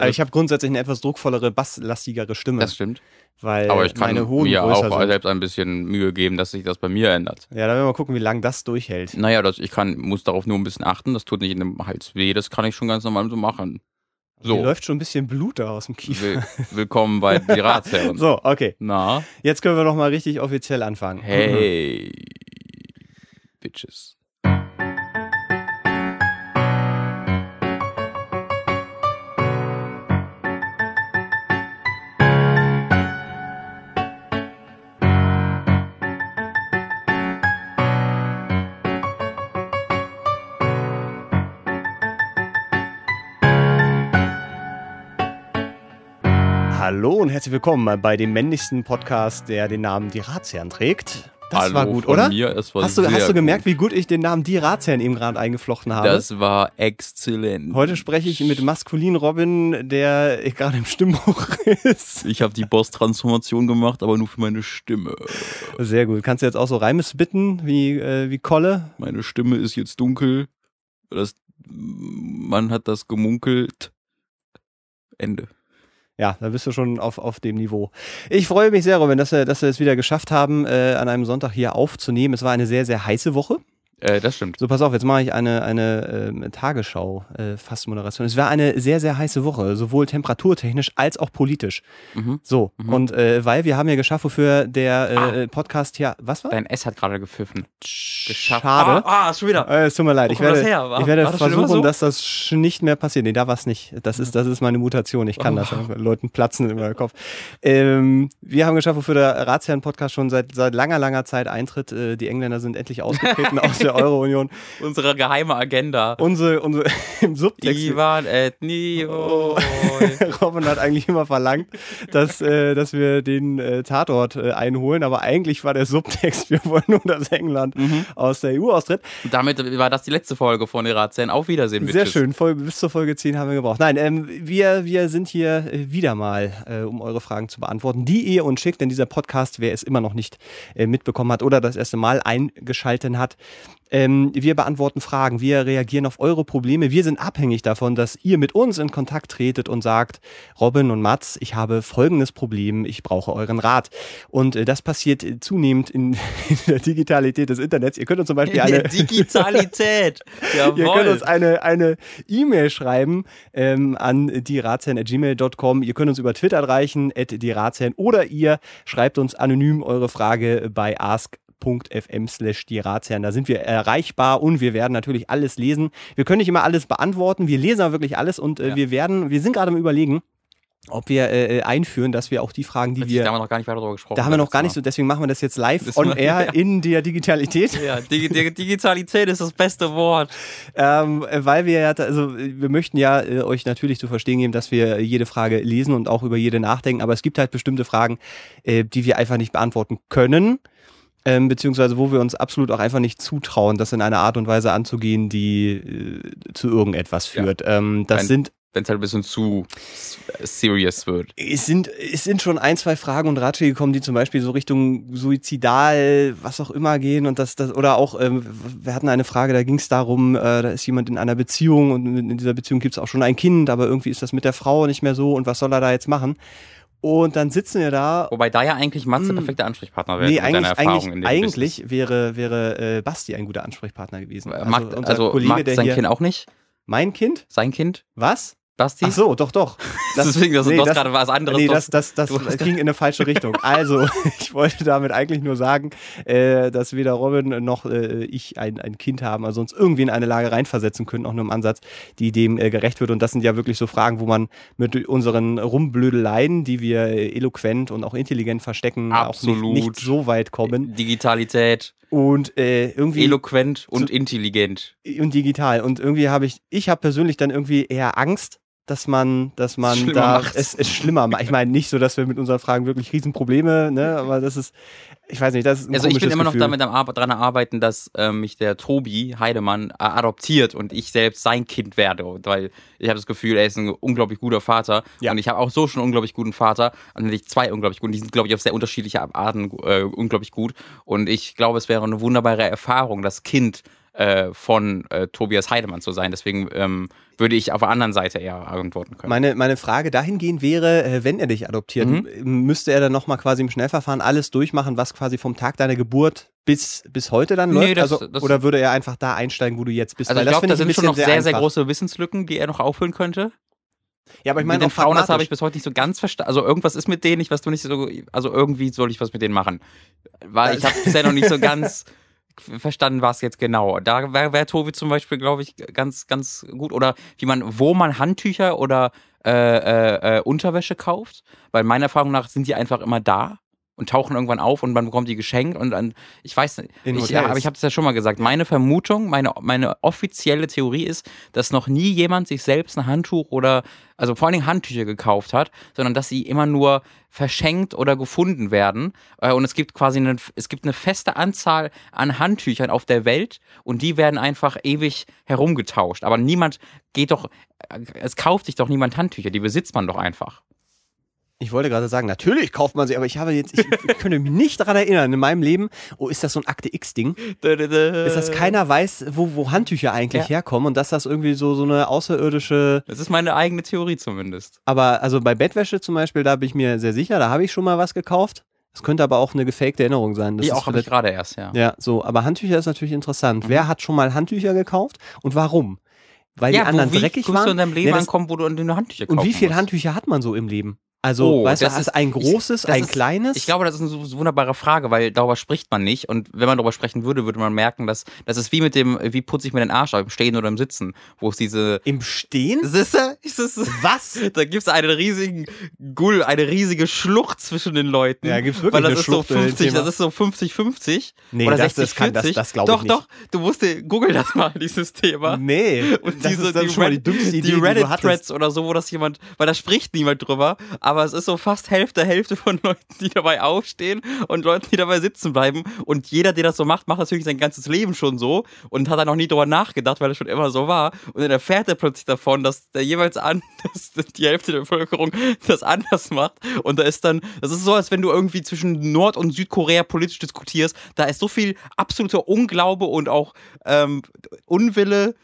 Also ich habe grundsätzlich eine etwas druckvollere, basslastigere Stimme. Das stimmt. Weil Aber ich kann meine hohen mir auch sind. selbst ein bisschen Mühe geben, dass sich das bei mir ändert. Ja, da werden wir mal gucken, wie lange das durchhält. Naja, das, ich kann, muss darauf nur ein bisschen achten. Das tut nicht in dem Hals weh. Das kann ich schon ganz normal so machen. Hier So, läuft schon ein bisschen Blut da aus dem Kiefer. will, willkommen bei die Ratsherren. So, okay. Na, Jetzt können wir noch mal richtig offiziell anfangen. hey, Bitches. Hallo und herzlich willkommen bei dem männlichsten Podcast, der den Namen Die Ratsherren trägt. Das Hallo war gut, oder? Mir, war Hast du, hast du gemerkt, gut. wie gut ich den Namen Die Ratsherren eben gerade eingeflochten habe? Das war exzellent. Heute spreche ich mit Maskulin Robin, der gerade im Stimmbruch ist. Ich habe die Boss-Transformation gemacht, aber nur für meine Stimme. Sehr gut. Kannst du jetzt auch so Reime bitten wie, äh, wie Kolle? Meine Stimme ist jetzt dunkel. Das, man hat das gemunkelt. Ende. Ja, da bist du schon auf, auf dem Niveau. Ich freue mich sehr, Robin, dass wir, dass wir es wieder geschafft haben, äh, an einem Sonntag hier aufzunehmen. Es war eine sehr, sehr heiße Woche. Äh, das stimmt. So, pass auf, jetzt mache ich eine, eine ähm, Tagesschau, äh, Fastmoderation. Es war eine sehr, sehr heiße Woche, sowohl temperaturtechnisch als auch politisch. Mhm. So, Mhm. und äh, weil wir haben ja geschafft, wofür der Ah. äh, Podcast hier, was war? Dein S hat gerade gepfiffen. Geschafft. Schade. Ah, ah, schon wieder. Äh, es tut mir leid. Ich werde, her? War- ich werde das versuchen, so? dass das nicht mehr passiert. Nee, da war es nicht. Das ist, das ist meine Mutation. Ich kann Oh. das. Leuten platzen in meinem Kopf. Ähm, wir haben geschafft, wofür der Ratsherren-Podcast schon seit, seit langer, langer Zeit eintritt. Äh, die Engländer sind endlich ausgetreten aus der Euro-Union. Unsere geheime Agenda. Unsere, unsere, im Subtext. Ivan et Nio. Robin hat eigentlich immer verlangt, dass, äh, dass wir den äh, Tatort äh, einholen, aber eigentlich war der Subtext, wir wollen nur, dass England Mhm. aus der EU austritt. Und Damit war das die letzte Folge von Ratsherren. Auf Wiedersehen, Sehr Bitches. schön, Folge, bis zur Folge 10 haben wir gebraucht. Nein, ähm, wir, wir sind hier äh, wieder mal, äh, um eure Fragen zu beantworten, die ihr uns schickt, denn dieser Podcast, wer es immer noch nicht äh, mitbekommen hat oder das erste Mal eingeschalten hat, ähm, wir beantworten Fragen, wir reagieren auf eure Probleme. Wir sind abhängig davon, dass ihr mit uns in Kontakt tretet und sagt, Robin und Mats, ich habe folgendes Problem, ich brauche euren Rat. Und äh, das passiert äh, zunehmend in, in der Digitalität des Internets. Ihr könnt uns zum Beispiel eine... Digitalität. Ihr könnt uns eine eine E-Mail schreiben ähm, an dieratsherren.gmail.com. Ihr könnt uns über Twitter erreichen, at dieratsherren, oder ihr schreibt uns anonym eure Frage bei ask.fm slash die Ratsherren. Da sind wir erreichbar und wir werden natürlich alles lesen. Wir können nicht immer alles beantworten, wir lesen aber wirklich alles und äh, Ja. wir werden, wir sind gerade am überlegen, ob wir äh, einführen, dass wir auch die Fragen, die wir da haben wir noch gar nicht weiter drüber gesprochen. da haben wir noch gar nicht so, deswegen machen wir das jetzt live Das on air ja. in der Digitalität. Ja, Dig Dig Digitalität ist das beste Wort. Ähm, äh, weil wir ja, also äh, wir möchten ja äh, euch natürlich zu verstehen geben, dass wir jede Frage lesen und auch über jede nachdenken, aber es gibt halt bestimmte Fragen, äh, die wir einfach nicht beantworten können. Ähm, beziehungsweise wo wir uns absolut auch einfach nicht zutrauen, das in einer Art und Weise anzugehen, die äh, zu irgendetwas Ja. führt. Ähm, das Ein- sind Wenn es halt ein bisschen zu serious wird. es sind, es sind schon ein, zwei Fragen und Ratschläge gekommen, die zum Beispiel so Richtung suizidal, was auch immer gehen und das, das oder auch, ähm, wir hatten eine Frage, da ging es darum, äh, da ist jemand in einer Beziehung und in dieser Beziehung gibt es auch schon ein Kind, aber irgendwie ist das mit der Frau nicht mehr so und was soll er da jetzt machen? Und dann sitzen wir da. Wobei da ja eigentlich Mats der Mm. perfekte Ansprechpartner wäre. Nee, eigentlich, Erfahrung eigentlich, eigentlich wäre, wäre äh, Basti ein guter Ansprechpartner gewesen. Business. Mag, unser also Kollege, mag sein Kind auch nicht? Mein Kind? Sein Kind? Was? Basti? Ach so, doch, doch. Deswegen, das, nee, das- gerade was anderes. Nee, das, das, das du hast- ging in eine falsche Richtung. Also, ich wollte damit eigentlich nur sagen, äh, dass weder Robin noch äh, ich ein, ein Kind haben, also uns irgendwie in eine Lage reinversetzen können, auch nur im Ansatz, die dem äh, gerecht wird. Und das sind ja wirklich so Fragen, wo man mit unseren Rumblödeleien, die wir äh, eloquent und auch intelligent verstecken, auch Absolut. nicht, nicht so weit kommen. Digitalität, Und äh, irgendwie eloquent und So- intelligent. und digital. Und irgendwie habe ich, ich habe persönlich dann irgendwie eher Angst, dass man, dass man Schlimmer da macht's. es, es schlimmer macht. Ich meine nicht so, dass wir mit unseren Fragen wirklich Riesenprobleme, ne, aber das ist, ich weiß nicht, das ist ein Also ich bin immer noch Gefühl. damit am dran arbeiten, dass ähm, mich der Tobi Heidemann äh, adoptiert und ich selbst sein Kind werde. Und Weil ich habe das Gefühl, er ist ein unglaublich guter Vater. Ja. Und ich habe auch so schon einen unglaublich guten Vater. Und dann hätte ich zwei unglaublich guten. Die sind, glaube ich, auf sehr unterschiedliche Arten äh, unglaublich gut. Und ich glaube, es wäre eine wunderbare Erfahrung, das Kind äh, von äh, Tobias Heidemann zu sein. Deswegen ähm, würde ich auf der anderen Seite eher antworten können. Meine, meine Frage dahingehend wäre, äh, wenn er dich adoptiert, Mhm. müsste er dann nochmal quasi im Schnellverfahren alles durchmachen, was quasi vom Tag deiner Geburt bis, bis heute dann Nee, läuft? das- also, das- oder würde er einfach da einsteigen, wo du jetzt bist? Also Weil ich glaube, finde da sind schon noch sehr, sehr einfach. große Wissenslücken, die er noch auffüllen könnte. Ja, aber ich mit meine den Frauen, das habe ich bis heute nicht so ganz verstanden. Also irgendwas ist mit denen, ich weiß nur nicht so, also irgendwie soll ich was mit denen machen. Weil ich habe bisher noch nicht so ganz verstanden, was jetzt genau. Da wäre wär Tobi zum Beispiel, glaube ich, ganz, ganz gut. Oder wie man, wo man Handtücher oder äh, äh, äh, Unterwäsche kauft. Weil meiner Erfahrung nach sind die einfach immer da und tauchen irgendwann auf und man bekommt die geschenkt und dann, ich weiß nicht, ich, aber ich habe es ja schon mal gesagt, meine Vermutung, meine, meine offizielle Theorie ist, dass noch nie jemand sich selbst ein Handtuch oder, also vor allen Dingen Handtücher gekauft hat, sondern dass sie immer nur verschenkt oder gefunden werden. Äh, Und es gibt quasi eine, es gibt eine feste Anzahl an Handtüchern auf der Welt und die werden einfach ewig herumgetauscht. Aber niemand geht doch, äh, es kauft sich doch niemand Handtücher, die besitzt man doch einfach. Ich wollte gerade sagen, natürlich kauft man sie, aber ich habe jetzt, ich, ich könnte mich nicht daran erinnern, in meinem Leben, oh, ist das so ein Akte X-Ding? Ist, dass keiner weiß, wo, wo Handtücher eigentlich Ja. herkommen und dass das irgendwie so, so eine außerirdische. Das ist meine eigene Theorie zumindest. Aber also bei Bettwäsche zum Beispiel, da bin ich mir sehr sicher, da habe ich schon mal was gekauft. Es könnte aber auch eine gefakte Erinnerung sein. Das Die ist auch habe ich gerade erst, ja. Ja, so, aber Handtücher ist natürlich interessant. Mhm. Wer hat schon mal Handtücher gekauft und warum? Weil die anderen wo, wie dreckig waren. du in deinem Leben Ja, das- ankommen, wo du an den Handtücher kaufen und wie viele? Handtücher hat man so im Leben? Also, Oh, weißt du, das hast ist- ein großes, das ein ist- kleines? Ich glaube, das ist eine wunderbare Frage, weil darüber spricht man nicht. Und wenn man darüber sprechen würde, würde man merken, dass das ist wie mit dem, wie putze ich mir den Arsch, ab, im Stehen oder im Sitzen, wo es diese. im Stehen? Siehste? Ist es, Was? da gibt es einen riesigen Gull, eine riesige Schlucht zwischen den Leuten. Ja, gibt's wirklich Weil das eine ist Schlucht so in dem 50, Thema? das ist so 50-50 Nee, oder das- 60 das kann- das- 40. das glaube ich Doch, nicht. doch, du musst dir, google das mal, dieses Thema. Nee. Und das diese, ist, das die, ist schon mal die dümmste Idee, die die du. Reddit-Threads oder so, wo das jemand, weil da spricht niemand drüber, aber es ist so fast Hälfte, Hälfte von Leuten, die dabei aufstehen und Leuten, die dabei sitzen bleiben. Und jeder, der das so macht, macht natürlich sein ganzes Leben schon so und hat da noch nie drüber nachgedacht, weil es schon immer so war. Und dann erfährt er plötzlich davon, dass der jeweils an, dass die Hälfte der Bevölkerung das anders macht. Und da ist dann, das ist so, als wenn du irgendwie zwischen Nord- und Südkorea politisch diskutierst. Da ist so viel absoluter Unglaube und auch ähm, Unwille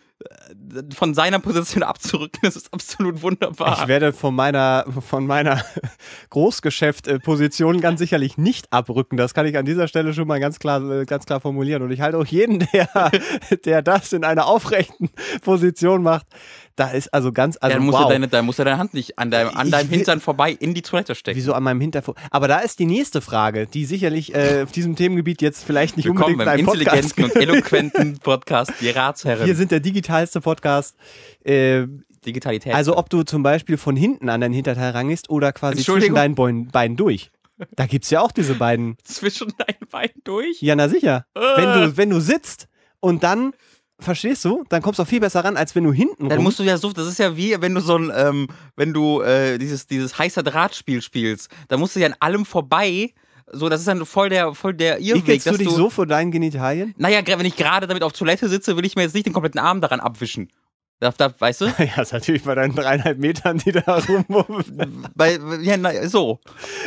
von seiner Position abzurücken. Das ist absolut wunderbar. Ich werde von meiner, von meiner Großgeschäft-Position ganz sicherlich nicht abrücken. Das kann ich an dieser Stelle schon mal ganz klar, ganz klar formulieren. Und ich halte auch jeden, der, der das in einer aufrechten Position macht, da ist also ganz, also dann, musst wow. du deine, dann musst du deine Hand nicht an deinem, an deinem Hintern vorbei in die Toilette stecken. Wieso an meinem Hinterfuß? Aber da ist die nächste Frage, die sicherlich äh, auf diesem Themengebiet jetzt vielleicht nicht Willkommen unbedingt beim intelligenten und eloquenten Podcast Die Ratsherren. Wir sind der digitalste Podcast. Äh, Digitalität. also ob du zum Beispiel von hinten an dein Hinterteil rangehst oder quasi zwischen deinen Beinen, Beinen durch. Da gibt's ja auch diese beiden. zwischen deinen Beinen durch. Ja, na sicher. Äh. Wenn du, wenn du sitzt und dann, verstehst du, dann kommst du auch viel besser ran, als wenn du hinten Dann rum. musst du ja so, das ist ja wie, wenn du so ein, ähm, wenn du äh, dieses, dieses heißer Drahtspiel spielst, da musst du ja an allem vorbei. So, das ist dann voll der, voll der Irrweg, Ekelst du dass dich du. so vor deinen Genitalien? Naja, wenn ich gerade damit auf Toilette sitze, will ich mir jetzt nicht den kompletten Arm daran abwischen. Da, da, weißt du? Ja, ist natürlich bei deinen dreieinhalb Metern, die da rumwurfen. Weil, ja, na, so.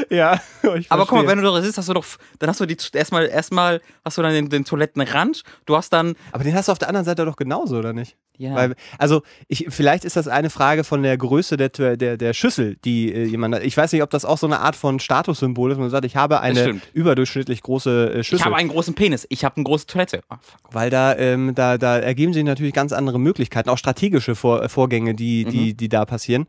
ja, ich Aber guck mal, wenn du da sitzt, hast du doch, dann hast du die, erstmal, erstmal hast du dann den, den Toilettenrand, du hast dann, Aber den hast du auf der anderen Seite doch genauso, oder nicht? ja, Weil, also, ich, vielleicht ist das eine Frage von der Größe der, der, der Schüssel, die äh, jemand hat. Ich weiß nicht, ob das auch so eine Art von Statussymbol ist. Man sagt, ich habe eine überdurchschnittlich große äh, ich Schüssel. habe einen großen Penis, ich habe eine große Toilette. Fuck. weil da, ähm, da, da ergeben sich natürlich ganz andere Möglichkeiten, auch strategische Vor äh, Vorgänge, die, Mhm. die, die da passieren.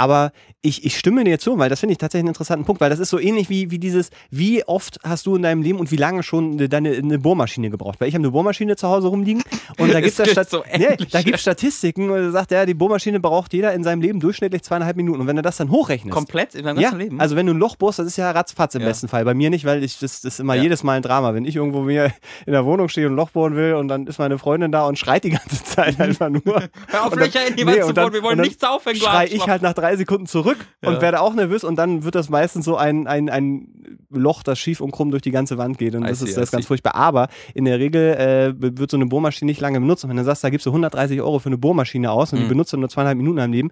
Aber ich, ich stimme dir zu, weil das finde ich tatsächlich einen interessanten Punkt, weil das ist so ähnlich wie, wie dieses, wie oft hast du in deinem Leben und wie lange schon eine- deine eine Bohrmaschine gebraucht? Weil ich habe eine Bohrmaschine zu Hause rumliegen und da gibt Es gibt so nee, da gibt's Statistiken, wo er sagt, ja, die Bohrmaschine braucht jeder in seinem Leben durchschnittlich zweieinhalb Minuten. Und wenn du das dann hochrechnest. Komplett in deinem ja, ganzen Leben. also wenn du ein Loch bohrst, das ist ja ratzfatz im Ja. besten Fall. Bei mir nicht, weil ich das, das ist immer Ja. jedes Mal ein Drama. Wenn ich irgendwo mir in der Wohnung stehe und ein Loch bohren will und dann ist meine Freundin da und schreit die ganze Zeit einfach nur. Hör auf, Und Löcher in die Wand nee, zu und bohren, wir wollen und nichts aufhängen, du Schrei ich halt nach drei Sekunden zurück Ja. und werde auch nervös und dann wird das meistens so ein, ein, ein Loch, das schief und krumm durch die ganze Wand geht und I das see, ist das ist ganz furchtbar. Aber in der Regel äh, wird so eine Bohrmaschine nicht lange benutzt und wenn du sagst, da gibst du 130 Euro für eine Bohrmaschine aus und die Mhm. benutzt du nur zweieinhalb Minuten am Leben,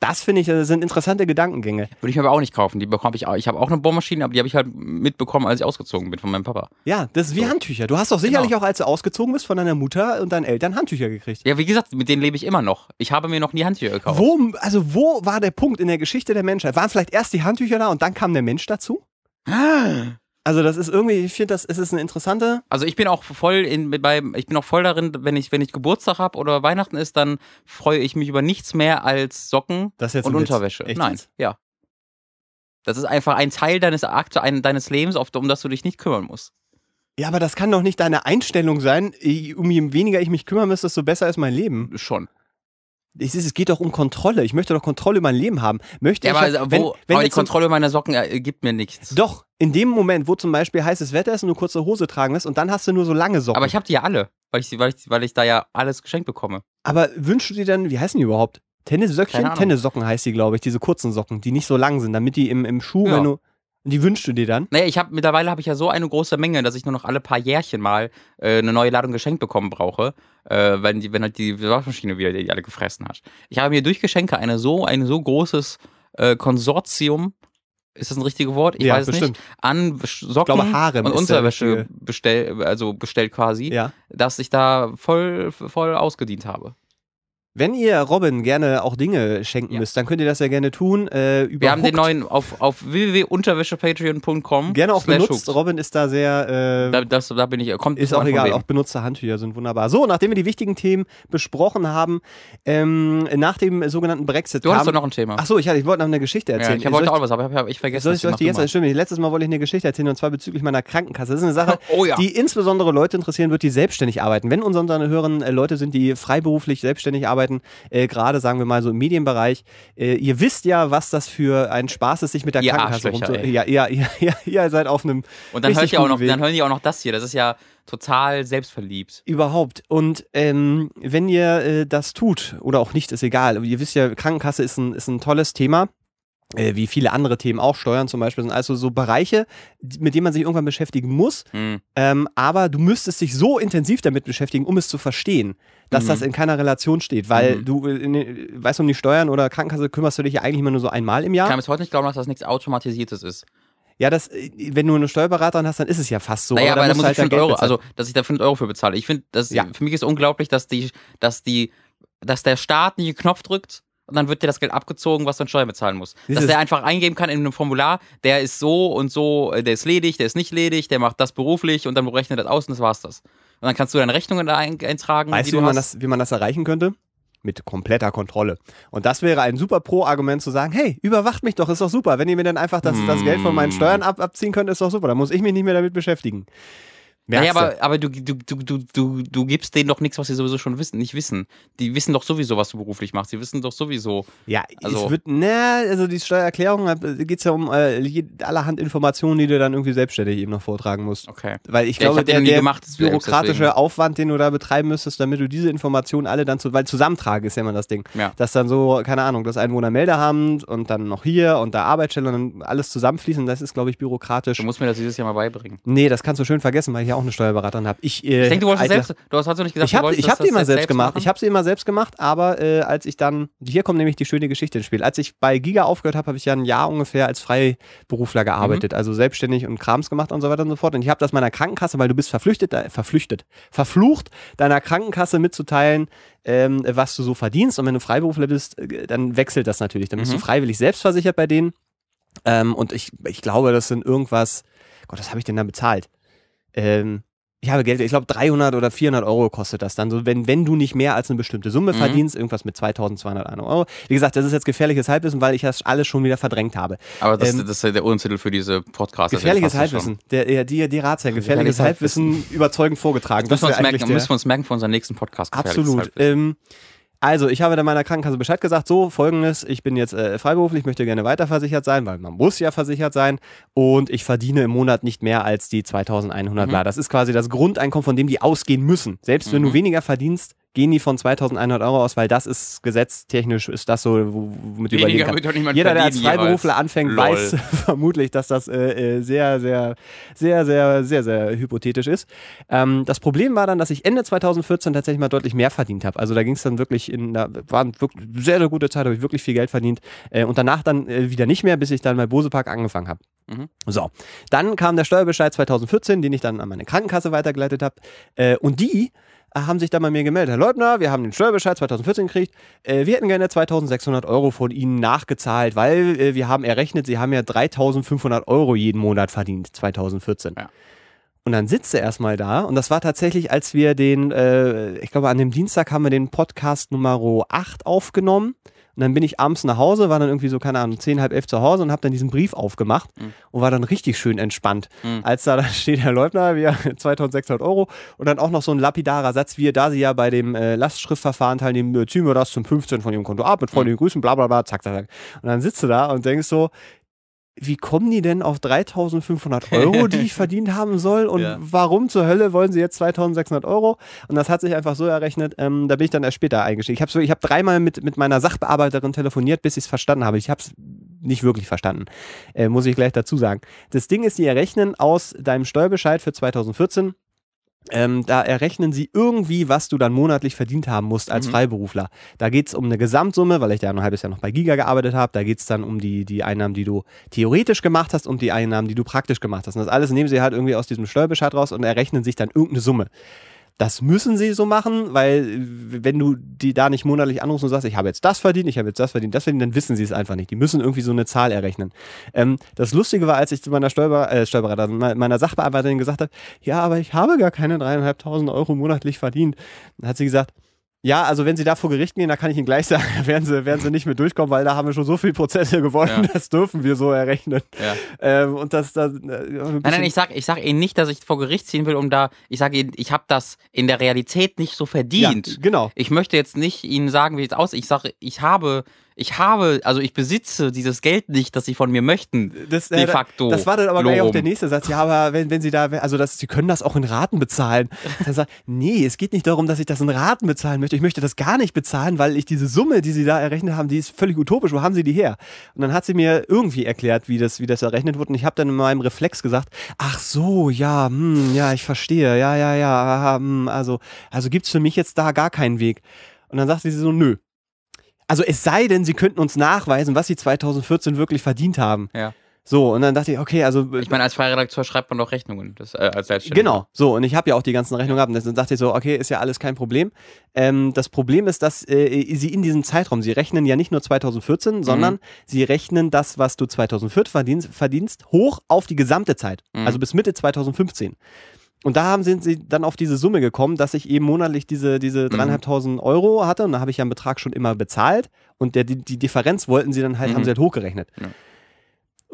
das finde ich, das sind interessante Gedankengänge. Würde ich mir aber auch nicht kaufen. Die bekomme ich auch. Ich habe auch eine Bohrmaschine, aber die habe ich halt mitbekommen, als ich ausgezogen bin von meinem Papa. Ja, das ist wie So. Handtücher. Du hast doch sicherlich Genau. auch, als du ausgezogen bist, von deiner Mutter und deinen Eltern Handtücher gekriegt. Ja, wie gesagt, mit denen lebe ich immer noch. Ich habe mir noch nie Handtücher gekauft. Wo, also wo war der Punkt in der Geschichte der Menschheit? Waren vielleicht erst die Handtücher da und dann kam der Mensch dazu? Also das ist irgendwie, ich finde, das es ist eine interessante. Also ich bin auch voll in mit bei ich bin auch voll darin, wenn ich wenn ich Geburtstag habe oder Weihnachten ist, dann freue ich mich über nichts mehr als Socken Das ist jetzt und. Unterwäsche. Echt Nein, ja. Das ist einfach ein Teil deines Akte, ein, deines Lebens, auf, um das du dich nicht kümmern musst. Ja, aber das kann doch nicht deine Einstellung sein. Um je weniger ich mich kümmern müsste, desto besser ist mein Leben. Schon. Es, ist, es geht doch um Kontrolle. Ich möchte doch Kontrolle über mein Leben haben. Möchte Ja, ich aber, also, wenn, wo, wenn aber die Kontrolle meiner Socken äh, gibt mir nichts. Doch, in dem Moment, wo zum Beispiel heißes Wetter ist und du kurze Hose tragen lässt und dann hast du nur so lange Socken. Aber ich habe die ja alle, weil ich, weil, ich, weil ich da ja alles geschenkt bekomme. Aber wünschst du dir dann, wie heißen die überhaupt? Tennissöckchen? Tennissocken heißt die, glaube ich, diese kurzen Socken, die nicht so lang sind, damit die im, im Schuh, Ja. wenn du. Die wünschst du dir dann? Naja, ich habe mittlerweile habe ich ja so eine große Menge, dass ich nur noch alle paar Jährchen mal äh, eine neue Ladung geschenkt bekommen brauche, äh, wenn, die, wenn halt die Waschmaschine wieder die alle gefressen hat. Ich habe mir durch Geschenke eine so ein so großes äh, Konsortium, ist das ein richtiges Wort? Ich ja, weiß es bestimmt. nicht, an Socken glaube, Harem und Unterwäsche bestell, also bestellt quasi, Ja. dass ich da voll voll ausgedient habe. Wenn ihr Robin gerne auch Dinge schenken Ja. müsst, dann könnt ihr das ja gerne tun. Äh, über Wir haben den Hooked. neuen auf, auf www.unterwäschepatreon.com. Gerne auch benutzt. hooked. Robin ist da sehr. Äh, Da, das, da bin ich, kommt Ist auch egal, auch benutzte Handtücher sind wunderbar. So, nachdem wir die wichtigen Themen besprochen haben, ähm, nach dem sogenannten Brexit Du hast kam, doch noch ein Thema. Ach so, ich, ich wollte noch eine Geschichte ja, erzählen. ich wollte auch was, aber ich habe ich vergessen. soll ich, soll ich die jetzt stimmt, Letztes Mal wollte ich eine Geschichte erzählen und zwar bezüglich meiner Krankenkasse. Das ist eine Sache. Oh ja. die insbesondere Leute interessieren wird, die selbstständig arbeiten. Wenn uns unsere Hörern äh, Leute sind, die freiberuflich selbstständig arbeiten, äh, gerade sagen wir mal so im Medienbereich, äh, ihr wisst ja, was das für ein Spaß ist, sich mit der Ihr Krankenkasse rumzu... Ja, ja, ja, ja, ihr seid auf einem Und dann hört ihr auch noch, Weg. dann hören die auch noch das hier. Das ist ja total selbstverliebt. Überhaupt. Und ähm, wenn ihr äh, das tut, oder auch nicht, ist egal. Ihr wisst ja, Krankenkasse ist ein, ist ein tolles Thema. Äh, wie viele andere Themen auch, Steuern zum Beispiel, sind also so Bereiche, mit denen man sich irgendwann beschäftigen muss. Hm. Ähm, aber du müsstest dich so intensiv damit beschäftigen, um es zu verstehen, dass Mhm. das in keiner Relation steht. Weil Mhm. du, äh, in, den- weißt du, um die Steuern oder Krankenkasse kümmerst du dich ja eigentlich immer nur so einmal im Ich Jahr. kann bis heute nicht glauben, dass das nichts Automatisiertes ist. Ja, das, äh, wenn du eine Steuerberaterin hast, dann ist es ja fast so. naja, aber da muss du ich halt 5 dein Geld Euro, bezahlen. also dass ich da 5 Euro für bezahle. Ich finde, das Ja. für mich ist unglaublich, dass die, dass die, dass der Staat nicht einen Knopf drückt und dann wird dir das Geld abgezogen, was du an Steuern bezahlen musst. Dieses- dass der einfach eingeben kann in einem Formular, der ist so und so, äh, der ist ledig, der ist nicht ledig, der macht das beruflich und dann berechnet das aus und das war's das. Und dann kannst du deine Rechnungen da ein, eintragen, Weißt du, wie man, das, wie man das erreichen könnte? Mit kompletter Kontrolle. Und das wäre ein super Pro-Argument zu sagen, hey, überwacht mich doch, ist doch super. Wenn ihr mir dann einfach das, das Geld von meinen. Steuern ab, abziehen könnt, ist doch super. Dann muss ich mich nicht mehr damit beschäftigen. Naja, aber, aber du, du, du, du, du, du gibst denen doch nichts, was sie sowieso schon wissen, nicht wissen. Die wissen doch sowieso, was du beruflich machst. Die wissen doch sowieso. Ja, Also- es wird, na, also die Steuererklärung geht es ja um äh, allerhand Informationen, die du dann irgendwie selbstständig eben noch vortragen musst. Okay. Weil ich Ja, ich glaube, die der, der gemacht, selbst bürokratische deswegen. Aufwand, den du da betreiben müsstest, damit du diese Informationen alle dann zu, weil zusammentragen ist ja immer das Ding. Ja. Dass dann so, keine Ahnung, das Einwohnermeldeamt und dann noch hier und da Arbeitsstelle und dann alles zusammenfließen, das ist, glaube ich, bürokratisch. Du musst mir das dieses Jahr mal beibringen. Nee, das kannst du schön vergessen, weil ich ja auch eine Steuerberaterin habe. Ich, äh, Ich denke, du wolltest Alter, selbst. Du hast, hast du nicht gesagt, ich habe hab die immer selbst gemacht. machen? Ich habe sie immer selbst gemacht, aber äh, als ich dann, hier kommt nämlich die schöne Geschichte ins Spiel. Als ich bei Giga aufgehört habe, habe ich ja ein Jahr ungefähr als Freiberufler gearbeitet, Mhm. also selbstständig und Krams gemacht und so weiter und so fort. Und ich habe das meiner Krankenkasse, weil du bist verflüchtet, äh, verflüchtet, verflucht, deiner Krankenkasse mitzuteilen, ähm, was du so verdienst. Und wenn du Freiberufler bist, äh, dann wechselt das natürlich. Dann bist Mhm. du freiwillig selbstversichert bei denen. Ähm, und ich, ich glaube, das sind irgendwas, Gott, was habe ich denn da bezahlt? Ähm, ich habe Geld, ich glaube 300 oder 400 Euro kostet das dann. So, wenn, wenn du nicht mehr als eine bestimmte Summe Mhm. verdienst, irgendwas mit 2200 Euro. Wie gesagt, das ist jetzt gefährliches Halbwissen, weil ich das alles schon wieder verdrängt habe. Aber das, ähm, das ist ja der Untertitel für diese Podcast. Gefährliches Halbwissen. Der, der, die, die Ratsherr, gefährliches Gefährliches Halbwissen überzeugend vorgetragen. Das müssen wir, merken, der- müssen wir uns merken für unseren nächsten Podcast. Absolut. Ähm, also, ich habe dann meiner Krankenkasse Bescheid gesagt, so folgendes, ich bin jetzt äh, freiberuflich, möchte gerne weiter versichert sein, weil man muss ja versichert sein und ich verdiene im Monat nicht mehr als die 2100 Mhm. bla. Das ist quasi das Grundeinkommen, von dem die ausgehen müssen. Selbst wenn du Mhm. weniger verdienst, gehen die von 2100 Euro aus, weil das ist gesetztechnisch, ist das so, womit du überlegen kannst. Jeder, der als Freiberufler jeweils. anfängt, Lol. weiß vermutlich, dass das äh, äh, sehr, sehr, sehr, sehr, sehr, sehr hypothetisch ist. Ähm, das Problem war dann, dass ich Ende 2014 tatsächlich mal deutlich mehr verdient habe. Also da ging es dann wirklich in, da waren wirklich sehr, sehr gute Zeit, habe ich wirklich viel Geld verdient. Äh, und danach dann äh, wieder nicht mehr, bis ich dann bei Bose Park angefangen habe. Mhm. So, dann kam der Steuerbescheid 2014, den ich dann an meine Krankenkasse weitergeleitet habe. Äh, und die haben sich dann bei mir gemeldet. Herr Leutner, wir haben den Steuerbescheid 2014 gekriegt. Äh, wir hätten gerne 2600 Euro von Ihnen nachgezahlt, weil äh, wir haben errechnet, Sie haben ja 3500 Euro jeden Monat verdient 2014. Ja. Und dann sitzt er erstmal da und das war tatsächlich, als wir den, äh, ich glaube an dem Dienstag haben wir den Podcast Nummer 8 aufgenommen. Und dann bin ich abends nach Hause, war dann irgendwie so, keine Ahnung, zehn, halb elf zu Hause und habe dann diesen Brief aufgemacht Mhm. und war dann richtig schön entspannt. Mhm. Als da dann steht, Herr Leutner, wir 2600 Euro und dann auch noch so ein lapidarer Satz, wie da Sie ja bei dem äh, Lastschriftverfahren teilnehmen, ziehen wir das zum 15 von Ihrem Konto ab, mit freundlichen Grüßen, bla bla bla, zack, zack, zack. Und dann sitzt du da und denkst so, wie kommen die denn auf 3500 Euro, die ich verdient haben soll? Und Ja. warum zur Hölle wollen sie jetzt 2600 Euro? Und das hat sich einfach so errechnet, ähm, da bin ich dann erst später eingestiegen. Ich habe so, ich hab dreimal mit, mit meiner Sachbearbeiterin telefoniert, bis ich es verstanden habe. Ich habe es nicht wirklich verstanden, äh, muss ich gleich dazu sagen. Das Ding ist, die errechnen aus deinem Steuerbescheid für 2014 ähm, da errechnen sie irgendwie, was du dann monatlich verdient haben musst als Mhm. Freiberufler. Da geht es um eine Gesamtsumme, weil ich da ein halbes Jahr noch bei Giga gearbeitet habe. Da geht es dann um die, die Einnahmen, die du theoretisch gemacht hast und die Einnahmen, die du praktisch gemacht hast. Und das alles nehmen sie halt irgendwie aus diesem Steuerbescheid raus und errechnen sich dann irgendeine Summe. Das müssen sie so machen, weil äh, wenn du die da nicht monatlich anrufst und sagst, ich habe jetzt das verdient, ich habe jetzt das verdient, das verdient, dann wissen sie es einfach nicht. Die müssen irgendwie so eine Zahl errechnen. Ähm, das Lustige war, als ich zu meiner Steuerber äh, Steuerberaterin, me- meiner Sachbearbeiterin gesagt habe, ja, aber ich habe gar keine dreieinhalbtausend Euro monatlich verdient. Dann hat sie gesagt, ja, also wenn Sie da vor Gericht gehen, da kann ich Ihnen gleich sagen, da werden Sie, werden Sie nicht mehr durchkommen, weil da haben wir schon so viele Prozesse gewonnen, Ja. das dürfen wir so errechnen. Ja. Ähm, und das da. Äh, Nein, nein, ich sag, ich sag Ihnen nicht, dass ich vor Gericht ziehen will, um da, ich sage Ihnen, ich habe das in der Realität nicht so verdient. Ja, genau. Ich möchte jetzt nicht Ihnen sagen, wie es aussieht. Ich sage, ich habe, ich habe, also ich besitze dieses Geld nicht, das Sie von mir möchten. Das, de äh, facto. Das war dann aber gleich auch der nächste Satz. Ja, aber wenn, wenn Sie da, also das, Sie können das auch in Raten bezahlen. Dann sagt, nee, es geht nicht darum, dass ich das in Raten bezahlen möchte. Ich möchte das gar nicht bezahlen, weil ich diese Summe, die Sie da errechnet haben, die ist völlig utopisch. Wo haben Sie die her? Und dann hat sie mir irgendwie erklärt, wie das, wie das errechnet wurde. Und ich habe dann in meinem Reflex gesagt, ach so, ja, hm, ja, ich verstehe, ja, ja, ja, hm, also, also gibt's für mich jetzt da gar keinen Weg. Und dann sagte sie so, nö. Also es sei denn, Sie könnten uns nachweisen, was Sie 2014 wirklich verdient haben. Ja. So, und dann dachte ich, okay, also. Ich meine, als Freiredakteur schreibt man doch Rechnungen, das, äh, als Selbstständiger. Genau, so, und ich habe ja auch die ganzen Rechnungen gehabt. Und dann dachte ich so, okay, ist ja alles kein Problem. Ähm, das Problem ist, dass äh, sie in diesem Zeitraum, sie rechnen ja nicht nur 2014, Mhm. sondern sie rechnen das, was du 2014 verdienst, verdienst hoch auf die gesamte Zeit. Mhm. Also bis Mitte 2015. Und da haben, sind sie dann auf diese Summe gekommen, dass ich eben monatlich diese, diese dreieinhalbtausend Euro hatte. Und da habe ich ja einen Betrag schon immer bezahlt. Und der, die, die Differenz wollten sie dann halt, Mhm. haben sie halt hochgerechnet. Ja.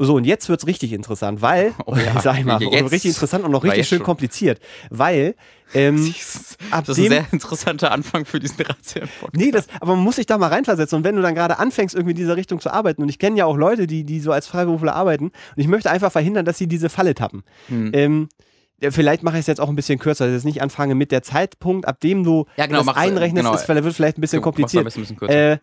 So, und jetzt wird's richtig interessant, weil, Oh ja, sag ich mal, jetzt richtig interessant und noch richtig schön schon. kompliziert, weil ähm, Das ist ein sehr interessanter Anfang für diesen Razzien. Nee, das, aber man muss sich da mal reinversetzen. Und wenn du dann gerade anfängst, irgendwie in dieser Richtung zu arbeiten, und ich kenne ja auch Leute, die, die so als Freiberufler arbeiten, und ich möchte einfach verhindern, dass sie diese Falle tappen. Hm. Ähm, vielleicht mache ich es jetzt auch ein bisschen kürzer, dass ich jetzt nicht anfange mit der Zeitpunkt, ab dem du Ja, genau, das mach's, einrechnest, genau. ist, wird vielleicht ein bisschen machst kompliziert. ein bisschen. Äh,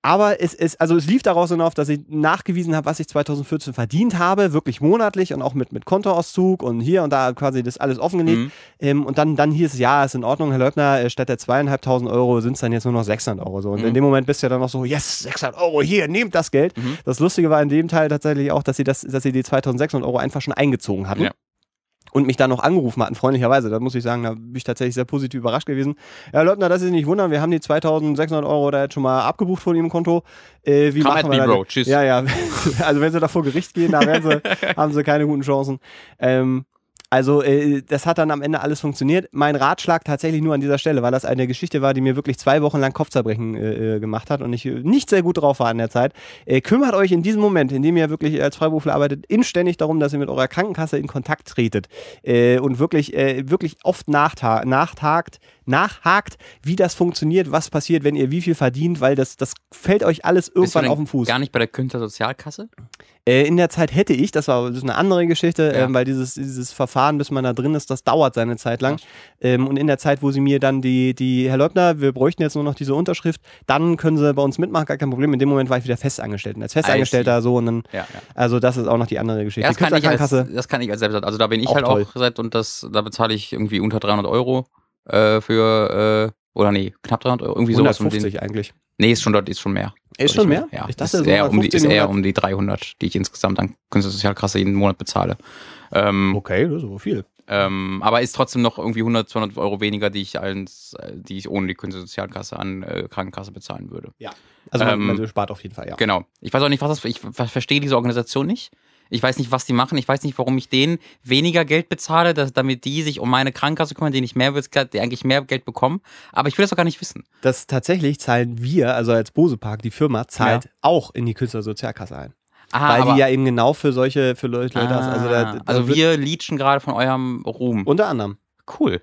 aber es ist, also es lief daraus hinauf, dass ich nachgewiesen habe, was ich 2014 verdient habe, wirklich monatlich und auch mit, mit Kontoauszug und hier und da quasi das alles offengelegt. Mhm. Ähm, und dann, dann hieß es, ja, ist in Ordnung, Herr Leutner, äh, statt der zweieinhalbtausend Euro sind es dann jetzt nur noch 600 Euro. So. Und in Mhm. dem Moment bist du ja dann noch so, yes, 600 Euro, hier, nehmt das Geld. Mhm. Das Lustige war in dem Teil tatsächlich auch, dass sie, das, dass sie die 2600 Euro einfach schon eingezogen hatten. Ja. Und mich dann noch angerufen hatten, freundlicherweise. Da muss ich sagen, da bin ich tatsächlich sehr positiv überrascht gewesen. Ja, Leutner, das ist nicht wundern, wir haben die 2600 Euro da jetzt schon mal abgebucht von Ihrem Konto. Äh, wie Come machen at wir me? Bro. Tschüss. Ja, ja. Also wenn sie da vor Gericht gehen, da werden sie, haben sie keine guten Chancen. Ähm, also äh, das hat dann am Ende alles funktioniert. Mein Ratschlag tatsächlich nur an dieser Stelle, weil das eine Geschichte war, die mir wirklich zwei Wochen lang Kopfzerbrechen äh, äh, gemacht hat und ich äh, nicht sehr gut drauf war in der Zeit. Äh, kümmert euch in diesem Moment, in dem ihr wirklich als Freiberufler arbeitet, inständig darum, dass ihr mit eurer Krankenkasse in Kontakt tretet äh, und wirklich, äh, wirklich oft nachta nachtagt, nachhakt, wie das funktioniert, was passiert, wenn ihr wie viel verdient, weil das, das fällt euch alles irgendwann auf den Fuß. Gar nicht bei der Künstlersozialkasse? Äh, in der Zeit hätte ich, das war das ist eine andere Geschichte, Ja. ähm, weil dieses, dieses Verfahren, bis man da drin ist, das dauert seine Zeit lang. Ähm, und in der Zeit, wo sie mir dann die, die, Herr Leutner, wir bräuchten jetzt nur noch diese Unterschrift, dann können sie bei uns mitmachen, gar kein Problem. In dem Moment war ich wieder festangestellt. Und als Festangestellter so und dann, Ja, ja. also das ist auch noch die andere Geschichte. Ja, das, kann ich als, das kann ich als selbst. Also da bin ich Auch halt toll. auch seit und das, da bezahle ich irgendwie unter 300 Euro äh, für, äh, oder nee, knapp 300 Euro, irgendwie sowas. Um den, 150 eigentlich. nee, ist schon dort, ist schon mehr. Ist schon mehr? Ja, Ich dachte, ist, so eher um die, ist 150, eher um die 300, die ich insgesamt an Künstlersozialkasse jeden Monat bezahle. Ähm, Okay, das ist aber viel. ähm, aber ist trotzdem noch irgendwie 100, 200 Euro weniger, die ich als, die ich ohne die Künstlersozialkasse an äh, Krankenkasse bezahlen würde. Also man, Ähm, man spart auf jeden Fall, ja. Genau. Ich weiß auch nicht, was das, ich ver- verstehe diese Organisation nicht. Ich weiß nicht, was die machen. Ich weiß nicht, warum ich denen weniger Geld bezahle, dass, damit die sich um meine Krankenkasse kümmern, denen ich mehr, die eigentlich mehr Geld bekommen. Aber ich will das auch gar nicht wissen. Das tatsächlich zahlen wir, also als Bose Park, die Firma, zahlt auch in die Künstlersozialkasse ein. Ah, weil die ja eben genau für solche, für Leute, Leute das, also, da, ah, da also wir leechen gerade von eurem Ruhm. unter anderem. Cool.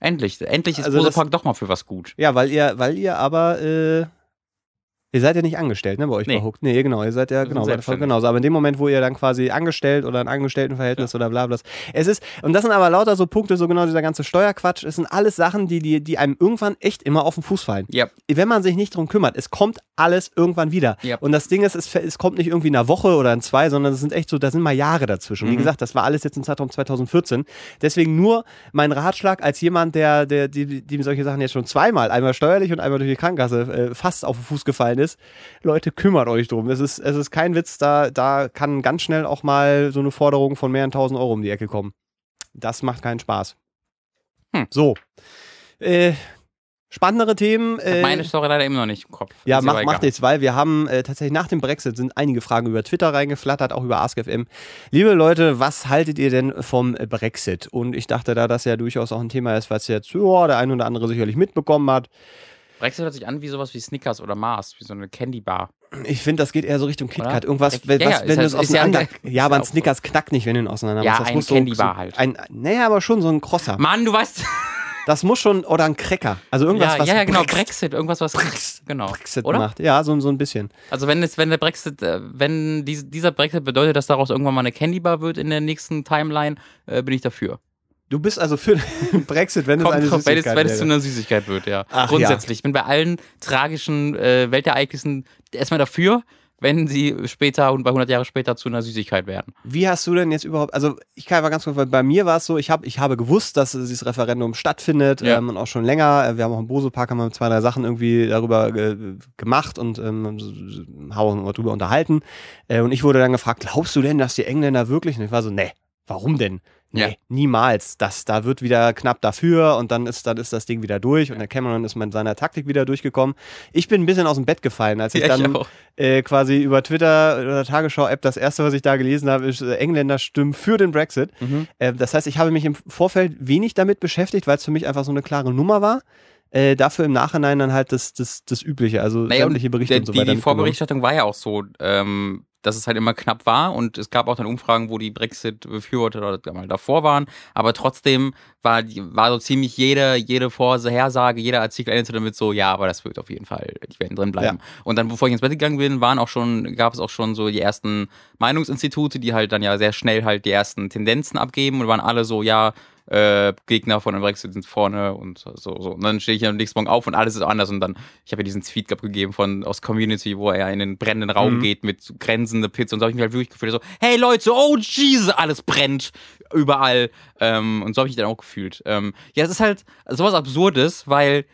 Endlich. Endlich ist Also also das- Park doch mal für was gut. Ja, weil ihr, weil ihr aber, äh, ihr seid ja nicht angestellt, ne, bei euch Nee. bei Hook. Nee, genau, ihr seid ja, genau, genauso. Aber in dem Moment, wo ihr dann quasi angestellt oder ein Angestelltenverhältnis oder bla bla. Es ist, und das sind aber lauter so Punkte, so genau dieser ganze Steuerquatsch, es sind alles Sachen, die, die, die einem irgendwann echt immer auf den Fuß fallen. Ja. Wenn man sich nicht drum kümmert, es kommt alles irgendwann wieder. Ja. Und das Ding ist, es, es kommt nicht irgendwie in einer Woche oder in zwei, sondern es sind echt so, da sind mal Jahre dazwischen. Wie Mhm. gesagt, das war alles jetzt im Zeitraum 2014. Deswegen nur mein Ratschlag als jemand, der, der, die, dem solche Sachen jetzt schon zweimal, einmal steuerlich und einmal durch die Krankenkasse äh, fast auf den Fuß gefallen ist. Leute, kümmert euch drum. Es ist, es ist kein Witz, da, da kann ganz schnell auch mal so eine Forderung von mehreren tausend Euro um die Ecke kommen. Das macht keinen Spaß. Hm. So. Äh, spannendere Themen. Äh, meine Story leider immer noch nicht im Kopf. ja, Ist mach, macht jetzt, weil wir haben äh, tatsächlich nach dem Brexit sind einige Fragen über Twitter reingeflattert, auch über AskFM. Liebe Leute, was haltet ihr denn vom Brexit? Und ich dachte, da das ja durchaus auch ein Thema ist, was jetzt ja, der ein oder andere sicherlich mitbekommen hat. Brexit hört sich an wie sowas wie Snickers oder Mars, wie so eine Candy Bar. Ich finde, das geht eher so Richtung KitKat. Irgendwas, Ja, wenn, ja, was, ist wenn du es ja auseinander. ein- Ja, ist aber ja ein Snickers knackt nicht, wenn du ihn auseinander Ja, machst. Das ein muss Candy so, Bar halt. Ein, naja, aber schon so ein Crosser. Mann, du weißt. Das muss schon, oder ein Cracker. Also irgendwas, ja, was ja, ja, genau, Brex- Brexit, irgendwas, was Brex- genau. Brexit Oder? macht. Ja, so, so ein bisschen. Also wenn es, wenn der Brexit, äh, wenn dies, dieser Brexit bedeutet, dass daraus irgendwann mal eine Candy Bar wird in der nächsten Timeline, äh, bin ich dafür. Du bist also für Brexit, wenn es eine Kommt, wenn, es, Süßigkeit wenn es zu einer Süßigkeit wird, ja. Ach, Grundsätzlich. Ich bin bei allen tragischen äh, Weltereignissen erstmal dafür, wenn sie später und bei 100 Jahre später zu einer Süßigkeit werden. Wie hast du denn jetzt überhaupt, also ich kann mal ganz kurz, weil bei mir war es so, ich, hab, ich habe gewusst, dass dieses Referendum stattfindet Ja. ähm, und auch schon länger. Äh, Wir haben auch im Bose-Park haben wir zwei, drei Sachen irgendwie darüber äh, gemacht und ähm, haben uns darüber unterhalten. Äh, und ich wurde dann gefragt, glaubst du denn, dass die Engländer wirklich? Und ich war so, nee, warum denn? Nee, Ja. niemals. Das, da wird wieder knapp dafür und dann ist, dann ist das Ding wieder durch und der Cameron ist mit seiner Taktik wieder durchgekommen. Ich bin ein bisschen aus dem Bett gefallen, als ich Ja, dann äh, quasi über Twitter oder Tagesschau-App das erste, was ich da gelesen habe, ist äh, Engländer stimmen für den Brexit. Mhm. Äh, das heißt, ich habe mich im Vorfeld wenig damit beschäftigt, weil es für mich einfach so eine klare Nummer war. Äh, dafür im Nachhinein dann halt das, das, das Übliche, also Naja, und sämtliche Berichte der, und so die, weiter. die mitgenommen. Vorberichterstattung war ja auch so, ähm, dass es halt immer knapp war und es gab auch dann Umfragen, wo die Brexit-Befürworter mal davor waren, aber trotzdem war, war so ziemlich jede, jede Vorhersage, jeder Artikel endete damit so, ja, aber das wird auf jeden Fall, die werden drin bleiben. Und dann, bevor ich ins Bett gegangen bin, waren auch schon, gab es auch schon so die ersten Meinungsinstitute, die halt dann ja sehr schnell halt die ersten Tendenzen abgeben und waren alle so, ja, äh, Gegner von dem Brexit sind vorne und so, so. Und dann stehe ich am nächsten Morgen auf und alles ist anders. Und dann, ich habe ja diesen Tweet abgegeben von aus Community, wo er in den brennenden Raum Mhm. geht mit grenzende Pizza und so habe ich mich halt wirklich gefühlt, so, hey Leute, oh Jesus, alles brennt überall. Ähm, und so habe ich mich dann auch gefühlt. Ähm, ja, es ist halt sowas Absurdes, weil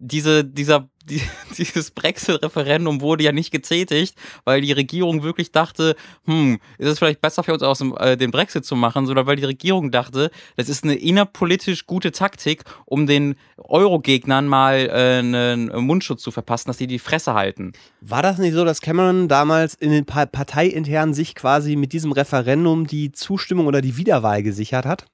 diese, dieser, die, dieses Brexit-Referendum wurde ja nicht getätigt, weil die Regierung wirklich dachte, hm, ist es vielleicht besser für uns aus dem, äh, den Brexit zu machen, sondern weil die Regierung dachte, das ist eine innerpolitisch gute Taktik, um den Euro-Gegnern mal äh, einen Mundschutz zu verpassen, dass die die Fresse halten. War das nicht so, dass Cameron damals in den pa parteiintern sich quasi mit diesem Referendum die Zustimmung oder die Wiederwahl gesichert hat?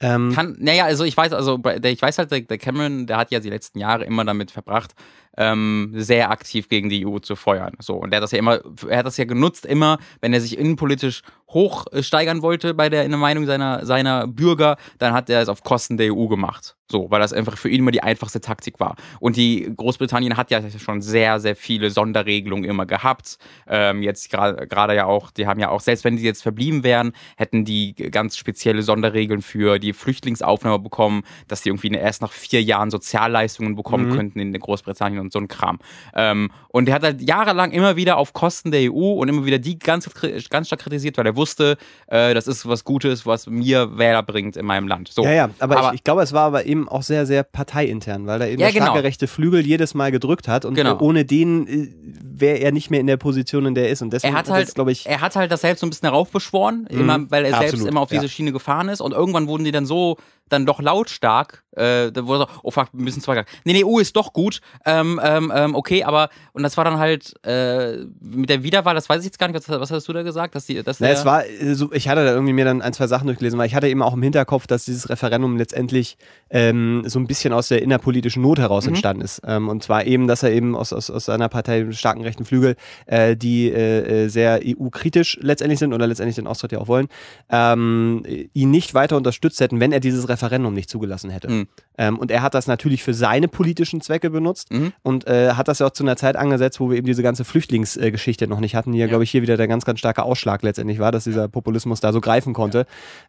Ähm, Kann, naja, also ich weiß, also ich weiß halt, der Cameron, der hat ja die letzten Jahre immer damit verbracht, ähm, sehr aktiv gegen die EU zu feuern. So und er hat das ja immer, er hat das ja genutzt immer, wenn er sich innenpolitisch hochsteigern wollte bei der in der Meinung seiner seiner Bürger, dann hat er es auf Kosten der EU gemacht. So, weil das einfach für ihn immer die einfachste Taktik war. Und die Großbritannien hat ja schon sehr, sehr viele Sonderregelungen immer gehabt. Ähm, jetzt gerade ja auch, die haben ja auch, selbst wenn die jetzt verblieben wären, hätten die ganz spezielle Sonderregeln für die Flüchtlingsaufnahme bekommen, dass die irgendwie erst nach vier Jahren Sozialleistungen bekommen mhm. könnten in Großbritannien und so ein Kram. Ähm, und er hat halt jahrelang immer wieder auf Kosten der EU und immer wieder die ganz, ganz stark kritisiert, weil er wusste, äh, das ist was Gutes, was mir Wähler bringt in meinem Land. So. Ja, ja, aber, aber ich, ich glaube, es war aber eben auch sehr, sehr parteiintern, weil da eben ja, der starke genau. rechte Flügel jedes Mal gedrückt hat und genau. ohne den äh, wäre er nicht mehr in der Position, in der er ist. Und deswegen er hat halt, glaube ich. Er hat halt das selbst so ein bisschen heraufbeschworen, mhm. immer, weil er Absolut, selbst immer auf diese ja. Schiene gefahren ist und irgendwann wurden die dann so dann doch lautstark, äh, da wurde so, oh fuck, wir müssen zwei Nee, nee, U ist doch gut. Ähm, ähm, ähm, okay, aber und das war dann halt äh, mit der Wiederwahl, das weiß ich jetzt gar nicht, was, was hast du da gesagt? Dass die, dass Na, es war, so, ich hatte da irgendwie mir dann ein, zwei Sachen durchgelesen, weil ich hatte eben auch im Hinterkopf, dass dieses Referendum letztendlich ähm, so ein bisschen aus der innerpolitischen Not heraus mhm. entstanden ist. Ähm, und zwar eben, dass er eben aus, aus, aus seiner Partei, dem starken rechten Flügel, äh, die äh, äh sehr EU-kritisch letztendlich sind oder letztendlich den Austritt ja auch wollen, ähm, ihn nicht weiter unterstützt hätten, wenn er dieses Referendum nicht zugelassen hätte. Mhm. Ähm, und er hat das natürlich für seine politischen Zwecke benutzt mhm. und äh, hat das ja auch zu einer Zeit angesetzt, wo wir eben diese ganze Flüchtlingsgeschichte noch nicht hatten, die ja, glaube ich, hier wieder der ganz, ganz starke Ausschlag letztendlich war, dass dieser Populismus da so greifen konnte.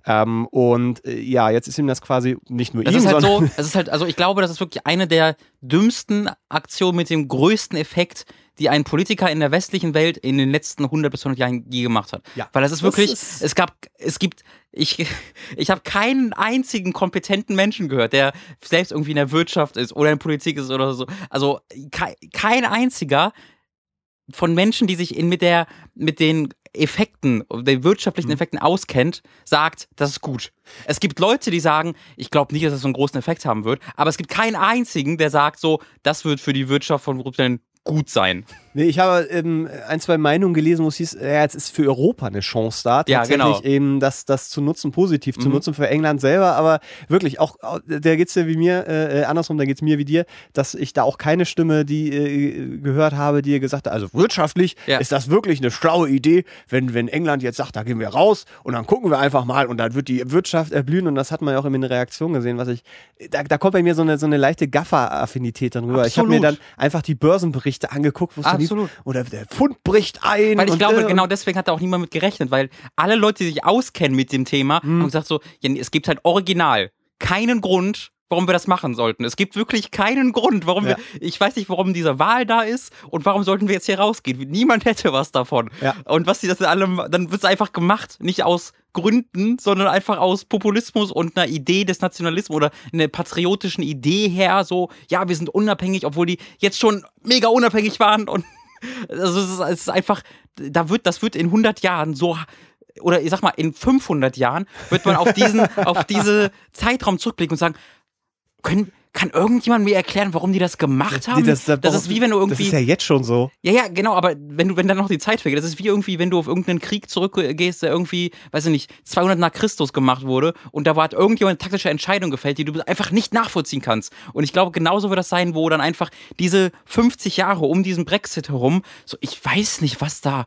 Ja. Ähm, und äh, ja, jetzt ist ihm das quasi nicht nur das ihm, ist halt so, es ist halt, also ich glaube, das ist wirklich eine der dümmsten Aktionen mit dem größten Effekt, die ein Politiker in der westlichen Welt in den letzten 100 bis 100 Jahren je gemacht hat. Ja. Weil das ist wirklich, das ist es gab, es gibt, ich, ich habe keinen einzigen kompetenten Menschen gehört, der selbst irgendwie in der Wirtschaft ist oder in Politik ist oder so. Also kein, kein einziger von Menschen, die sich in, mit der, mit den Effekten, den wirtschaftlichen mhm. Effekten auskennt, sagt, das ist gut. Es gibt Leute, die sagen, ich glaube nicht, dass das so einen großen Effekt haben wird, aber es gibt keinen einzigen, der sagt so, das wird für die Wirtschaft von Großbritannien gut sein. Nee, ich habe ähm, ein, zwei Meinungen gelesen, wo es hieß, ja, jetzt ist für Europa eine Chance da, tatsächlich ja, genau. eben das, das zu nutzen, positiv mhm. zu nutzen für England selber, aber wirklich, auch, da geht es ja wie mir, äh, äh, andersrum, da geht es mir wie dir, dass ich da auch keine Stimme, die äh, gehört habe, die gesagt hat, also wirtschaftlich ja. ist das wirklich eine schlaue Idee, wenn, wenn England jetzt sagt, da gehen wir raus und dann gucken wir einfach mal und dann wird die Wirtschaft erblühen und das hat man ja auch in der Reaktion gesehen, was ich, da, da kommt bei mir so eine, so eine leichte Gaffer-Affinität dann rüber. Absolut. Ich habe mir dann einfach die Börsenberichte angeguckt, wo es dann lief, oder der Pfund bricht ein. Weil ich glaube, äh, genau deswegen hat da auch niemand mit gerechnet, weil alle Leute, die sich auskennen mit dem Thema, mhm. haben gesagt so, ja, es gibt halt original keinen Grund, warum wir das machen sollten. Es gibt wirklich keinen Grund, warum ja. wir, ich weiß nicht, warum diese Wahl da ist und warum sollten wir jetzt hier rausgehen. Niemand hätte was davon. Ja. Und was sie das alle, dann wird es einfach gemacht, nicht aus Gründen, sondern einfach aus Populismus und einer Idee des Nationalismus oder einer patriotischen Idee her, so, ja, wir sind unabhängig, obwohl die jetzt schon mega unabhängig waren und also es ist, es ist einfach, da wird, das wird in 100 Jahren so oder ich sag mal, in 500 Jahren wird man auf diesen, auf diese Zeitraum zurückblicken und sagen, können, kann irgendjemand mir erklären, warum die das gemacht haben? Das, das, das, ist wie wenn du irgendwie. Das ist ja jetzt schon so. Ja, ja, genau, aber wenn du, wenn dann noch die Zeit vergeht, das ist wie irgendwie, wenn du auf irgendeinen Krieg zurückgehst, der irgendwie, weiß ich nicht, 200 nach Christus gemacht wurde und da hat irgendjemand eine taktische Entscheidung gefällt, die du einfach nicht nachvollziehen kannst. Und ich glaube, genauso wird das sein, wo dann einfach diese 50 Jahre um diesen Brexit herum, so, ich weiß nicht, was da,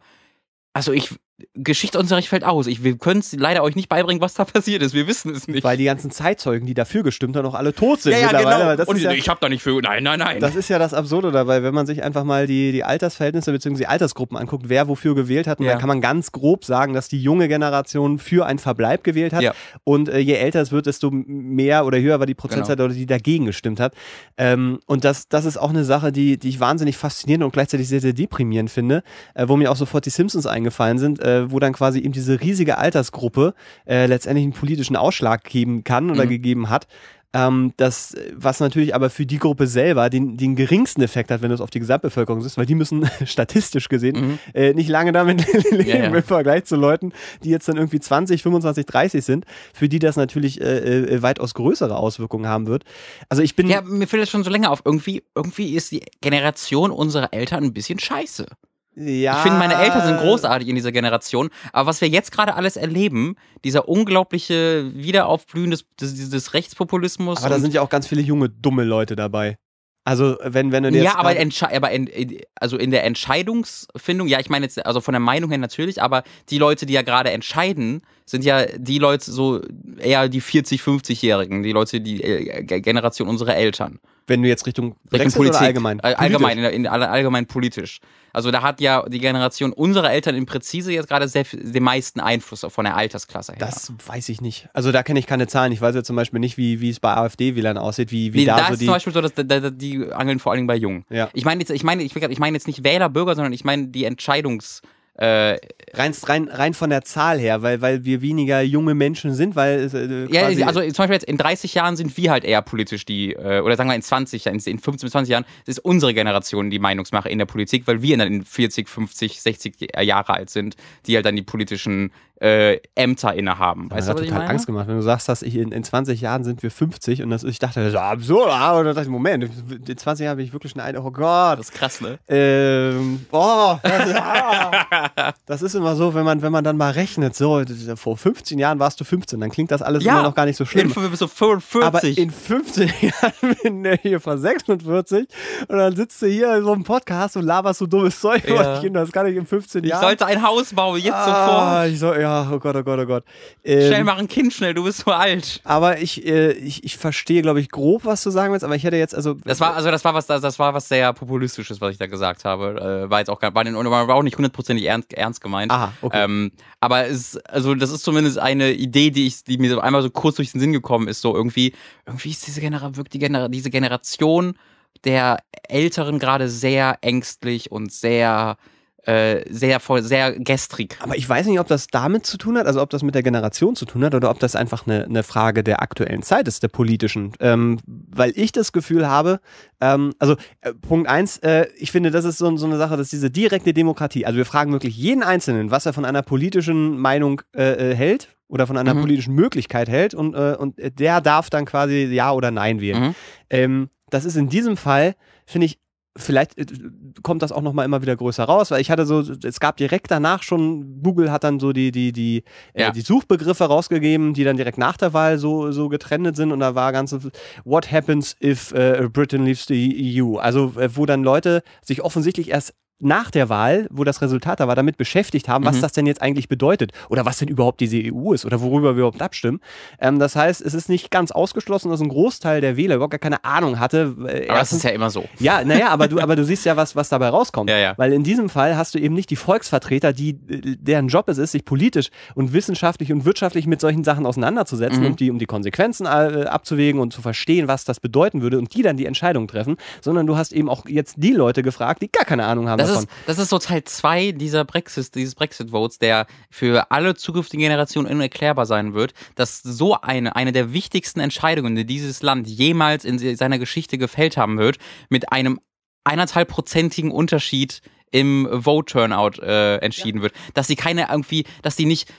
also ich, Geschichtsunterricht fällt aus. Ich, wir können es leider euch nicht beibringen, was da passiert ist. Wir wissen es nicht. Weil die ganzen Zeitzeugen, die dafür gestimmt haben, auch alle tot sind ja, ja, mittlerweile. Genau. Und ja, ich habe da nicht für. Nein, nein, nein. Das ist ja das Absurde dabei, wenn man sich einfach mal die, die Altersverhältnisse bzw. die Altersgruppen anguckt, wer wofür gewählt hat. Und ja. da kann man ganz grob sagen, dass die junge Generation für einen Verbleib gewählt hat. Ja. Und äh, je älter es wird, desto mehr oder höher war die Prozentzahl, genau. die dagegen gestimmt hat. Ähm, und das, das ist auch eine Sache, die, die ich wahnsinnig faszinierend und gleichzeitig sehr, sehr deprimierend finde, äh, wo mir auch sofort die Simpsons eingefallen sind, äh, wo dann quasi eben diese riesige Altersgruppe äh, letztendlich einen politischen Ausschlag geben kann oder mhm. gegeben hat. Ähm, das, was natürlich aber für die Gruppe selber den, den geringsten Effekt hat, wenn du es auf die Gesamtbevölkerung siehst, weil die müssen statistisch gesehen mhm. äh, nicht lange damit leben ja, ja. im Vergleich zu Leuten, die jetzt dann irgendwie 20, 25, 30 sind, für die das natürlich äh, äh, weitaus größere Auswirkungen haben wird. Also ich bin. Ja, mir fällt das schon so länger auf. Irgendwie, irgendwie ist die Generation unserer Eltern ein bisschen scheiße. Ja. Ich finde, meine Eltern sind großartig in dieser Generation. Aber was wir jetzt gerade alles erleben, dieser unglaubliche Wiederaufblühen des, des, des Rechtspopulismus. Aber da sind ja auch ganz viele junge, dumme Leute dabei. Also wenn, wenn du dir Ja, jetzt aber, aber in, also in der Entscheidungsfindung, ja, ich meine jetzt, also von der Meinung her natürlich, aber die Leute, die ja gerade entscheiden, sind ja die Leute so eher die 40, 50-Jährigen, die Leute, die äh, Ge- Generation unserer Eltern. Wenn du jetzt Richtung Richtung Brexit Politik. oder allgemein? Äh, allgemein, Politisch? in, in, allgemein politisch. Also da hat ja die Generation unserer Eltern im Präzise jetzt gerade sehr den meisten Einfluss von der Altersklasse her. Das weiß ich nicht. Also da kenne ich keine Zahlen. Ich weiß ja zum Beispiel nicht, wie, wie es bei AfD-Wählern aussieht, wie, wie Nee, da, da so ist die. zum Beispiel so, dass da, da, die angeln vor allen Dingen bei Jungen. Ja. Ich meine jetzt, ich meine, ich, ich meine jetzt nicht Wähler, Bürger, sondern ich meine die Entscheidungs, äh, Rein, rein, rein von der Zahl her, weil, weil wir weniger junge Menschen sind, weil äh, Ja, also zum Beispiel jetzt in 30 Jahren sind wir halt eher politisch die, äh, oder sagen wir in 20, Jahren, in 15 bis 20 Jahren ist unsere Generation die Meinungsmacher in der Politik, weil wir dann in 40, 50, 60 Jahre alt sind, die halt dann die politischen äh, Ämter innehaben. das Weißt du, hat ich total? Angst gemacht, wenn du sagst, dass ich in, in 20 Jahren sind wir 50 und das, ich dachte, das ist absurd, aber dann dachte ich, Moment, in 20 Jahren bin ich wirklich schon alt, oh Gott. Das ist krass, ne? Ähm, boah, das, ah. das ist immer so, wenn man, wenn man dann mal rechnet, so, vor 15 Jahren warst du 15, dann klingt das alles Ja. immer noch gar nicht so schlimm. In, bis so 45. Aber in 15 Jahren bin ich hier vor 46 und dann sitzt du hier in so einem Podcast und laberst so dummes Zeug Ja. hin. Das kann ich in 15 ich Jahren. sollte ein Haus bauen, jetzt ah, sofort. ich so, ja, oh Gott, oh Gott, oh Gott. Schnell Ähm, mach ein Kind schnell, du bist so alt. aber ich, äh, ich, ich verstehe, glaube ich, grob, was du sagen willst, aber ich hätte jetzt, also. Das war, also das war was, das war was sehr populistisches, was ich da gesagt habe. Äh, war jetzt auch, gar- war, den, war auch nicht hundertprozentig ernst, ernst gemeint. Aha, okay. Ähm, aber es, also das ist zumindest eine Idee, die ich, die mir so einmal so kurz durch den Sinn gekommen ist. So irgendwie, irgendwie ist diese Generation, wirkt die Genera diese Generation der Älteren gerade sehr ängstlich und sehr, äh, sehr sehr gestrig. Aber ich weiß nicht, ob das damit zu tun hat, also ob das mit der Generation zu tun hat oder ob das einfach eine, eine Frage der aktuellen Zeit ist, der politischen. Ähm, weil ich das Gefühl habe, ähm, also äh, Punkt eins, äh, ich finde, das ist so, so eine Sache, dass diese direkte Demokratie, also wir fragen wirklich jeden Einzelnen, was er von einer politischen Meinung äh, äh, hält oder von einer Mhm. politischen Möglichkeit hält und, äh, und der darf dann quasi Ja oder Nein wählen. Mhm. Ähm, das ist in diesem Fall, finde ich, vielleicht äh, kommt das auch noch mal immer wieder größer raus, weil ich hatte so, es gab direkt danach schon, Google hat dann so die, die, die, Ja. äh, die Suchbegriffe rausgegeben, die dann direkt nach der Wahl so, so getrennt sind und da war ganz, what happens if äh, Britain leaves the EU? Also, äh, wo dann Leute sich offensichtlich erst nach der Wahl, wo das Resultat da war, damit beschäftigt haben, was Mhm. das denn jetzt eigentlich bedeutet oder was denn überhaupt diese EU ist oder worüber wir überhaupt abstimmen. Ähm, das heißt, es ist nicht ganz ausgeschlossen, dass ein Großteil der Wähler überhaupt gar keine Ahnung hatte. Äh, Aber das ist ja immer so. ja, naja, aber du, aber du siehst ja, was, was dabei rauskommt. Ja, ja. Weil in diesem Fall hast du eben nicht die Volksvertreter, die, deren Job es ist, sich politisch und wissenschaftlich und wirtschaftlich mit solchen Sachen auseinanderzusetzen, Mhm. um, die, um die Konsequenzen äh, abzuwägen und zu verstehen, was das bedeuten würde und die dann die Entscheidung treffen, sondern du hast eben auch jetzt die Leute gefragt, die gar keine Ahnung haben Das davon. ist, das ist so Teil 2 dieser Brexit, dieses Brexit-Votes, der für alle zukünftigen Generationen unerklärbar sein wird, dass so eine, eine der wichtigsten Entscheidungen, die dieses Land jemals in seiner Geschichte gefällt haben wird, mit einem eineinhalbprozentigen Unterschied im Vote-Turnout äh, entschieden wird. Dass sie keine irgendwie, dass sie nicht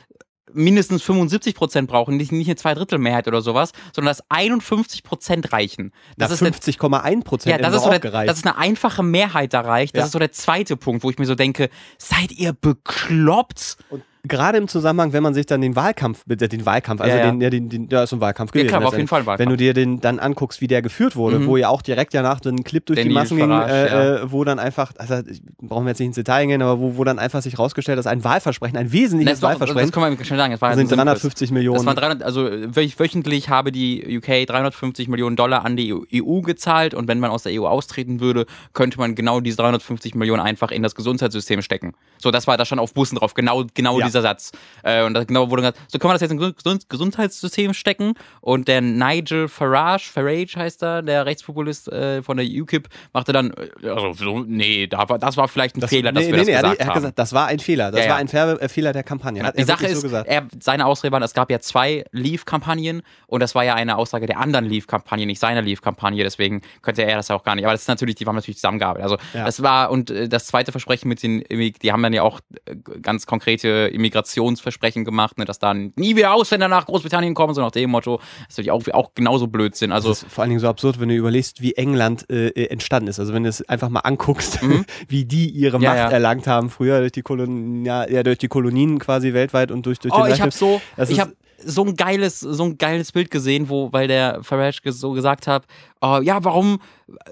mindestens 75 Prozent brauchen, nicht, nicht eine Zweidrittelmehrheit oder sowas, sondern dass 51 Prozent reichen. Das Na, ist der 50,1 Prozent ja, das ist, so der, gereicht. das ist eine einfache Mehrheit da reicht. Das Ja. ist so der zweite Punkt, wo ich mir so denke, seid ihr bekloppt? und gerade im Zusammenhang, wenn man sich dann den Wahlkampf, den Wahlkampf, also Ja, ja. den, ja, den, den, ja, ist ein Wahlkampf gewesen. klar, war auf jeden. Fall Wahlkampf. Wenn du dir den dann anguckst, wie der geführt wurde, Mhm. wo ja auch direkt danach so ein Clip durch Der die Massen ging, äh, ja. äh, wo dann einfach, also brauchen wir jetzt nicht ins Detail gehen, aber wo, wo dann einfach sich rausgestellt hat, dass ein Wahlversprechen, ein wesentliches Das, war, das Wahlversprechen, kann man schnell sagen. Das war das ein sind simples. 350 Millionen. Das waren 300, also wöch- wöchentlich habe die UK 350 Millionen Dollar an die EU gezahlt und wenn man aus der EU austreten würde, könnte man genau diese 350 Millionen einfach in das Gesundheitssystem stecken. So, das war da schon auf Bussen drauf, genau, genau Ja. Dieser Satz. Äh, und das genau wurde gesagt, so können wir das jetzt in Gesund Gesundheitssystem stecken und der Nigel Farage, Farage heißt er, der Rechtspopulist äh, von der UKIP, machte dann, äh, also, so, nee, da war, das war vielleicht ein Fehler, dass wir das er, hat- gesagt er hat haben. gesagt, das war ein Fehler. Das Ja, war ein Fer äh, Fehler der Kampagne. Hat Die er Sache ist, so gesagt. er, seine Ausrede war, es gab ja zwei Leave-Kampagnen und das war ja eine Aussage der anderen Leave-Kampagne, nicht seiner Leave-Kampagne, deswegen könnte er das ja auch gar nicht. Aber das ist natürlich, die haben natürlich zusammengearbeitet. Also Ja. das war, und äh, das zweite Versprechen mit den, die haben dann ja auch äh, ganz konkrete Immigrationsversprechen gemacht, ne, dass dann nie wieder Ausländer nach Großbritannien kommen, so nach dem Motto. Das ist natürlich auch, auch genauso Blödsinn. Also das ist vor allen Dingen so absurd, wenn du überlegst, wie England äh, äh, entstanden ist. Also wenn du es einfach mal anguckst, wie die ihre Mhm. Ja, Macht ja. erlangt haben früher durch die Kolonien, ja, ja, durch die Kolonien quasi weltweit und durch, durch Oh, den ich habe so, Das ich habe so ein geiles, so ein geiles Bild gesehen, wo, weil der Farage so gesagt hat, äh, ja, warum,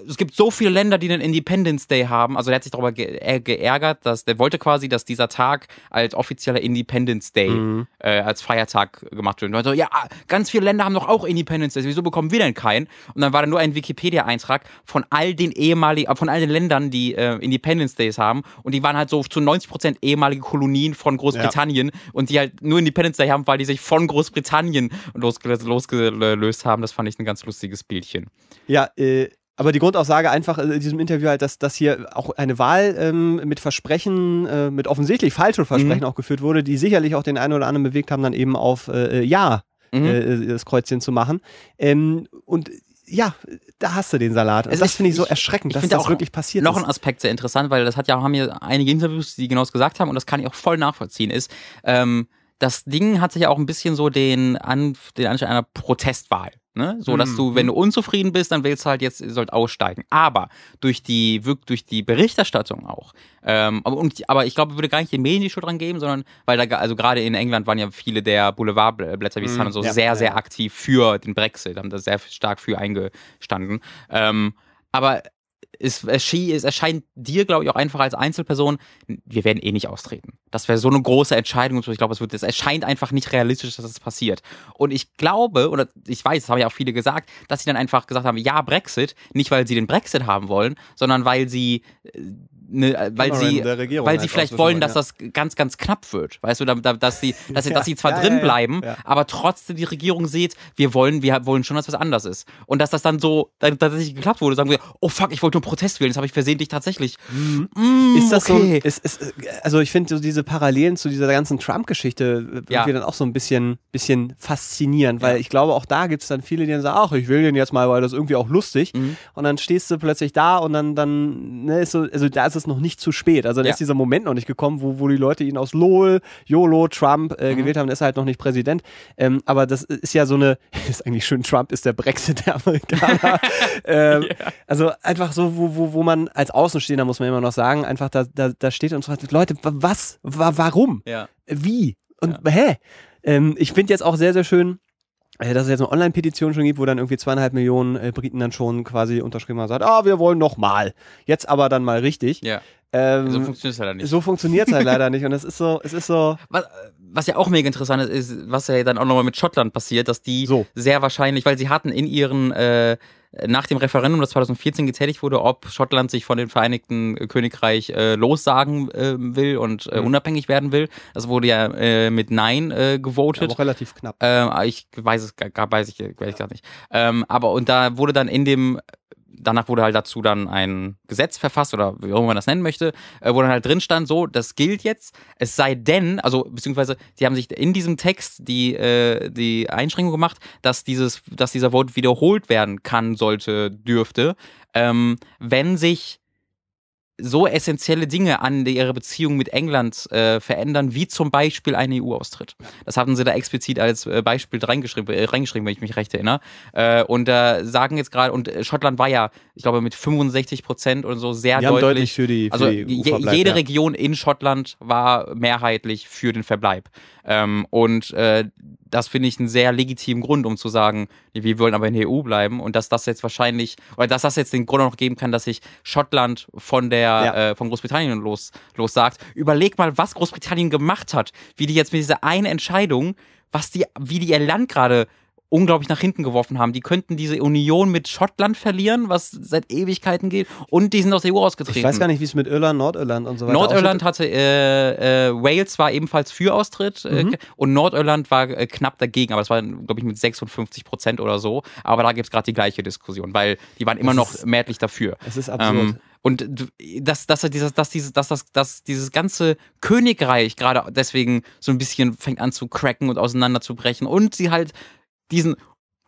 es gibt so viele Länder, die einen Independence Day haben. Also der hat sich darüber ge äh, geärgert, dass der wollte quasi, dass dieser Tag als offizieller Independence Day mhm. äh, als Feiertag gemacht wird. Und so, ja, ganz viele Länder haben doch auch Independence Day. Wieso bekommen wir denn keinen? Und dann war da nur ein Wikipedia-Eintrag von all den ehemaligen, von all den Ländern, die äh, Independence Days haben. Und die waren halt so zu 90 Prozent ehemalige Kolonien von Großbritannien ja. und die halt nur Independence Day haben, weil die sich von Großbritannien losgelöst, losgelöst haben. Das fand ich ein ganz lustiges Bildchen. Ja, äh, aber die Grundaussage einfach in diesem Interview halt, dass, dass hier auch eine Wahl ähm, mit Versprechen, äh, mit offensichtlich falschen Versprechen mhm. auch geführt wurde, die sicherlich auch den einen oder anderen bewegt haben, dann eben auf äh, Ja mhm. äh, das Kreuzchen zu machen. Ähm, und ja, da hast du den Salat. Also das finde ich so erschreckend, ich dass das auch wirklich passiert noch ist. Noch ein Aspekt sehr interessant, weil das hat ja, haben ja einige Interviews, die genau das gesagt haben, und das kann ich auch voll nachvollziehen, ist, ähm, das Ding hatte ja auch ein bisschen so den, An den Anschein einer Protestwahl. Ne? So, dass du, wenn du mhm. unzufrieden bist, dann willst du halt jetzt, sollt aussteigen. Aber durch die, durch die Berichterstattung auch. Ähm, aber, und, aber ich glaube, würde gar nicht den Medien die Schuld dran geben, sondern, weil da, also gerade in England waren ja viele der Boulevardblätter, wie es mm, und so, ja, sehr, sehr ja. aktiv für den Brexit, haben da sehr stark für eingestanden. Ähm, aber es, es, erscheint dir, glaube ich, auch einfach als Einzelperson, wir werden eh nicht austreten. Das wäre so eine große Entscheidung. Ich glaube, es es erscheint einfach nicht realistisch, dass das passiert. Und ich glaube, oder ich weiß, das haben ja auch viele gesagt, dass sie dann einfach gesagt haben, ja, Brexit, nicht weil sie den Brexit haben wollen, sondern weil sie äh, ne, weil sie, weil sie vielleicht wollen, dass das ganz, ganz knapp wird. Weißt du, da, da, dass sie, dass, sie, dass sie zwar ja, drin bleiben, ja, aber trotzdem die Regierung sieht, wir wollen, wir wollen schon, dass was anders ist. Und dass das dann so dann tatsächlich geklappt wurde, sagen wir, oh fuck, ich wollte nur Protest wählen, das habe ich versehentlich tatsächlich. Mhm. Mm, ist das okay. so? Ist, ist, also ich finde so diese Parallelen zu dieser ganzen Trump-Geschichte äh, irgendwie dann auch so ein bisschen, bisschen faszinierend, weil ich glaube, auch da gibt es dann viele, die dann sagen, ach, ich will den jetzt mal, weil das irgendwie auch lustig. Mhm. Und dann stehst du plötzlich da und dann, dann ne, ist so, also da ist es noch nicht zu spät. Also da ja. ist dieser Moment noch nicht gekommen, wo, wo die Leute ihn aus LOL, YOLO, Trump äh, mhm. gewählt haben. Der ist halt noch nicht Präsident. Ähm, aber das ist ja so eine, ist eigentlich schön, Trump ist der Brexit der Amerikaner. ähm, yeah. Also einfach so, wo, wo, wo man als Außenstehender, muss man immer noch sagen, einfach da, da, da steht und sagt, Leute, was, warum, ja. wie und ja. hä? Ähm, ich finde jetzt auch sehr, sehr schön, dass es jetzt eine Online-Petition schon gibt, wo dann irgendwie zweieinhalb Millionen äh, Briten dann schon quasi unterschrieben haben und sagt, ah, wir wollen noch mal. Jetzt aber dann mal richtig. Ja. Ähm, so funktioniert es leider nicht. So funktioniert es halt leider nicht. Und es ist so, es ist so. Was, was ja auch mega interessant ist, ist, was ja dann auch nochmal mit Schottland passiert, dass die so. sehr wahrscheinlich, weil sie hatten in ihren äh, nach dem Referendum, das 2014 getätigt wurde, ob Schottland sich von dem Vereinigten Königreich äh, lossagen äh, will und äh, mhm. unabhängig werden will. Das wurde ja äh, mit Nein äh, gewotet. Ja, aber relativ knapp. Äh, ich weiß es gar, weiß ich, weiß ich gar nicht. Ähm, aber und da wurde dann in dem danach wurde halt dazu dann ein Gesetz verfasst oder wie auch immer man das nennen möchte, äh, wo dann halt drin stand, so, das gilt jetzt, es sei denn, also beziehungsweise die haben sich in diesem Text die, äh, die Einschränkung gemacht, dass dieses, dass dieser Vote wiederholt werden kann, sollte, dürfte, ähm, wenn sich so essentielle Dinge an ihrer Beziehung mit England äh, verändern, wie zum Beispiel ein EU-Austritt. Das hatten sie da explizit als äh, Beispiel reingeschrieben, äh, reingeschrieben, wenn ich mich recht erinnere. Äh, und da äh, sagen jetzt gerade, und Schottland war ja, ich glaube, mit 65 Prozent und so sehr deutlich, deutlich für die, für also die je, jede ja. Region in Schottland war mehrheitlich für den Verbleib. Ähm, und äh, das finde ich einen sehr legitimen Grund, um zu sagen, wir wollen aber in der EU bleiben und dass das jetzt wahrscheinlich, oder dass das jetzt den Grund noch geben kann, dass sich Schottland von der, ja. äh, von Großbritannien los, los sagt. Überleg mal, was Großbritannien gemacht hat, wie die jetzt mit dieser einen Entscheidung, was die, wie die ihr Land gerade unglaublich nach hinten geworfen haben. Die könnten diese Union mit Schottland verlieren, was seit Ewigkeiten geht, und die sind aus der EU ausgetreten. Ich weiß gar nicht, wie es mit Irland, Nordirland und so weiter Nordirland hatte, äh, äh, Wales war ebenfalls für Austritt äh, mhm. und Nordirland war äh, knapp dagegen, aber es war, glaube ich, mit 56 Prozent oder so. Aber da gibt es gerade die gleiche Diskussion, weil die waren immer das noch mehrheitlich dafür. Es ist absurd. Ähm, und dass, dass, dieses, dass, dieses, dass, das, dass dieses ganze Königreich gerade deswegen so ein bisschen fängt an zu cracken und auseinanderzubrechen und sie halt diesen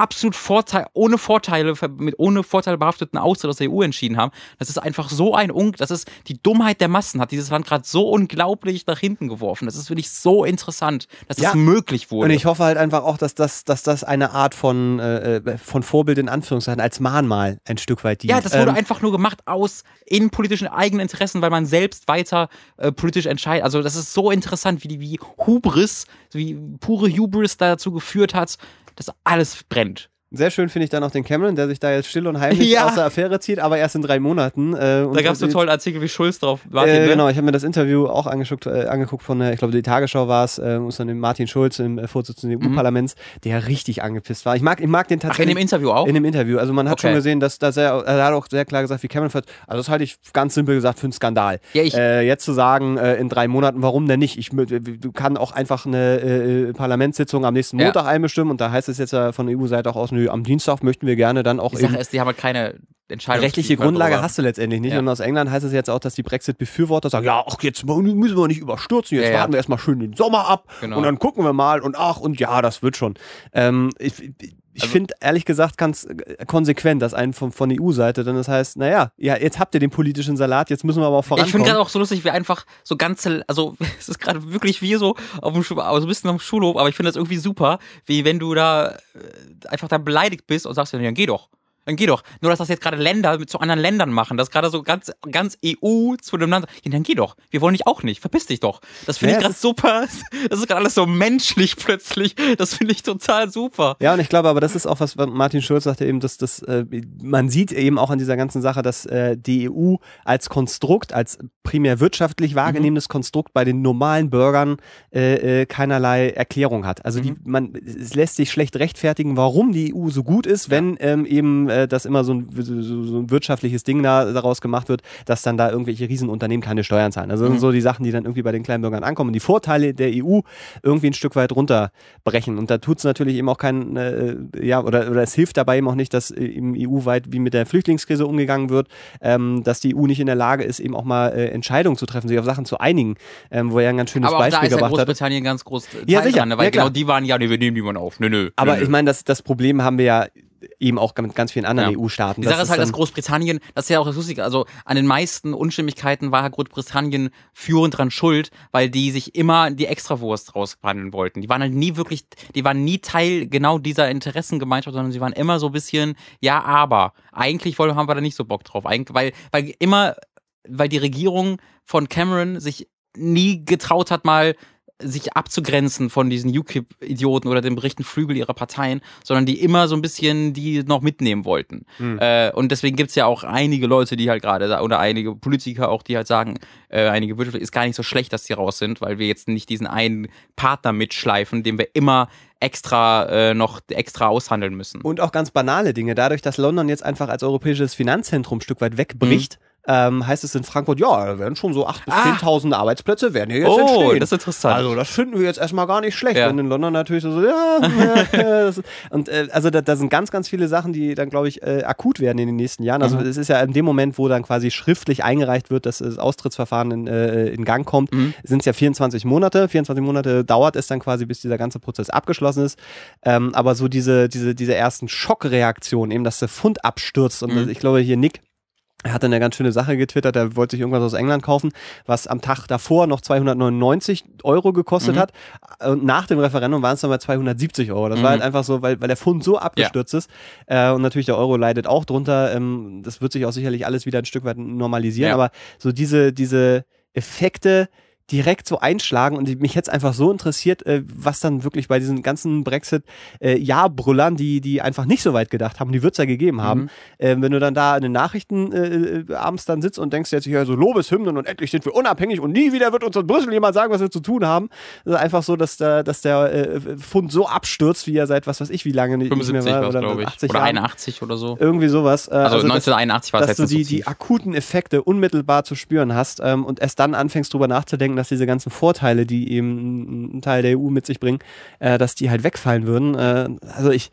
absolut Vorteil, ohne Vorteile, mit ohne Vorteile behafteten Austritt aus der EU entschieden haben. Das ist einfach so ein, Un das ist die Dummheit der Massen, hat dieses Land gerade so unglaublich nach hinten geworfen. Das ist wirklich so interessant, dass ja. das möglich wurde. Und ich hoffe halt einfach auch, dass das, dass das eine Art von, äh, äh, von Vorbild in Anführungszeichen als Mahnmal ein Stück weit dient. Ja, das wurde ähm, einfach nur gemacht aus innenpolitischen eigenen Interessen, weil man selbst weiter äh, politisch entscheidet. Also das ist so interessant, wie die wie Hubris, wie pure Hubris dazu geführt hat, dass alles brennt. Sehr schön finde ich dann auch den Cameron, der sich da jetzt still und heimlich Ja. aus der Affäre zieht, aber erst in drei Monaten. Äh, Da gab es so jetzt- tollen Artikel wie Schulz drauf. Martin, äh, ne? genau, ich habe mir das Interview auch angeguckt, äh, angeguckt von, der, ich glaube, die Tagesschau war es, äh, von dem Martin Schulz, dem äh, Vorsitzenden des EU-Parlaments, der richtig angepisst war. Ich mag, ich mag den Mhm. Ach, in tatsächlich. dem Interview auch? In dem Interview. Also man hat Okay. schon gesehen, dass, dass er, er hat auch sehr klar gesagt, wie Cameron fährt. Also das halte ich ganz simpel gesagt für einen Skandal. Ja, ich- äh, jetzt zu sagen, äh, in drei Monaten, warum denn nicht? Ich, kann auch einfach eine äh, Parlamentssitzung am nächsten Ja. Montag einbestimmen und da heißt es jetzt ja von der EU-Seite auch aus, nö, am Dienstag möchten wir gerne dann auch Die Sache ist, die haben halt keine Entscheidung. rechtliche Grundlage hast du letztendlich nicht. Ja. Und aus England heißt es jetzt auch, dass die Brexit-Befürworter sagen, ja, ach, jetzt müssen wir nicht überstürzen, jetzt Ja, ja. warten wir erstmal schön den Sommer ab Genau. und dann gucken wir mal und ach und ja, das wird schon. Ähm, ich ich Also- finde ehrlich gesagt ganz äh, konsequent, dass einen von, von EU-Seite, denn das heißt, naja, ja, jetzt habt ihr den politischen Salat, jetzt müssen wir aber auch Ich vorankommen. finde gerade auch so lustig, wie einfach so ganze, also es ist gerade wirklich wie so auf dem Schul, also ein bisschen am Schulhof, aber ich finde das irgendwie super, wie wenn du da äh, einfach da beleidigt bist und sagst, ja, dann geh doch. Dann geh doch. Nur, dass das jetzt gerade Länder mit zu anderen Ländern machen, das gerade so ganz, ganz EU zu einem Land. Ja, dann geh doch. Wir wollen dich auch nicht. Verpiss dich doch. Das finde Ja, ich gerade super. Das ist gerade alles so menschlich plötzlich. Das finde ich total super. Ja, und ich glaube, aber das ist auch was, Martin Schulz sagte eben, dass das, äh, man sieht eben auch an dieser ganzen Sache, dass äh, die EU als Konstrukt, als primär wirtschaftlich wahrgenehmendes Konstrukt bei den normalen Bürgern äh, äh, keinerlei Erklärung hat. Also die, man, es lässt sich schlecht rechtfertigen, warum die EU so gut ist, wenn ähm, eben äh, das immer so ein, so, so ein wirtschaftliches Ding da, daraus gemacht wird, dass dann da irgendwelche Riesenunternehmen keine Steuern zahlen. Also das sind so die Sachen, die dann irgendwie bei den kleinen Bürgern ankommen. Und die Vorteile der EU irgendwie ein Stück weit runterbrechen. Und da tut es natürlich eben auch kein, äh, ja, oder, oder es hilft dabei eben auch nicht, dass äh, im EU-weit wie mit der Flüchtlingskrise umgegangen wird, ähm, dass die EU nicht in der Lage ist, eben auch mal äh, Entscheidungen zu treffen, sich auf Sachen zu einigen, ähm, wo er ein ganz schönes Aber auch da Beispiel ist ja gebracht hat. Großbritannien ganz groß Teil Ja, sicher. dran, weil Ja, klar. genau die waren ja, nee, wir nehmen die mal auf. Nö, nö. Aber nö, ich meine, das, das Problem haben wir ja eben auch mit ganz vielen anderen Ja. EU-Staaten. Die Sache ist halt, dass Großbritannien, das ist ja auch das Lustige, also an den meisten Unstimmigkeiten war halt Großbritannien führend dran schuld, weil die sich immer die Extrawurst raushandeln wollten. Die waren halt nie wirklich, die waren nie Teil genau dieser Interessengemeinschaft, sondern sie waren immer so ein bisschen, ja, aber eigentlich wollen, haben wir da nicht so Bock drauf. Eigentlich, weil, weil immer, weil die Regierung von Cameron sich nie getraut hat, mal sich abzugrenzen von diesen UKIP-Idioten oder dem rechten Flügel ihrer Parteien, sondern die immer so ein bisschen die noch mitnehmen wollten. Äh, und deswegen gibt's ja auch einige Leute, die halt gerade, da- oder einige Politiker auch, die halt sagen, äh, einige Wirtschaftler, ist gar nicht so schlecht, dass die raus sind, weil wir jetzt nicht diesen einen Partner mitschleifen, den wir immer extra äh, noch extra aushandeln müssen. Und auch ganz banale Dinge. Dadurch, dass London jetzt einfach als europäisches Finanzzentrum ein Stück weit wegbricht, ähm, heißt es in Frankfurt, ja, da werden schon so 8.000 bis Mhm. Ah. 10.000 Arbeitsplätze werden hier jetzt Oh, entstehen. das ist interessant. Also das finden wir jetzt erstmal gar nicht schlecht. Ja. Und in London natürlich so, ja, ja, und äh, also da, da sind ganz, ganz viele Sachen, die dann, glaube ich, äh, akut werden in den nächsten Jahren. Also Mhm. es ist ja in dem Moment, wo dann quasi schriftlich eingereicht wird, dass das Austrittsverfahren in, äh, in Gang kommt, Mhm. sind es ja 24 Monate. 24 Monate dauert es dann quasi, bis dieser ganze Prozess abgeschlossen ist. Ähm, aber so diese, diese, diese ersten Schockreaktionen, eben, dass der Fund abstürzt und Mhm. ich glaube hier Nick er hat dann eine ganz schöne Sache getwittert, er wollte sich irgendwas aus England kaufen, was am Tag davor noch 299 Euro gekostet Mhm. hat. Und nach dem Referendum waren es dann mal 270 Euro. Das Mhm. war halt einfach so, weil, weil der Fund so abgestürzt ist. Äh, und natürlich der Euro leidet auch drunter. Ähm, das wird sich auch sicherlich alles wieder ein Stück weit normalisieren. Ja. Aber so diese, diese Effekte, direkt so einschlagen und mich jetzt einfach so interessiert, äh, was dann wirklich bei diesen ganzen Brexit-Ja-Brüllern, die, die einfach nicht so weit gedacht haben, die wird es ja gegeben haben, Mhm. äh, wenn du dann da in den Nachrichten äh, abends dann sitzt und denkst jetzt hier so Lobeshymnen und endlich sind wir unabhängig und nie wieder wird uns in Brüssel jemand sagen, was wir zu tun haben. Das ist einfach so, dass der, dass der äh, Fund so abstürzt, wie er seit was weiß ich wie lange nicht, nicht 75 mehr war. Oder, ich. 80 Oder Jahren. 81 oder so. Irgendwie sowas. Äh, Also, dass- 1981 war es dass du die, so die akuten Effekte unmittelbar zu spüren hast ähm, und erst dann anfängst drüber nachzudenken, dass diese ganzen Vorteile, die eben ein Teil der EU mit sich bringen, äh, dass die halt wegfallen würden. Äh, also ich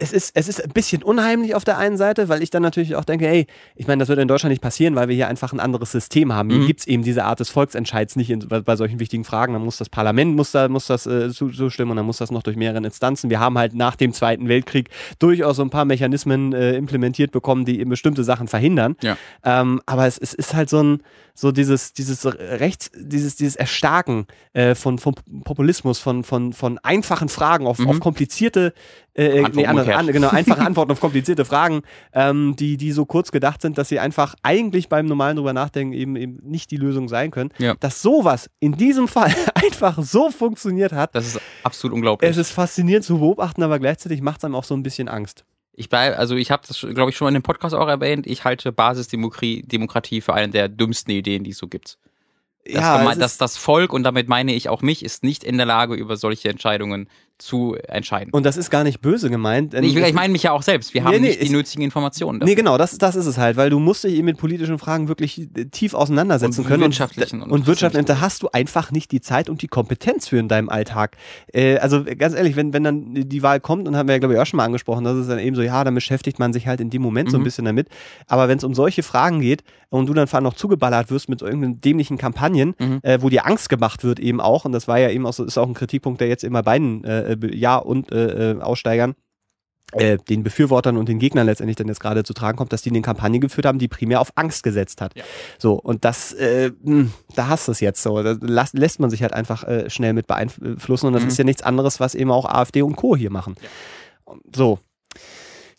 es ist, es ist ein bisschen unheimlich auf der einen Seite, weil ich dann natürlich auch denke, hey, ich meine, das wird in Deutschland nicht passieren, weil wir hier einfach ein anderes System haben. Hier Mhm. gibt es eben diese Art des Volksentscheids nicht in, bei, bei solchen wichtigen Fragen. Dann muss das Parlament muss da, muss das äh, zu- zustimmen und dann muss das noch durch mehrere Instanzen. Wir haben halt nach dem Zweiten Weltkrieg durchaus so ein paar Mechanismen äh, implementiert bekommen, die eben bestimmte Sachen verhindern. Ja. Ähm, aber es, es ist halt so ein, so dieses, dieses Rechts, dieses, dieses Erstarken äh, von, von Populismus, von, von, von einfachen Fragen auf, Mhm. auf komplizierte äh, nee, anders, an, genau, einfache Antworten auf komplizierte Fragen, ähm, die, die so kurz gedacht sind, dass sie einfach eigentlich beim normalen drüber nachdenken eben, eben nicht die Lösung sein können. Ja. Dass sowas in diesem Fall einfach so funktioniert hat. Das ist absolut unglaublich. Es ist faszinierend zu beobachten, aber gleichzeitig macht es einem auch so ein bisschen Angst. Ich bleib, also ich habe das, glaube ich, schon mal in dem Podcast auch erwähnt. Ich halte Basisdemokratie für eine der dümmsten Ideen, die es so gibt. Das, ja, dass das Volk, und damit meine ich auch mich, ist nicht in der Lage, über solche Entscheidungen zu entscheiden. Und das ist gar nicht böse gemeint. Nee, ich, ich meine mich ja auch selbst. Wir nee, haben nee, nicht die nötigen Informationen. Dafür. Nee, genau, das, das ist es halt, weil du musst dich eben mit politischen Fragen wirklich äh, tief auseinandersetzen und können. Wirtschaftlichen und, und wirtschaftlichen. Und da hast du einfach nicht die Zeit und die Kompetenz für in deinem Alltag. Äh, also ganz ehrlich, wenn, wenn dann die Wahl kommt, und haben wir ja, glaube ich, auch schon mal angesprochen, das ist dann eben so, ja, dann beschäftigt man sich halt in dem Moment mhm. so ein mhm. bisschen damit. Aber wenn es um solche Fragen geht und du dann vor allem noch zugeballert wirst mit so irgendeinen dämlichen Kampagnen, mhm. äh, wo dir Angst gemacht wird eben auch, und das war ja eben auch so, ist auch ein Kritikpunkt, der jetzt immer beiden äh, Ja und äh, äh, Aussteigern, äh, den Befürwortern und den Gegnern letztendlich dann jetzt gerade zu tragen kommt, dass die eine Kampagne geführt haben, die primär auf Angst gesetzt hat. Ja. So, und das, äh, hm, da hast du es jetzt so. Da lässt, lässt man sich halt einfach äh, schnell mit beeinflussen und das mhm. ist ja nichts anderes, was eben auch AfD und Co. hier machen. Ja. So.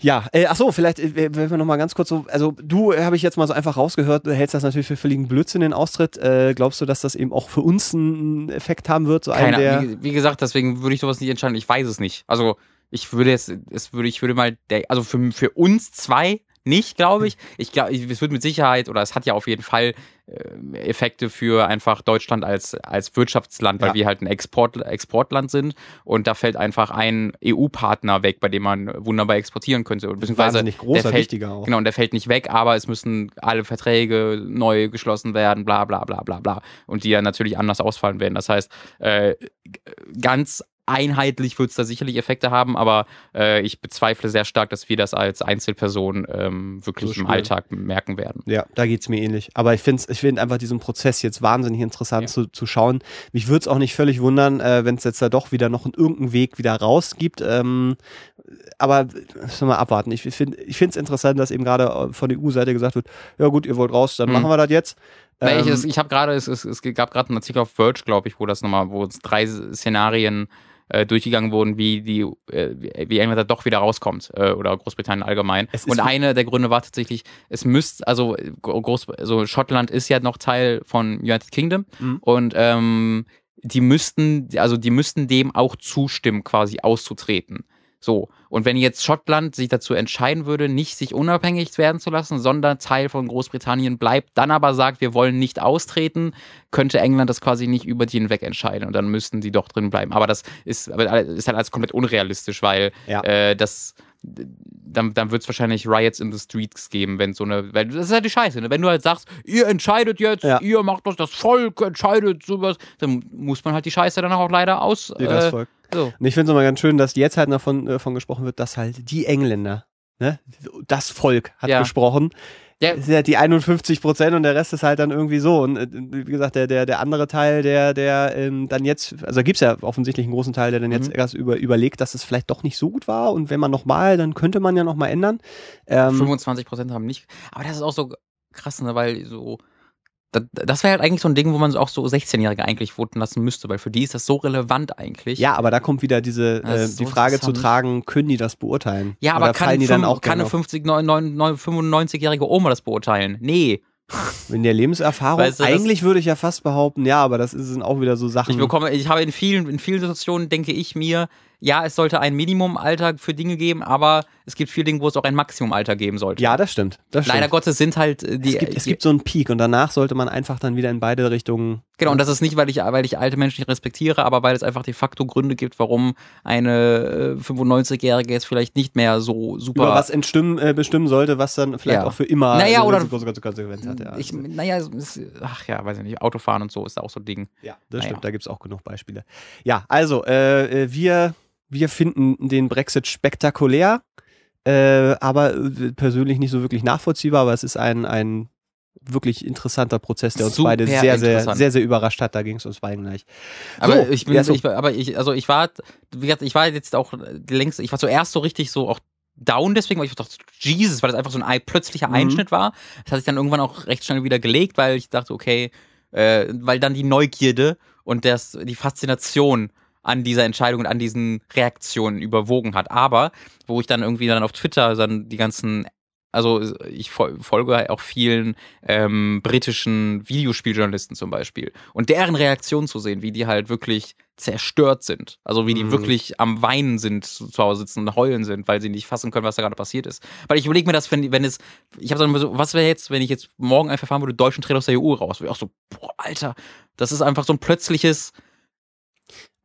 Ja, äh, ach so, vielleicht, äh, wenn wir noch mal ganz kurz so, also du äh, habe ich jetzt mal so einfach rausgehört, du hältst das natürlich für völligen Blödsinn den Austritt. Äh, glaubst du, dass das eben auch für uns einen Effekt haben wird? So Keine, der wie, wie gesagt, deswegen würde ich sowas nicht entscheiden. Ich weiß es nicht. Also ich würde jetzt, es würde, ich würde mal, also für, für uns zwei nicht, glaube ich. Ich glaube, es wird mit Sicherheit oder es hat ja auf jeden Fall äh, Effekte für einfach Deutschland als, als Wirtschaftsland, weil ja. wir halt ein Export, Exportland sind und da fällt einfach ein EU-Partner weg, bei dem man wunderbar exportieren könnte. Beziehungsweise Wahnsinnig großer, der fällt, wichtiger auch. Genau, und der fällt nicht weg, aber es müssen alle Verträge neu geschlossen werden, bla bla bla bla bla. Und die ja natürlich anders ausfallen werden. Das heißt, äh, ganz einheitlich wird es da sicherlich Effekte haben, aber äh, ich bezweifle sehr stark, dass wir das als Einzelperson ähm, wirklich so im Alltag merken werden. Ja, da geht es mir ähnlich. Aber ich finde ich find einfach diesen Prozess jetzt wahnsinnig interessant ja. zu, zu schauen. Mich würde es auch nicht völlig wundern, äh, wenn es jetzt da doch wieder noch in irgendeinen Weg wieder raus gibt. Ähm, aber müssen wir mal abwarten. Ich finde es interessant, dass eben gerade von der EU-Seite gesagt wird, ja gut, ihr wollt raus, dann mhm. machen wir das jetzt. Ähm, ich, ich habe gerade, es, es, es gab gerade einen Artikel auf Verge, glaube ich, wo das nochmal, wo es drei Szenarien äh, durchgegangen wurden, wie die, äh, wie England da doch wieder rauskommt äh, oder Großbritannien allgemein. Und einer der Gründe war tatsächlich, es müsste, also Groß, also Schottland ist ja noch Teil von United Kingdom mhm. und ähm, die müssten, also die müssten dem auch zustimmen, quasi auszutreten. So. Und wenn jetzt Schottland sich dazu entscheiden würde, nicht sich unabhängig werden zu lassen, sondern Teil von Großbritannien bleibt, dann aber sagt, wir wollen nicht austreten, könnte England das quasi nicht über die hinweg entscheiden und dann müssten die doch drin bleiben. Aber das ist, ist halt alles komplett unrealistisch, weil ja. äh, das dann, dann wird es wahrscheinlich Riots in the Streets geben, wenn so eine, weil das ist halt die Scheiße, ne? wenn du halt sagst, ihr entscheidet jetzt, ja. ihr macht das, das Volk entscheidet sowas, dann muss man halt die Scheiße dann auch leider aus. Äh, das Volk. So. Und ich finde es immer ganz schön, dass jetzt halt davon, davon gesprochen wird, dass halt die Engländer, ne, das Volk hat ja. gesprochen. Ja. Das sind ja die 51 Prozent und der Rest ist halt dann irgendwie so. Und äh, wie gesagt, der, der, der andere Teil, der, der ähm, dann jetzt, also gibt es ja offensichtlich einen großen Teil, der dann jetzt mhm. erst über, überlegt, dass es vielleicht doch nicht so gut war. Und wenn man nochmal, dann könnte man ja nochmal ändern. Ähm, 25 Prozent haben nicht. Aber das ist auch so krass, ne, weil so das, wäre halt eigentlich so ein Ding, wo man auch so 16-Jährige eigentlich voten lassen müsste, weil für die ist das so relevant eigentlich. Ja, aber da kommt wieder diese äh, die so Frage zu tragen, können die das beurteilen? Ja, aber kann, die dann auch kann eine 50, 95-jährige Oma das beurteilen? Nee. In der Lebenserfahrung, weißt du, eigentlich würde ich ja fast behaupten, ja, aber das sind auch wieder so Sachen. Ich bekomme, ich habe in vielen, in vielen Situationen denke ich mir, ja, es sollte ein Minimumalter für Dinge geben, aber es gibt viele Dinge, wo es auch ein Maximumalter geben sollte. Ja, das stimmt. Das Leider stimmt. Gottes sind halt äh, die. Es gibt, es gibt so einen Peak und danach sollte man einfach dann wieder in beide Richtungen. Genau, und das ist nicht, weil ich, weil ich alte Menschen nicht respektiere, aber weil es einfach de facto Gründe gibt, warum eine 95-Jährige äh, jetzt vielleicht nicht mehr so super. Über was entstimmen, äh, bestimmen sollte, was dann vielleicht ja. auch für immer naja, oder große Konsequenz hat. Ja. Ich, naja, ist, ach ja, weiß ich nicht, Autofahren und so ist auch so ein Ding. Ja, das naja. stimmt, da gibt es auch genug Beispiele. Ja, also, äh, wir wir finden den Brexit spektakulär, äh, aber äh, persönlich nicht so wirklich nachvollziehbar, aber es ist ein, ein wirklich interessanter Prozess, der uns Super beide sehr, sehr, sehr, sehr überrascht hat. Da ging es uns beiden gleich. Aber so, ich bin, ja, so. ich, aber ich, also ich war, wie gesagt, ich war jetzt auch längst, ich war zuerst so richtig so auch down deswegen, weil ich dachte, Jesus, weil das einfach so ein plötzlicher mhm. Einschnitt war. Das hat sich dann irgendwann auch recht schnell wieder gelegt, weil ich dachte, okay, äh, weil dann die Neugierde und das, die Faszination an dieser Entscheidung und an diesen Reaktionen überwogen hat. Aber wo ich dann irgendwie dann auf Twitter dann die ganzen also ich folge auch vielen ähm, britischen Videospieljournalisten zum Beispiel und deren Reaktion zu sehen, wie die halt wirklich zerstört sind. Also wie die mhm. wirklich am Weinen sind, zu Hause sitzen und heulen sind, weil sie nicht fassen können, was da gerade passiert ist. Weil ich überlege mir das, wenn, wenn es, ich habe dann so, was wäre jetzt, wenn ich jetzt morgen einfach fahren würde, deutschen Trainer aus der EU raus? Wäre auch so, boah, Alter, das ist einfach so ein plötzliches,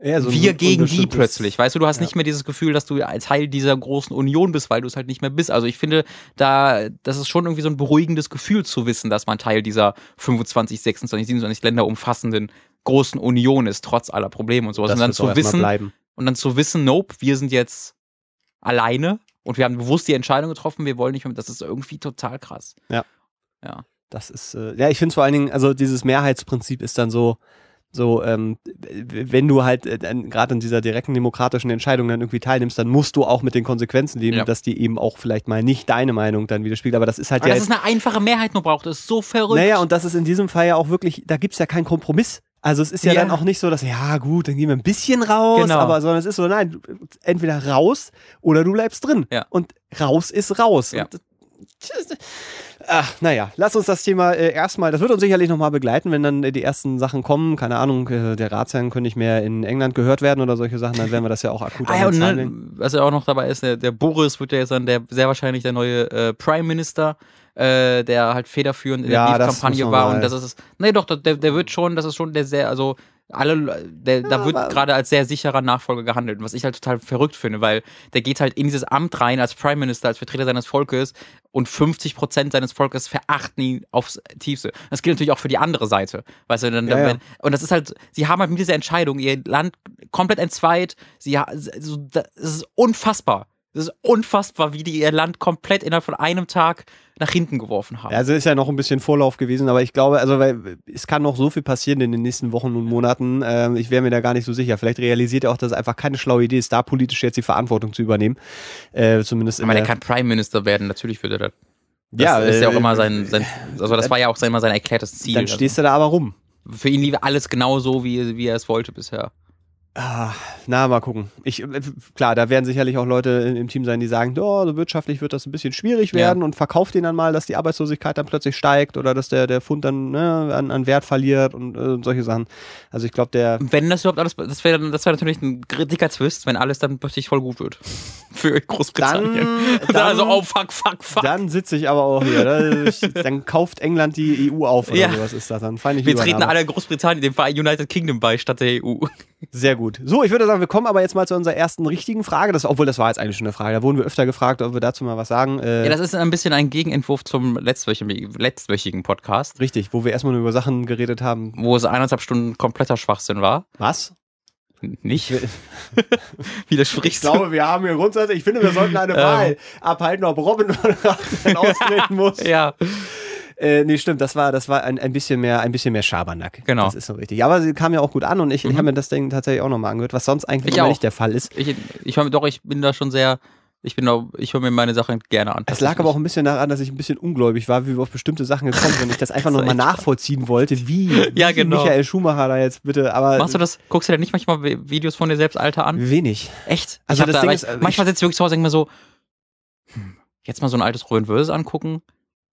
ja, so wir gegen die plötzlich. Weißt du, du hast ja. nicht mehr dieses Gefühl, dass du Teil dieser großen Union bist, weil du es halt nicht mehr bist. Also ich finde, da, das ist schon irgendwie so ein beruhigendes Gefühl zu wissen, dass man Teil dieser 25, 26, 27 Länder umfassenden großen Union ist, trotz aller Probleme und sowas. Das und dann zu wissen, und dann zu wissen, nope, wir sind jetzt alleine und wir haben bewusst die Entscheidung getroffen, wir wollen nicht mehr, das ist irgendwie total krass. Ja. Ja. Das ist, äh, ja, ich finde es vor allen Dingen, also dieses Mehrheitsprinzip ist dann so, so, ähm, wenn du halt äh, gerade in dieser direkten demokratischen Entscheidung dann irgendwie teilnimmst, dann musst du auch mit den Konsequenzen leben, ja. dass die eben auch vielleicht mal nicht deine Meinung dann widerspiegelt. Aber das ist halt Aber ja. Das ist eine einfache Mehrheit nur braucht, das ist so verrückt. Naja, und das ist in diesem Fall ja auch wirklich, da gibt's ja keinen Kompromiss. Also es ist ja, ja, dann auch nicht so, dass, ja gut, dann gehen wir ein bisschen raus, genau. aber sondern es ist so, nein, entweder raus oder du bleibst drin. Ja. Und raus ist raus. Ja. Und, Ach, naja, lass uns das Thema äh, erstmal, das wird uns sicherlich nochmal begleiten, wenn dann äh, die ersten Sachen kommen. Keine Ahnung, äh, der Ratsherrn könnte nicht mehr in England gehört werden oder solche Sachen, dann werden wir das ja auch akut ah, ja, und ne, Was ja auch noch dabei ist, der, der, Boris wird ja jetzt dann der, sehr wahrscheinlich der neue äh, Prime Minister. Äh, der halt federführend in ja, der Kampagne war und das ist nee doch der, der wird schon das ist schon der sehr also alle, der, ja, da wird gerade als sehr sicherer Nachfolger gehandelt, was ich halt total verrückt finde, weil der geht halt in dieses Amt rein als Prime Minister, als Vertreter seines Volkes und 50 Prozent seines Volkes verachten ihn aufs Tiefste. Das gilt natürlich auch für die andere Seite, weißt du, dann, ja, ja. und das ist halt, sie haben halt mit dieser Entscheidung ihr Land komplett entzweit, sie, das ist unfassbar. Das ist unfassbar, wie die ihr Land komplett innerhalb von einem Tag nach hinten geworfen haben. Also ist ja noch ein bisschen Vorlauf gewesen, aber ich glaube, also weil es kann noch so viel passieren in den nächsten Wochen und Monaten. Ähm, ich wäre mir da gar nicht so sicher. Vielleicht realisiert er auch, dass es einfach keine schlaue Idee ist, da politisch jetzt die Verantwortung zu übernehmen. Äh, zumindest. Aber der kann Prime Minister werden, natürlich würde er das. Das ja, ist ja auch äh, immer sein, sein also das war ja auch immer sein erklärtes Ziel. Dann stehst also. du da aber rum. Für ihn lief alles genau so, wie, wie er es wollte bisher. Ah, na, mal gucken. Ich, äh, klar, da werden sicherlich auch Leute im Team sein, die sagen, oh, so wirtschaftlich wird das ein bisschen schwierig werden ja. und verkauft den dann mal, dass die Arbeitslosigkeit dann plötzlich steigt oder dass der, der Fund dann ne, an, an Wert verliert und äh, solche Sachen. Also ich glaube, der. Wenn das überhaupt alles, das wäre das wär natürlich ein dicker Twist, wenn alles dann plötzlich voll gut wird. Für Großbritannien. Dann, dann also, oh fuck, fuck, fuck. Dann sitze ich aber auch hier. dann kauft England die EU auf oder ja. sowas ist das dann. Fein Wir treten alle Großbritannien, dem Verein United Kingdom bei, statt der EU. Sehr gut. So, ich würde sagen, wir kommen aber jetzt mal zu unserer ersten richtigen Frage. Das, obwohl, das war jetzt eigentlich schon eine Frage. Da wurden wir öfter gefragt, ob wir dazu mal was sagen. Äh, ja, das ist ein bisschen ein Gegenentwurf zum letztwöchigen, letztwöchigen Podcast. Richtig, wo wir erstmal nur über Sachen geredet haben. Wo es eineinhalb Stunden kompletter Schwachsinn war. Was? Nicht? Widersprichst du? Ich glaube, wir haben hier grundsätzlich, ich finde, wir sollten eine ähm. Wahl abhalten, ob Robin oder austreten muss. ja. Äh, nee, stimmt, das war, das war ein, ein bisschen mehr, ein bisschen mehr Schabernack. Genau. Das ist so richtig. Aber sie kam ja auch gut an und ich, mhm. ich habe mir das Ding tatsächlich auch nochmal angehört, was sonst eigentlich immer nicht der Fall ist. Ich, ich hör, doch, ich bin da schon sehr, ich bin auch, ich höre mir meine Sachen gerne an. Es lag aber auch ein bisschen daran, dass ich ein bisschen ungläubig war, wie wir auf bestimmte Sachen gekommen sind. ich das einfach nochmal nachvollziehen wollte, wie, ja, genau. Michael Schumacher da jetzt bitte, aber. Machst du das, guckst du dir nicht manchmal Videos von dir selbst Alter an? Wenig. Echt? Also das da, Ding ist, manchmal sitze ich wirklich zu Hause und denke mir so, hm, jetzt mal so ein altes Verse angucken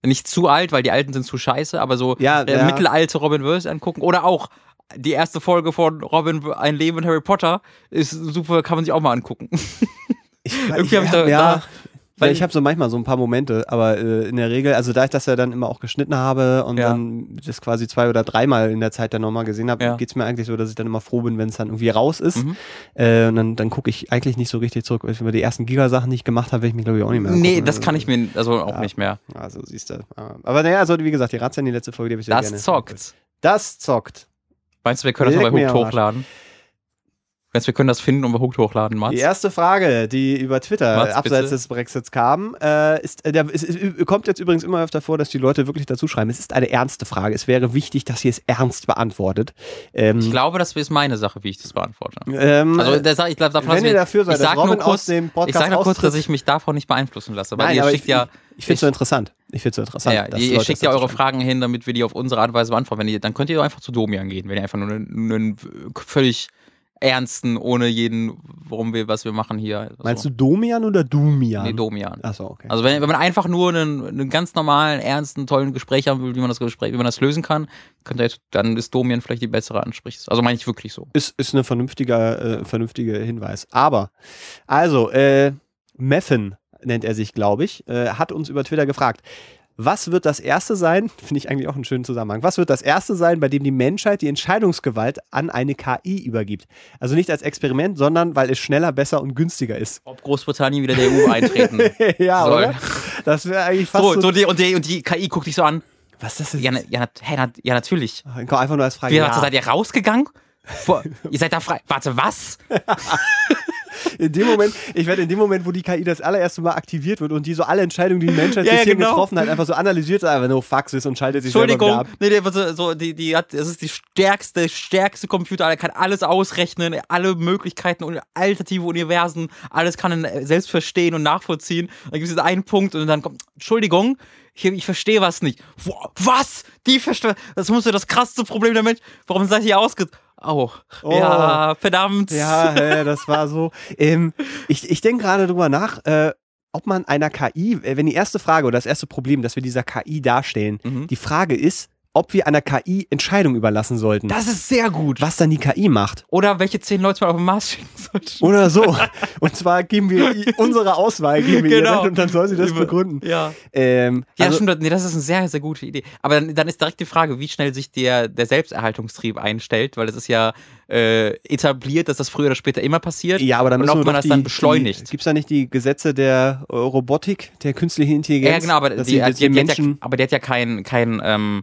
nicht zu alt, weil die alten sind zu scheiße, aber so ja, äh, ja. mittelalte Robin Verse angucken oder auch die erste Folge von Robin Ein Leben in Harry Potter ist super, kann man sich auch mal angucken. Ich, Irgendwie habe ich da, ja, da weil ja, ich habe so manchmal so ein paar Momente, aber äh, in der Regel, also da ich das ja dann immer auch geschnitten habe und ja. dann das quasi zwei oder dreimal in der Zeit dann nochmal gesehen habe, ja. geht es mir eigentlich so, dass ich dann immer froh bin, wenn es dann irgendwie raus ist. Mhm. Äh, und dann, dann gucke ich eigentlich nicht so richtig zurück. Wenn ich mir die ersten Giga-Sachen nicht gemacht habe, werde ich mich, glaube ich, auch nicht mehr. Nee, das kann ich mir also auch nicht mehr. Also siehst du. Aber naja, also wie gesagt, die Razzia in die letzte Folge, die habe ich sehr das gerne. Das zockt. Das zockt. Meinst du, wir können das mal bei hochladen? Meinst wir können das finden und wir hochladen, Mats? Die erste Frage, die über Twitter Mats, abseits des Brexits kam, äh, ist, äh, der, es, es, kommt jetzt übrigens immer öfter vor, dass die Leute wirklich dazu schreiben. Es ist eine ernste Frage. Es wäre wichtig, dass ihr es ernst beantwortet. Ähm, ich glaube, das ist meine Sache, wie ich das beantworte. Ähm, also, der, ich glaube, wenn ihr dafür seid, ich sage nur kurz, ich sage nur kurz, dass ich mich davon nicht beeinflussen lasse. Weil Nein, ihr schickt ich, ja. Ich finde es so interessant. Ich finde es so interessant. Ja, ihr, ihr schickt ja eure Fragen hin, damit wir die auf unsere Art und Weise beantworten. Wenn ihr, dann könnt ihr doch einfach zu Domian gehen, wenn ihr einfach nur einen, einen völlig ernsten, ohne jeden, worum wir, was wir machen hier. Also, Meinst du Domian oder Dumian? Nee, Domian. Achso, okay. Also wenn, wenn man einfach nur einen, einen ganz normalen, ernsten, tollen Gespräch haben will, wie man das Gespräch, wie man das lösen kann, könnte dann ist Domian vielleicht die bessere Ansprechpartner. Also meine ich wirklich so. ist, ist ein vernünftiger, äh, vernünftiger Hinweis. Aber, also, äh, Meffen nennt er sich, glaube ich, äh, hat uns über Twitter gefragt. Was wird das erste sein? Finde ich eigentlich auch einen schönen Zusammenhang. Was wird das erste sein, bei dem die Menschheit die Entscheidungsgewalt an eine KI übergibt? Also nicht als Experiment, sondern weil es schneller, besser und günstiger ist. Ob Großbritannien wieder der EU eintreten ja, soll. oder? Das wäre eigentlich fast So, so. so die, und, die, und die KI guckt dich so an. was ist das? Ja, ja, na- ja natürlich. Komm, einfach nur als Frage. Wie, ja. warte, seid ihr rausgegangen? Vor, ihr seid da frei. Warte, was? In dem Moment, ich werde in dem Moment, wo die KI das allererste Mal aktiviert wird und die so alle Entscheidungen, die die Menschheit Ja, bis ja, hierhin genau. getroffen hat, einfach so analysiert, einfach nur Faxes und schaltet sich selber wieder Entschuldigung, ab. nee, der, wird so, so, die, die hat, das ist die stärkste, stärkste Computer, er kann alles ausrechnen, alle Möglichkeiten und alternative Universen, alles kann er selbst verstehen und nachvollziehen. Dann gibt es diesen einen Punkt und dann kommt, Entschuldigung, hier, ich verstehe was nicht. Was? Die verstehe, das muss ja das krasseste Problem der Mensch. Warum seid ihr ausge... Oh, Oh. ja, verdammt. Ja, das war so. Ähm, ich ich denke gerade drüber nach, äh, ob man einer KI, äh, wenn die erste Frage oder das erste Problem, das wir dieser KI darstellen, Mhm. die Frage ist, ob wir einer KI Entscheidung überlassen sollten. Das ist sehr gut. was dann die KI macht. Oder welche zehn Leute man auf den Mars schicken sollte. Oder so. Und zwar geben wir unsere Auswahl, geben wir ihr Genau. dann und dann soll sie das begründen. Ja. Ähm, Ja, also, stimmt. Nee, das ist eine sehr, sehr gute Idee. Aber dann, dann ist direkt die Frage, wie schnell sich der, der Selbsterhaltungstrieb einstellt, weil es ist ja äh, etabliert, dass das früher oder später immer passiert. Ja, aber dann und ob man das die, dann beschleunigt. Gibt es da nicht die Gesetze der äh, Robotik, der künstlichen Intelligenz? ja, genau, aber die, die, die, die hat ja, Menschen, aber die hat ja keinen kein, ähm,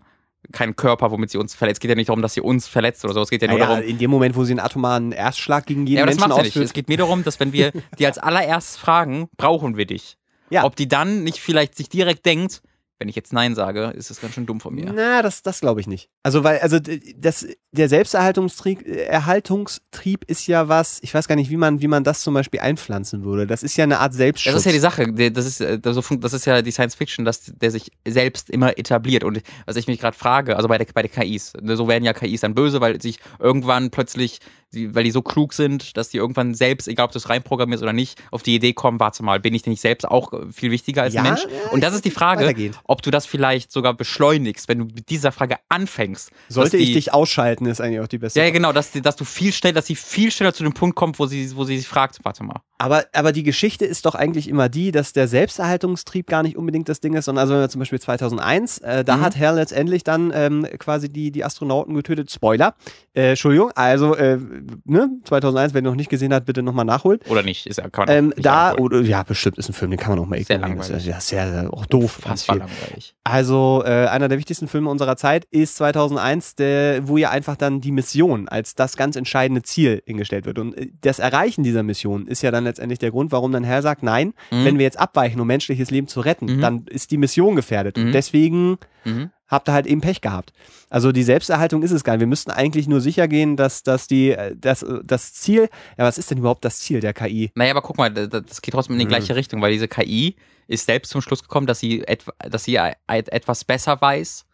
keinen Körper, womit sie uns verletzt. Es geht ja nicht darum, dass sie uns verletzt oder so. Es geht ja nur naja, darum. in dem Moment, wo sie einen atomaren Erstschlag gegen jeden Ja, aber das Menschen macht ja nicht. ausführt. Es geht mir darum, dass wenn wir die als allererstes fragen, brauchen wir dich. Ja. Ob die dann nicht vielleicht sich direkt denkt, wenn ich jetzt Nein sage, ist das ganz schön dumm von mir. Na, das, das glaube ich nicht. Also, weil, also das, der Selbsterhaltungstrieb äh, Erhaltungstrieb ist ja was, ich weiß gar nicht, wie man, wie man das zum Beispiel einpflanzen würde. Das ist ja eine Art Selbstschutz. Das ist ja die Sache. Der- Das ist, äh, das ist ja die Science Fiction, dass der sich selbst immer etabliert. Und was ich mich gerade frage, also bei, der, bei den KIs, ne, so werden ja KIs dann böse, weil sich irgendwann plötzlich, die, weil die so klug sind, dass die irgendwann selbst, egal ob du es reinprogrammierst oder nicht, auf die Idee kommen, warte mal, bin ich denn nicht selbst auch viel wichtiger als Ja, Mensch? ja, Und das ist die Frage, ob du das vielleicht sogar beschleunigst, wenn du mit dieser Frage anfängst. Sollte dass ich die, dich ausschalten, ist eigentlich auch die beste Ja, ja, genau, dass, die, dass du viel schneller, dass sie viel schneller zu dem Punkt kommt, wo sie, wo sie sich fragt, warte mal. Aber, aber die Geschichte ist doch eigentlich immer die, dass der Selbsterhaltungstrieb gar nicht unbedingt das Ding ist, sondern also wenn wir zum Beispiel 2001, äh, da Mhm. hat Hal letztendlich dann ähm, quasi die, die Astronauten getötet. Spoiler. Äh, Entschuldigung, also äh, ne, 2001, wer ihn noch nicht gesehen hat, bitte nochmal nachholen. Oder nicht, ist, ja- kann man Ähm, da, oder, ja, bestimmt ist ein Film, den kann man auch mal Sehr ignorieren. Das ist ja sehr, sehr auch doof. viel. langweilig. Also äh, einer der wichtigsten Filme unserer Zeit ist 2001, der, wo ja einfach dann die Mission als das ganz entscheidende Ziel hingestellt wird. Und äh, das Erreichen dieser Mission ist ja dann letztendlich der Grund, warum dann Herr sagt, nein, Mhm. wenn wir jetzt abweichen, um menschliches Leben zu retten, Mhm. dann ist die Mission gefährdet. Mhm. Und deswegen Mhm. habt ihr halt eben Pech gehabt. Also die Selbsterhaltung ist es gar nicht. Wir müssten eigentlich nur sicher gehen, dass, dass die, äh, dass, äh, das Ziel, ja, was ist denn überhaupt das Ziel der KI? Naja, aber guck mal, das das geht trotzdem in die Mhm. gleiche Richtung, weil diese KI ist selbst zum Schluss gekommen, dass sie, etwa, dass sie e- etwas besser weiß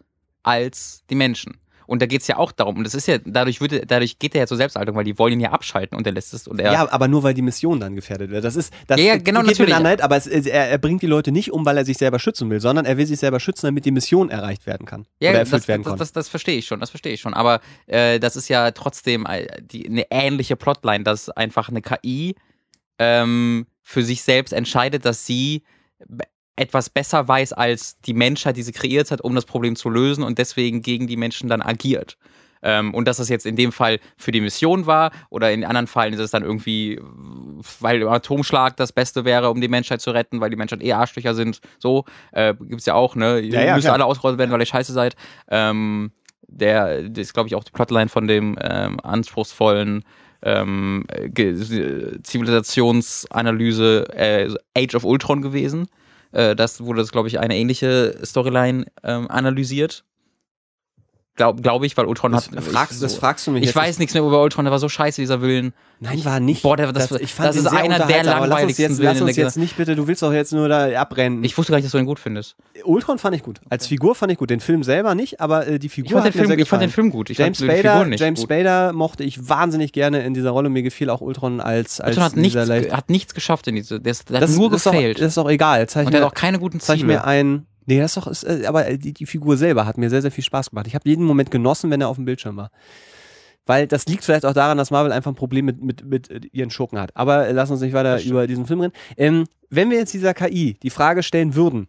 als die Menschen. Und da geht es ja auch darum, und das ist ja, dadurch, würde, dadurch geht er ja zur Selbsterhaltung, weil die wollen ihn ja abschalten und er lässt es und er. Ja, aber nur weil die Mission dann gefährdet wird. Das ist, das Ja, ja, genau, geht natürlich. nicht, aber es, er, er bringt die Leute nicht um, weil er sich selber schützen will, sondern er will sich selber schützen, damit die Mission erreicht werden kann. Ja, oder erfüllt das, werden das, kann. das, das verstehe ich schon, das verstehe ich schon. Aber äh, das ist ja trotzdem äh, die, eine ähnliche Plotline, dass einfach eine KI ähm, für sich selbst entscheidet, dass sie etwas besser weiß als die Menschheit, die sie kreiert hat, um das Problem zu lösen und deswegen gegen die Menschen dann agiert. Ähm, und dass das jetzt in dem Fall für die Mission war oder in anderen Fällen ist es dann irgendwie, weil ein Atomschlag das Beste wäre, um die Menschheit zu retten, weil die Menschheit eh Arschlöcher sind. So äh, gibt's ja auch, ne? Ihr Ja, ja, müsst klar. alle ausgerottet werden, weil ihr scheiße seid. Ähm, der, das ist, glaube ich, auch die Plotline von dem ähm, anspruchsvollen ähm, Zivilisationsanalyse äh, Age of Ultron gewesen. Äh, das wurde das, glaube ich, eine ähnliche Storyline ähm, analysiert. Glaube glaub ich, weil Ultron Das, hat. fragst, ich, das fragst du mich ich jetzt. weiß nichts mehr über Ultron, der war so scheiße, dieser Willen. Nein, war nicht. Boah, der- das- ich fand das den ist einer der langweiligsten Lass uns jetzt, lass uns jetzt nicht bitte, du willst doch jetzt nur da abrennen. Ich wusste gar nicht, dass du den gut findest. Ultron fand ich gut. Als Figur fand ich gut. Den Film selber nicht, aber äh, die Figur Ich fand, den hat mir Film, sehr ich fand den. Film gut. Ich James Spader, Figur nicht James gut. Spader mochte ich wahnsinnig gerne in dieser Rolle. Mir gefiel auch Ultron als, als Ultron hat nichts, hat nichts geschafft in diese. Der, ist- der das hat nur gefailt. Das ist auch egal. Zeig und der hat auch keine guten zeig Ziele. mir ein. Nee, das ist doch, ist, äh, aber die, die Figur selber hat mir sehr, sehr viel Spaß gemacht. Ich habe jeden Moment genossen, wenn er auf dem Bildschirm war. Weil das liegt vielleicht auch daran, dass Marvel einfach ein Problem mit, mit, mit äh, ihren Schurken hat. Aber äh, lass uns nicht weiter über diesen Film reden. Ähm, wenn wir jetzt dieser KI die Frage stellen würden,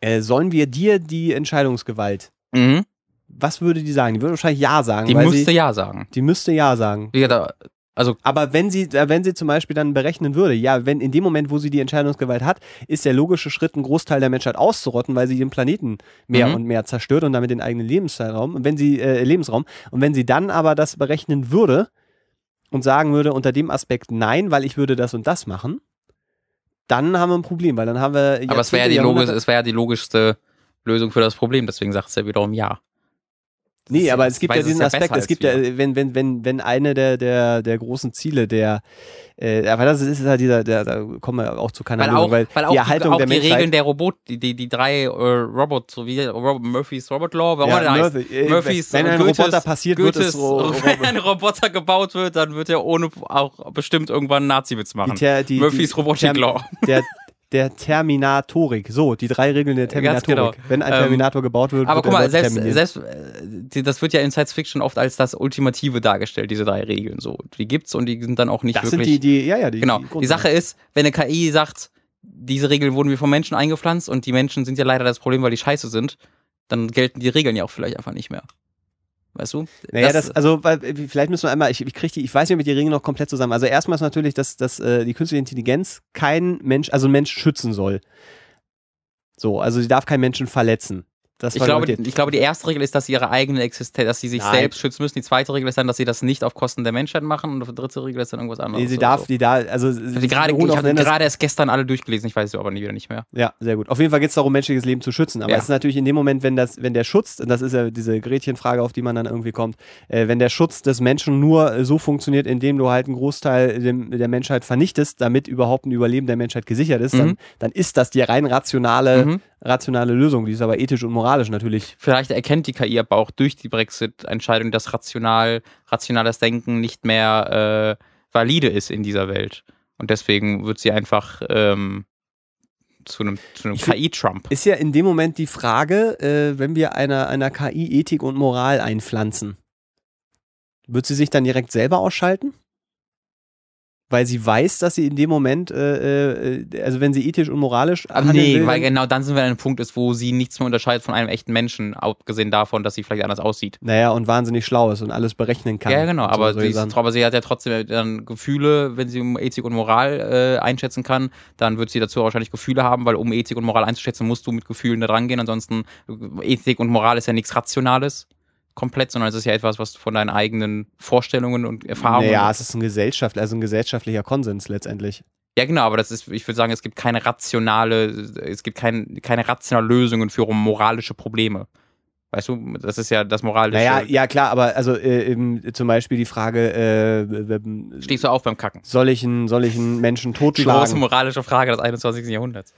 äh, sollen wir dir die Entscheidungsgewalt, mhm. was würde die sagen? Die würde wahrscheinlich Ja sagen. Die müsste sie, ja sagen. die müsste Ja sagen. Wie gesagt, also Aber wenn sie, äh, wenn sie zum Beispiel dann berechnen würde, ja, wenn in dem Moment, wo sie die Entscheidungsgewalt hat, ist der logische Schritt, einen Großteil der Menschheit auszurotten, weil sie den Planeten mehr Mhm. und mehr zerstört und damit den eigenen Lebenszeitraum, und wenn sie, äh, Lebensraum. Und wenn sie dann aber das berechnen würde und sagen würde, unter dem Aspekt nein, weil ich würde das und das machen, dann haben wir ein Problem, weil dann haben wir. aber es wäre ja, wär ja die logischste Lösung für das Problem. Deswegen sagt es ja wiederum ja. Nee, aber es gibt ja es diesen ja Aspekt, besser es gibt ja, wenn, wenn, wenn, wenn eine der, der, der großen Ziele der, äh, aber das ist halt dieser, der, da kommen wir auch zu keiner Weil Lösung, auch, weil, weil auch die die, Erhaltung auch der die Menschheit. Regeln der Robot, die, die, die drei äh, Robot, so wie Robert Murphys Robot Law, warum ja, heißt. Murphy, äh, Murphys, wenn ein Goethes- Roboter passiert, wird es Goethes, ro- wenn ein Roboter gebaut wird, dann wird er ohne auch bestimmt irgendwann einen Nazi-Witz die, machen. Ter, die, Murphys die, Robotic Law. Der, der Terminatorik. So, die drei Regeln der Ganz Terminatorik. genau. Wenn ein Ähm, Terminator gebaut wird, Aber wird guck mal, selbst, selbst äh, das wird ja in Science Fiction oft als das Ultimative dargestellt, diese drei Regeln. So, die gibt's und die sind dann auch nicht das sind wirklich. die, die, ja, ja, die, genau. die, Die. Sache ist, wenn eine KI sagt, diese Regeln wurden wir vom Menschen eingepflanzt und die Menschen sind ja leider das Problem, weil die scheiße sind, dann gelten die Regeln ja auch vielleicht einfach nicht mehr. Weißt du? Naja, das, also weil, äh, vielleicht müssen wir einmal, ich, ich krieg die, ich weiß nicht, ob ich die Regeln noch komplett zusammen. Also erstmal ist natürlich, dass, dass äh, die künstliche Intelligenz kein Mensch, also einen Mensch schützen soll. So, also sie darf keinen Menschen verletzen. Das ich glaube, garantiert. ich glaube, die erste Regel ist, dass sie ihre eigene Existenz, dass sie sich Nein. selbst schützen müssen. Die zweite Regel ist dann, dass sie das nicht auf Kosten der Menschheit machen. Und die dritte Regel ist dann irgendwas anderes. nee, sie darf, so. die da, also Ich sie habe die gerade, ich habe die gerade erst gestern alle durchgelesen, ich weiß es aber nie wieder nicht mehr. Ja, sehr gut. Auf jeden Fall geht es darum, menschliches Leben zu schützen. Aber Ja. es ist natürlich in dem Moment, wenn das, wenn der Schutz, und das ist ja diese Gretchenfrage, auf die man dann irgendwie kommt, äh, wenn der Schutz des Menschen nur äh, so funktioniert, indem du halt einen Großteil dem, der Menschheit vernichtest, damit überhaupt ein Überleben der Menschheit gesichert ist, dann, Mhm. dann ist das die rein rationale, Mhm. rationale Lösung. Die ist aber ethisch und moralisch natürlich. Vielleicht erkennt die KI aber auch durch die Brexit-Entscheidung, dass rational, rationales Denken nicht mehr äh, valide ist in dieser Welt. Und deswegen wird sie einfach ähm, zu einem, zu einem KI-Trump. Ist ja in dem Moment die Frage, äh, wenn wir einer, einer KI Ethik und Moral einpflanzen, wird sie sich dann direkt selber ausschalten? Weil sie weiß, dass sie in dem Moment, äh, äh, also wenn sie ethisch und moralisch Aber handeln nee, will, weil genau dann sind wir an einem Punkt ist, wo sie nichts mehr unterscheidet von einem echten Menschen, abgesehen davon, dass sie vielleicht anders aussieht. naja, und wahnsinnig schlau ist und alles berechnen kann. Ja, genau, so aber, solche sie ist, aber sie hat ja trotzdem dann Gefühle, wenn sie um Ethik und Moral äh, einschätzen kann, dann wird sie dazu wahrscheinlich Gefühle haben, weil um Ethik und Moral einzuschätzen, musst du mit Gefühlen da rangehen. Ansonsten, äh, Ethik und Moral ist ja nichts Rationales komplett, sondern es ist ja etwas, was von deinen eigenen Vorstellungen und Erfahrungen. Naja, es ist ein Gesellschaft, also ein gesellschaftlicher Konsens letztendlich. Ja, genau, aber das ist, ich würde sagen, es gibt keine rationale, es gibt kein, keine rationale Lösungen für moralische Probleme. Weißt du, das ist ja das moralische. Naja, ja klar, aber also äh, eben, zum Beispiel die Frage, äh, ähm, Stehst du auf beim Kacken? soll ich einen, soll ich einen Menschen Die große totschlagen? moralische Frage des 21. Jahrhunderts.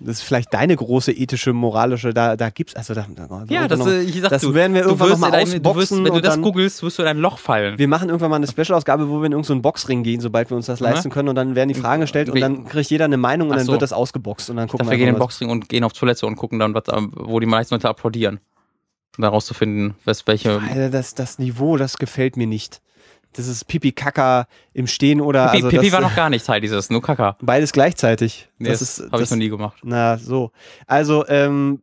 Das ist vielleicht deine große ethische, moralische, da, da gibt's, also da, da Ja, das, äh, ich sag, das du, werden wir irgendwann wirst noch mal in ein- du wirst, ausboxen Wenn du und das dann- googelst, wirst du in ein Loch fallen. Wir machen irgendwann mal eine Special-Ausgabe, wo wir in irgendeinen so Boxring gehen, sobald wir uns das Aha. leisten können und dann werden die Fragen gestellt und dann kriegt jeder eine Meinung und Ach dann so. wird das ausgeboxt und dann gucken Dafür gehen in den Boxring und gehen auf Toilette und gucken dann, was, wo die meisten Leute applaudieren. Um da rauszufinden, was, welche. Alter, das, das Niveau, das gefällt mir nicht. Das ist Pipi Kaka im Stehen oder Pipi, also Pipi das, war noch gar nicht Teil dieses, nur Kaka. beides gleichzeitig. Nee, das das habe ich noch nie gemacht. Na, so. Also, ähm,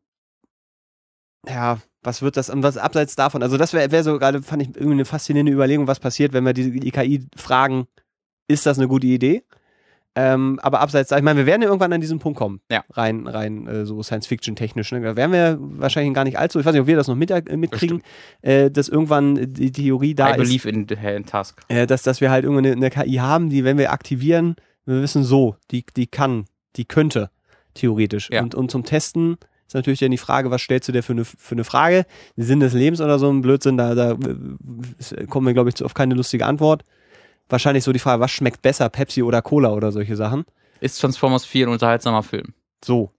ja, was wird das, und was abseits davon? Also, das wäre wär so gerade, fand ich irgendwie eine faszinierende Überlegung, was passiert, wenn wir die, die KI fragen, ist das eine gute Idee? Ähm, aber abseits, ich meine, wir werden ja irgendwann an diesen Punkt kommen. Ja. Rein, rein äh, so Science-Fiction-technisch. Ne? Da werden wir wahrscheinlich gar nicht allzu, ich weiß nicht, ob wir das noch mit, äh, mitkriegen, äh, dass irgendwann die Theorie da I ist, believe in, in Task. äh, dass, dass wir halt irgendwann eine, eine KI haben, die, wenn wir aktivieren, wir wissen so, die, die kann, die könnte, theoretisch. Ja. Und, und zum Testen Ist natürlich dann die Frage, was stellst du dir für eine, für eine Frage? Sinn des Lebens oder so ein Blödsinn, da, da äh, kommen wir, glaube ich, auf keine lustige Antwort. Wahrscheinlich so die Frage, was schmeckt besser, Pepsi oder Cola oder solche Sachen. Ist Transformers 4 ein unterhaltsamer Film? So.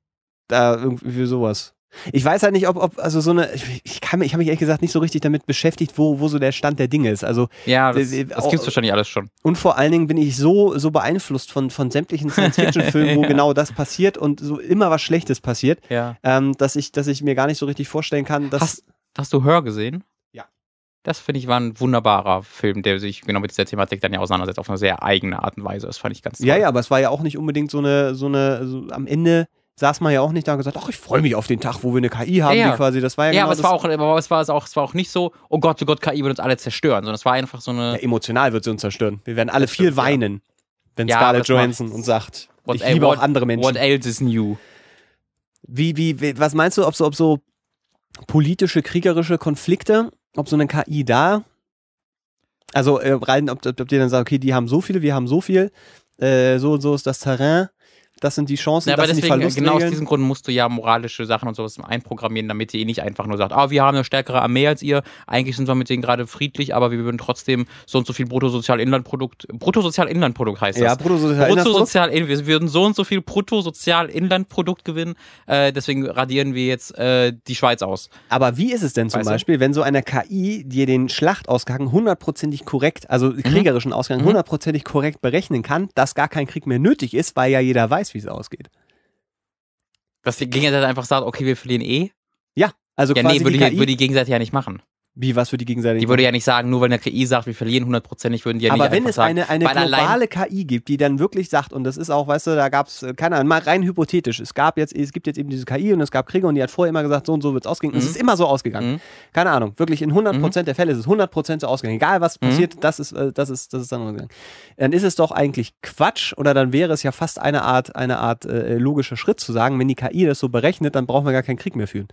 Da irgendwie sowas. Ich weiß halt nicht, ob, ob also so eine, ich, kann, ich habe mich ehrlich gesagt nicht so richtig damit beschäftigt, wo, wo so der Stand der Dinge ist. Also Ja, das, äh, das gibt's wahrscheinlich alles schon. und vor allen Dingen bin ich so, so beeinflusst von, von sämtlichen Science-Fiction-Filmen, wo genau das passiert und so immer was Schlechtes passiert, Ja. ähm, dass, ich, dass ich mir gar nicht so richtig vorstellen kann, dass. Hast, hast du Hör gesehen? Das finde ich war ein wunderbarer Film, der sich genau mit dieser Thematik dann ja auseinandersetzt, auf eine sehr eigene Art und Weise. Das fand ich ganz toll. ja, ja, aber es war ja auch nicht unbedingt so eine, so eine, so, am Ende saß man ja auch nicht da und gesagt, ach, ich freue mich auf den Tag, wo wir eine KI haben, Ja, ja. die quasi, das war ja, Ja, genau aber es war auch, aber es war es auch, es war auch nicht so, oh Gott, oh Gott, KI wird uns alle zerstören, sondern es war einfach so eine. ja, emotional wird sie uns zerstören. Wir werden alle viel weinen, wenn Scarlett Johansson uns sagt, What- ich liebe what- auch andere Menschen. What else is new? Wie, wie, wie, was meinst du, ob so, ob so politische, kriegerische Konflikte, ob so eine KI da, also äh, rein, ob, ob, ob die dann sagen, okay, die haben so viel, wir haben so viel, äh, so und so ist das Terrain, das sind die Chancen, Ja, aber das sind die deswegen, genau aus diesem Grund musst du ja moralische Sachen und sowas einprogrammieren, damit ihr nicht einfach nur sagt, ah, wir haben eine stärkere Armee als ihr, eigentlich sind wir mit denen gerade friedlich, aber wir würden trotzdem so und so viel Bruttosozialinlandprodukt, Bruttosozialinlandprodukt heißt das. ja, Bruttosozialprodukt. Bruttosozial, wir würden so und so viel Bruttosozialinlandprodukt gewinnen, äh, deswegen radieren wir jetzt äh, die Schweiz aus. Aber wie ist es denn zum Weißt du? Beispiel, wenn so eine KI dir den Schlachtausgang hundertprozentig korrekt, also Mhm. kriegerischen Ausgang hundertprozentig korrekt berechnen kann, dass gar kein Krieg mehr nötig ist, weil ja jeder weiß, wie es ausgeht? Dass die Gegenseite einfach sagt, okay, wir verlieren eh. Ja, also Ja, quasi nee, würde die die, würde die Gegenseite ja nicht machen. Wie was für die Gegenseite Die würde ja nicht sagen, nur weil eine KI sagt, wir verlieren hundertprozentig, würden die ja aber nicht wenn es sagen, eine, eine globale KI gibt, die dann wirklich sagt, und das ist auch, weißt du, da gab es, keine Ahnung, mal rein hypothetisch, es gab jetzt, es gibt jetzt eben diese KI und es gab Kriege und die hat vorher immer gesagt, so und so wird es ausgehen. Und es Mhm. ist immer so ausgegangen. Mhm. Keine Ahnung, wirklich in 100% der Fälle ist es 100% so ausgegangen. Egal was Mhm. passiert, das ist, äh, das ist, das ist dann ausgegangen. Dann ist es doch eigentlich Quatsch oder dann wäre es ja fast eine Art, eine Art äh, logischer Schritt zu sagen, wenn die KI das so berechnet, dann brauchen wir gar keinen Krieg mehr führen.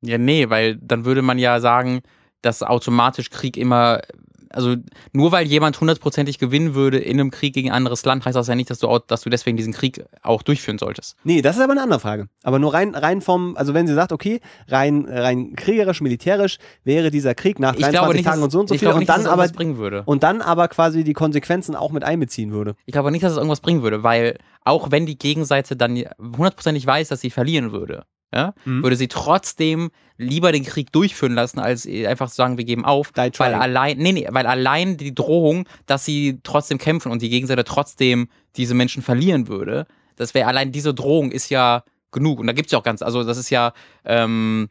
Ja, nee, weil dann würde man ja sagen, dass automatisch Krieg immer, also nur weil jemand hundertprozentig gewinnen würde in einem Krieg gegen ein anderes Land, heißt das ja nicht, dass du, auch, dass du deswegen diesen Krieg auch durchführen solltest. Nee, das ist aber eine andere Frage. Aber nur rein, rein vom, also wenn sie sagt, okay, rein, rein kriegerisch, militärisch wäre dieser Krieg nach 23 Ich glaube nicht, Tagen dass, und so und so ich viel glaube und nicht, dass dann aber irgendwas bringen würde. und dann aber quasi die Konsequenzen auch mit einbeziehen würde. Ich glaube nicht, dass es irgendwas bringen würde, weil auch wenn die Gegenseite dann hundertprozentig weiß, dass sie verlieren würde, ja, Mhm. würde sie trotzdem lieber den Krieg durchführen lassen, als einfach zu sagen, wir geben auf. Weil allein, nee, nee, weil allein die Drohung, dass sie trotzdem kämpfen und die Gegenseite trotzdem diese Menschen verlieren würde, das wäre allein diese Drohung ist ja genug. Und da gibt es ja auch ganz, also das ist ja, ähm,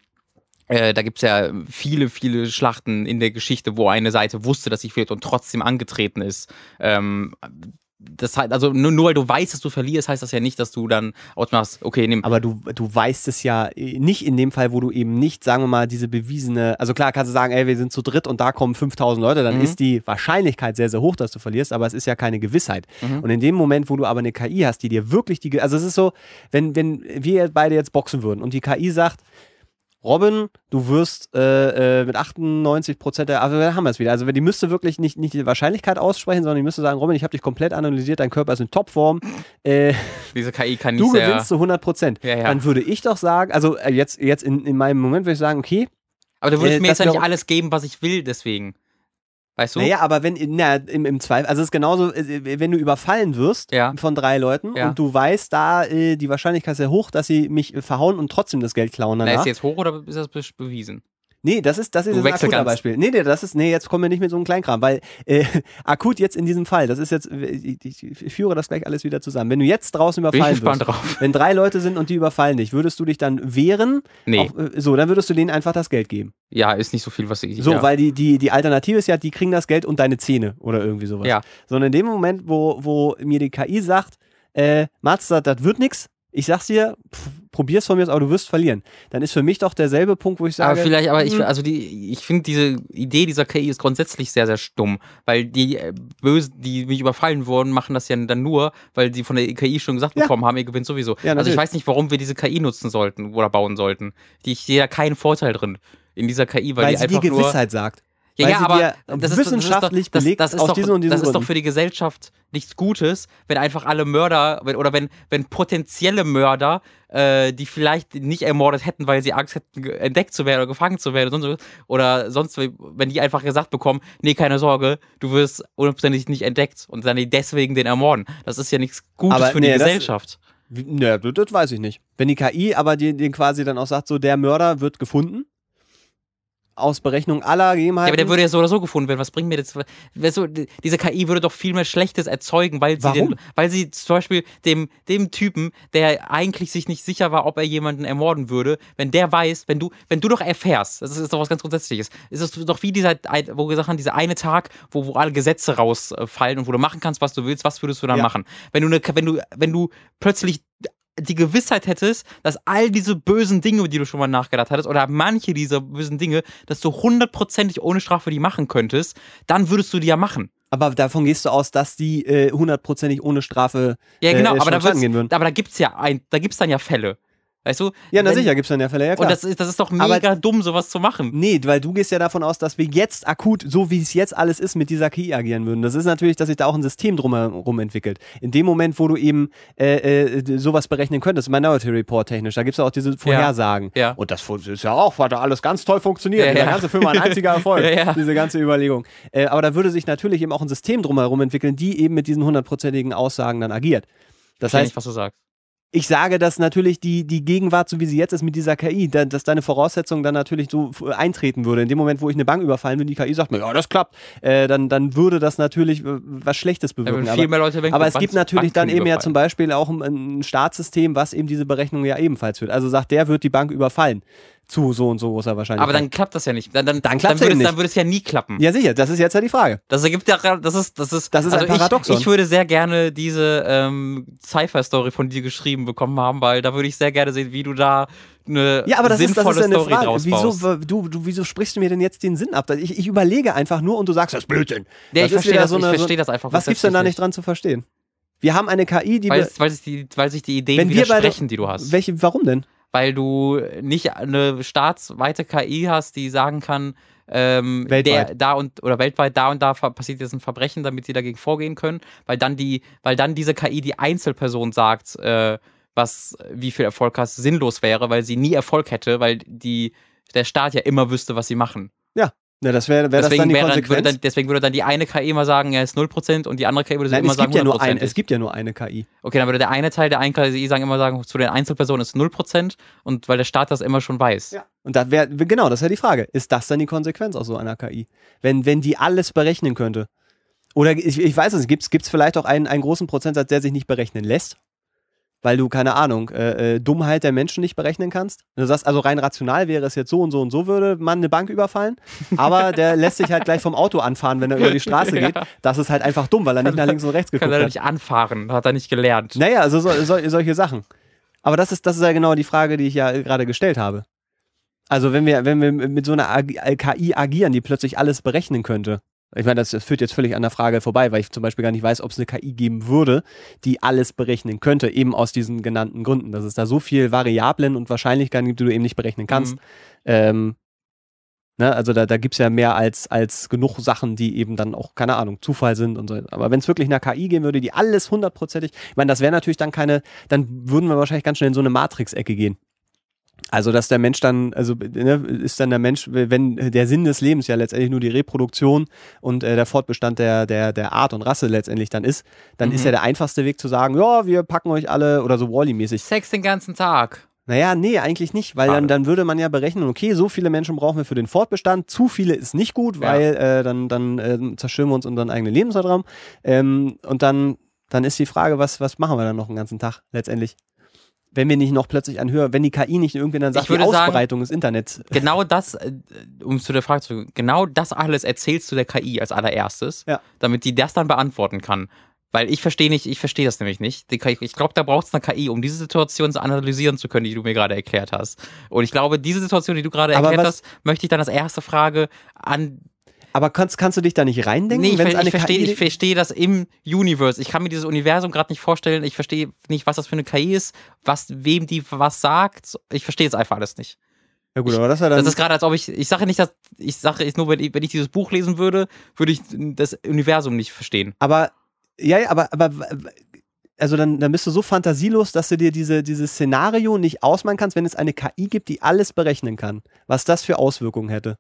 äh, da gibt es ja viele, viele Schlachten in der Geschichte, wo eine Seite wusste, dass sie fehlt und trotzdem angetreten ist. Ähm, das heißt, also nur, nur weil du weißt, dass du verlierst, heißt das ja nicht, dass du dann automatisch, okay, nimm. Aber du, du weißt es ja äh, nicht in dem Fall, wo du eben nicht, sagen wir mal, diese bewiesene, also klar kannst du sagen, ey, wir sind zu dritt und da kommen 5000 Leute, dann Mhm. ist die Wahrscheinlichkeit sehr, sehr hoch, dass du verlierst, aber es ist ja keine Gewissheit. Mhm. Und in dem Moment, wo du aber eine KI hast, die dir wirklich die, also es ist so, wenn, wenn wir beide jetzt boxen würden und die KI sagt, Robin, du wirst äh, äh, mit 98 Prozent der, also da haben wir es wieder. Also die müsste wirklich nicht, nicht die Wahrscheinlichkeit aussprechen, sondern die müsste sagen, Robin, ich habe dich komplett analysiert, dein Körper ist in Topform, äh, Diese KI kann nicht du sehr. gewinnst zu 100 Prozent. Ja, ja. Dann würde ich doch sagen, also äh, jetzt, jetzt in, in meinem Moment würde ich sagen, okay, Aber du würdest Äh, mir jetzt ja nicht alles geben, was ich will, deswegen. Weißt du? naja, aber wenn, na, im, im Zweifel, also es ist genauso, äh, wenn du überfallen wirst Ja. von drei Leuten Ja. und du weißt, da äh, die Wahrscheinlichkeit ist sehr hoch, dass sie mich äh, verhauen und trotzdem das Geld klauen Na, danach. ist jetzt hoch oder ist das be- bewiesen? Nee, das ist, das ist Du ein akuter. Beispiel. Nee, nee, das ist, nee, jetzt kommen wir nicht mit so einem Kleinkram, weil äh, akut jetzt in diesem Fall, das ist jetzt, ich, ich, führe das gleich alles wieder zusammen. Wenn du jetzt draußen Bin ich überfallen gespannt wirst, drauf. wenn drei Leute sind und die überfallen dich, würdest du dich dann wehren? Nee, Auch, äh, so, dann würdest du denen einfach das Geld geben. ja, ist nicht so viel, was ich. So, ja. weil die, die, die Alternative ist ja, die kriegen das Geld und deine Zähne oder irgendwie sowas. Ja. Sondern in dem Moment, wo, wo mir die KI sagt, äh, Mats, das, das wird nix, ich sag's dir, pff, probier's von mir aus, aber du wirst verlieren. Dann ist für mich doch derselbe Punkt, wo ich sage. aber vielleicht, aber ich, hm, also die, ich finde diese Idee dieser KI ist grundsätzlich sehr, sehr stumm, weil die äh, Bösen, die mich überfallen wurden, machen das ja dann nur, weil sie von der KI schon gesagt Ja. bekommen haben, ihr gewinnt sowieso. Ja, also ich weiß nicht, warum wir diese KI nutzen sollten oder bauen sollten. Die, ich sehe da keinen Vorteil drin in dieser KI, weil, weil die sie die einfach nur, Gewissheit sagt. Ja, ja, aber das ist, wissenschaftlich das, belegt das ist aus doch, diesen Das ist doch für die Gesellschaft nichts Gutes, wenn einfach alle Mörder wenn, oder wenn, wenn potenzielle Mörder, äh, die vielleicht nicht ermordet hätten, weil sie Angst hätten, entdeckt zu werden oder gefangen zu werden oder sonst, oder sonst wenn die einfach gesagt bekommen, nee, keine Sorge, du wirst hundertprozentig nicht entdeckt und dann die deswegen den ermorden. Das ist ja nichts Gutes Aber für nee, die das- Gesellschaft. Naja, das, das weiß ich nicht. Wenn die KI aber den, den quasi dann auch sagt, so der Mörder wird gefunden, aus Berechnung aller Ja, Gegebenheiten. aber der würde ja so oder so gefunden werden. Was bringt mir das? Weißt du, die- diese KI würde doch viel mehr Schlechtes erzeugen, weil sie, den, weil sie zum Beispiel dem, dem Typen, der eigentlich sich nicht sicher war, ob er jemanden ermorden würde, wenn der weiß, wenn du, wenn du doch erfährst, das ist, ist doch was ganz Grundsätzliches, ist es doch wie dieser, wo wir gesagt haben, dieser eine Tag, wo, wo alle Gesetze rausfallen und wo du machen kannst, was du willst, was würdest du dann Ja. machen? Wenn du, eine, wenn du, wenn du plötzlich die Gewissheit hättest, dass all diese bösen Dinge, über die du schon mal nachgedacht hattest, oder manche dieser bösen Dinge, dass du hundertprozentig ohne Strafe die machen könntest, dann würdest du die ja machen. aber davon gehst du aus, dass die äh, hundertprozentig ohne Strafe Ja, genau, äh, aber, da aber da gibt's ja ein, da gibt's dann ja Fälle. Weißt du? Ja, na Wenn- sicher, gibt es dann ja Fälle, ja klar. Und das ist, das ist doch Aber- mega dumm, sowas zu machen. Nee, weil du gehst ja davon aus, dass wir jetzt akut, so wie es jetzt alles ist, mit dieser KI agieren würden. Das ist natürlich, dass sich da auch ein System drumherum entwickelt. In dem Moment, wo du eben äh, äh, sowas berechnen könntest, Minority Report technisch, da gibt es ja auch diese Vorhersagen. Ja. Und das ist ja auch, hat da alles ganz toll funktioniert. Ja, Der ja. ganze Film war ein einziger Erfolg, Ja, ja. diese ganze Überlegung. Äh, aber da würde sich natürlich eben auch ein System drumherum entwickeln, die eben mit diesen hundertprozentigen Aussagen dann agiert. Das heißt, nicht, was du sagst. Ich sage, dass natürlich die, die Gegenwart, so wie sie jetzt ist mit dieser KI, da, dass deine Voraussetzung dann natürlich so f- eintreten würde. In dem Moment, wo ich eine Bank überfallen will, die KI sagt mir, ja, das klappt, äh, dann, dann würde das natürlich äh, was Schlechtes bewirken. Leute denken, aber es Bank- gibt natürlich dann Banken eben ja zum Beispiel auch ein, ein Staatssystem, was eben diese Berechnung ja ebenfalls führt. Also sagt, der wird die Bank überfallen. Zu so und so großer Wahrscheinlichkeit. Aber dann klappt das ja nicht. Dann, dann, Dann eben es, nicht. dann würde es ja nie klappen. Ja, sicher, das ist jetzt ja die Frage. Das ergibt ja, das ist, das ist, Das ist ein also Paradoxon. Ich, ich würde sehr gerne diese ähm, Cypher-Story von dir geschrieben bekommen haben, weil da würde ich sehr gerne sehen, wie du da eine Ja, aber das ist, das ist ja eine Story Frage. Wieso, du, du, wieso sprichst du mir denn jetzt den Sinn ab? Ich, ich überlege einfach nur und du sagst, das ist Blödsinn. Ja, das ich verstehe das, so ich eine- verstehe das einfach. Was gibt's denn da nicht dran zu verstehen? Wir haben eine KI, die. Weil, es, weil, es die, weil sich die Ideen wir beide- widersprechen, die du hast. welche, warum denn? Weil du nicht eine staatsweite KI hast, die sagen kann, ähm, Weltweit. Der, da und oder weltweit da und da passiert jetzt ein Verbrechen, damit sie dagegen vorgehen können, weil dann die, weil dann diese KI die Einzelperson sagt, äh, was wie viel Erfolg hast, sinnlos wäre, weil sie nie Erfolg hätte, weil die der Staat ja immer wüsste, was sie machen. Ja, das wäre wär das dann Deswegen, die wäre, dann, würde Konsequenz. dann, deswegen würde dann die eine KI immer sagen, er ist 0% und die andere KI würde Nein, immer es sagen gibt, ja nur 100%. ein, es gibt ja nur eine KI. Okay, dann würde der eine Teil der einen KI sagen immer sagen, zu den Einzelpersonen ist 0% und weil der Staat das immer schon weiß. Ja. Und da wäre, genau, das wäre die Frage. Ist das dann die Konsequenz aus so einer KI? Wenn, wenn die alles berechnen könnte? Oder ich, ich weiß es, gibt es vielleicht auch einen, einen großen Prozentsatz, der sich nicht berechnen lässt? Weil du, keine Ahnung, äh, äh, Dummheit der Menschen nicht berechnen kannst. Du sagst, also rein rational wäre es jetzt so und so und so, würde man eine Bank überfallen. Aber der lässt sich halt gleich vom Auto anfahren, wenn er über die Straße geht. Das ist halt einfach dumm, weil er nicht nach links und rechts Kann geguckt er hat. nicht anfahren, hat er nicht gelernt. Naja, also so, so, solche Sachen. Aber das ist, das ist ja genau die Frage, die ich ja gerade gestellt habe. Also wenn wir, wenn wir mit so einer KI agieren, die plötzlich alles berechnen könnte. Ich meine, das, das führt jetzt völlig an der Frage vorbei, weil ich zum Beispiel gar nicht weiß, ob es eine KI geben würde, die alles berechnen könnte, eben aus diesen genannten Gründen. Dass es da so viel Variablen und Wahrscheinlichkeiten gibt, die du eben nicht berechnen kannst. Mhm. Ähm, ne, also da, da gibt es ja mehr als, als genug Sachen, die eben dann auch, keine Ahnung, Zufall sind und so. Aber wenn es wirklich eine KI geben würde, die alles hundertprozentig, ich meine, das wäre natürlich dann keine, dann würden wir wahrscheinlich ganz schnell in so eine Matrix-Ecke gehen. Also, dass der Mensch dann, also ne, ist dann der Mensch, wenn der Sinn des Lebens ja letztendlich nur die Reproduktion und äh, der Fortbestand der, der, der Art und Rasse letztendlich dann ist, dann Mhm. ist ja der einfachste Weg zu sagen, ja, wir packen euch alle oder so Wally-mäßig. Sex den ganzen Tag. Naja, nee, eigentlich nicht, weil dann, dann würde man ja berechnen, okay, so viele Menschen brauchen wir für den Fortbestand, zu viele ist nicht gut, Ja. weil äh, dann, dann äh, zerstören wir uns unseren eigenen Lebensraum. Ähm, und dann, dann ist die Frage, was, was machen wir dann noch den ganzen Tag letztendlich? Wenn wir nicht noch plötzlich ein höher, wenn die KI nicht irgendwie dann sagt, die sagen- Ausbreitung des Internets. Genau das, äh, um zu der Frage zu kommen, genau das alles erzählst du der KI als allererstes, Ja. damit die das dann beantworten kann. Weil ich verstehe nicht, ich verstehe das nämlich nicht. KI Ich glaube, da braucht es eine KI, um diese Situation analysieren zu können, die du mir gerade erklärt hast. Und ich glaube, diese Situation, die du gerade erklärt hast, möchte ich dann als erste Frage an Aber kannst, kannst du dich da nicht reindenken, Nee, ich, ver- ich verstehe verstehe das im Universe. Ich kann mir dieses Universum gerade nicht vorstellen. Ich verstehe nicht, was das für eine KI ist, was wem die was sagt. Ich verstehe es einfach alles nicht. Ja gut, aber das ist ja dann. Das ist gerade, als ob ich, ich sage nicht, dass, ich sage nur, wenn ich, wenn ich dieses Buch lesen würde, würde ich das Universum nicht verstehen. aber, ja, ja, aber, aber, also dann, dann bist du so fantasielos, dass du dir diese, dieses Szenario nicht ausmalen kannst, wenn es eine KI gibt, die alles berechnen kann. Was das für Auswirkungen hätte.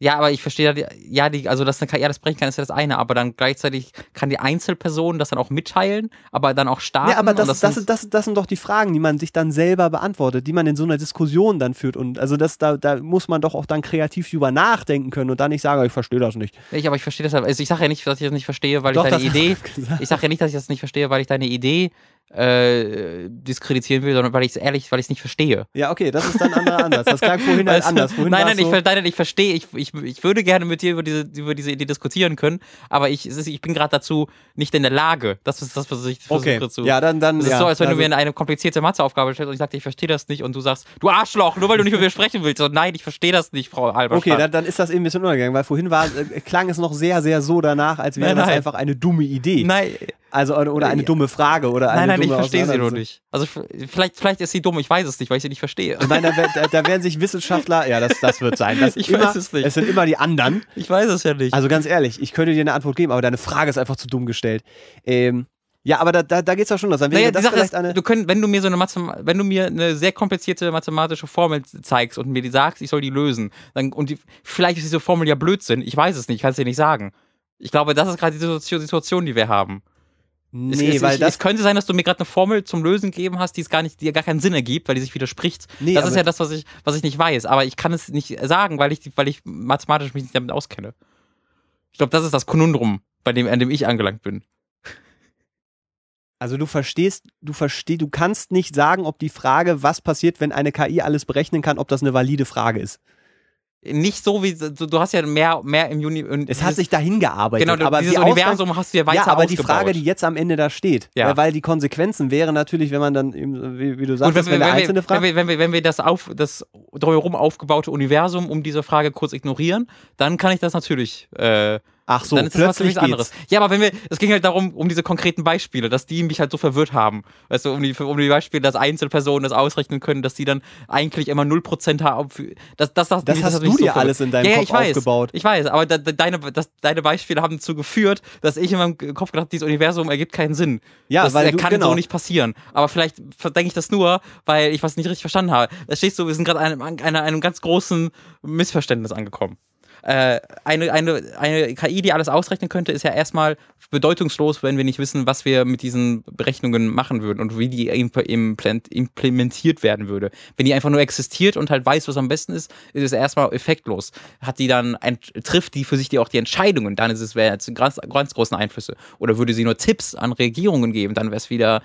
Ja, aber ich verstehe, ja, die- also dass eine KI das brechen kann, ist ja das eine, aber dann gleichzeitig kann die Einzelperson das dann auch mitteilen, aber dann auch starten. Ja, aber das, das, sind- das, das, das sind doch die Fragen, die man sich dann selber beantwortet, die man in so einer Diskussion dann führt. Und also das, da, da muss man doch auch dann kreativ drüber nachdenken können und dann nicht sagen, ich verstehe das nicht. Ich, aber ich verstehe das. Also ich sage ja nicht, dass ich das nicht verstehe, weil Doch, ich deine Idee. Ich sage ja nicht, dass ich das nicht verstehe, weil ich deine Idee äh, diskreditieren will, sondern weil ich es ehrlich, weil ich es nicht verstehe. Ja, okay, das ist dann ein anderer Ansatz. Das klang vorhin halt anders. Vorhin nein, nein, ich, so, ver- nein, nein, ich verstehe. Ich, ich, ich würde gerne mit dir über diese, über diese Idee diskutieren können, aber ich, ist, ich bin gerade dazu nicht in der Lage. Das ist das, was ich okay. versuche zu. Ja, dann, dann. Das ist ja, so, als wenn also, du mir eine komplizierte Matheaufgabe stellst und ich sage, ich verstehe das nicht und du sagst, du Arschloch, nur weil du nicht mit mir sprechen willst. Und nein, ich verstehe das nicht, Frau Albert. Okay, dann, dann ist das eben ein bisschen untergegangen, weil vorhin war, äh, klang es noch sehr, sehr so danach, als wäre Nein, das nein. einfach eine dumme Idee. Nein, Also, oder, eine Ja. dumme Frage oder eine nein, nein, ich dumme verstehe sie nur nicht. Also vielleicht, vielleicht ist sie dumm, ich weiß es nicht, weil ich sie nicht verstehe. Ich meine, da, da, da werden sich Wissenschaftler, ja, das, das wird sein. Das Ich immer, weiß es nicht. Es sind immer die anderen. Ich weiß es ja nicht. Also ganz ehrlich, ich könnte dir eine Antwort geben, aber deine Frage ist einfach zu dumm gestellt. Ähm, ja, aber da, da, da geht's doch schon los. Dann wäre Naja, das vielleicht ist, eine. du könnt, wenn du mir so eine Mathem wenn du mir eine sehr komplizierte mathematische Formel zeigst und mir die sagst, ich soll die lösen, dann und die, vielleicht ist diese Formel ja Blödsinn, ich weiß es nicht, ich kann es dir nicht sagen. Ich glaube, das ist gerade die Situation, die wir haben. Nee, es, weil ich, das. es könnte sein, dass du mir gerade eine Formel zum Lösen gegeben hast, die es gar nicht, die gar keinen Sinn ergibt, weil die sich widerspricht. Nee, das ist ja das, was ich, was ich nicht weiß. Aber ich kann es nicht sagen, weil ich, weil ich mathematisch mich nicht damit auskenne. Ich glaube, das ist das Konundrum, bei dem, an dem ich angelangt bin. Also du verstehst, du verstehst, du kannst nicht sagen, ob die Frage, was passiert, wenn eine KI alles berechnen kann, ob das eine valide Frage ist. Nicht so wie, du, hast ja mehr, mehr im Juni. Es hat sich dahin gearbeitet. Genau, aber dieses die Ausgang- Universum hast du ja weiter Ja, aber die ausgebaut. Frage, die jetzt am Ende da steht, Ja. ja. weil die Konsequenzen wären natürlich, wenn man dann, wie, wie du sagst, wenn, wenn, wir, Einzelne wir, wenn, wir, wenn, wir, wenn wir das auf das drumherum aufgebaute Universum um diese Frage kurz ignorieren, dann kann ich das natürlich. Äh, ach so, dann ist das was plötzlich völlig anderes. Ja, aber wenn wir, es ging halt darum, um diese konkreten Beispiele, dass die mich halt so verwirrt haben. Weißt du, um die, um die Beispiele, dass Einzelpersonen das ausrechnen können, dass die dann eigentlich immer 0% haben. Für, das, das, das, Das mich hast du mich dir verwirrt. alles in deinem ja, Kopf ich weiß, aufgebaut. Ich weiß, aber da, da, deine, das, deine Beispiele haben dazu geführt, dass ich in meinem Kopf gedacht habe, dieses Universum ergibt keinen Sinn. Ja, das weil du- kann genau. so nicht passieren. Aber vielleicht denke ich das nur, weil ich was nicht richtig verstanden habe. Da stehst du, wir sind gerade einem, einem, einem ganz großen Missverständnis angekommen. Äh, eine, eine, eine KI, die alles ausrechnen könnte, ist ja erstmal bedeutungslos, wenn wir nicht wissen, was wir mit diesen Berechnungen machen würden und wie die implementiert werden würde. Wenn die einfach nur existiert und halt weiß, was am besten ist, ist es erstmal effektlos. Hat die dann ein, trifft die für sich die auch die Entscheidungen, dann ist es wäre ganz, ganz großen Einflüsse. Oder würde sie nur Tipps an Regierungen geben, dann wäre es wieder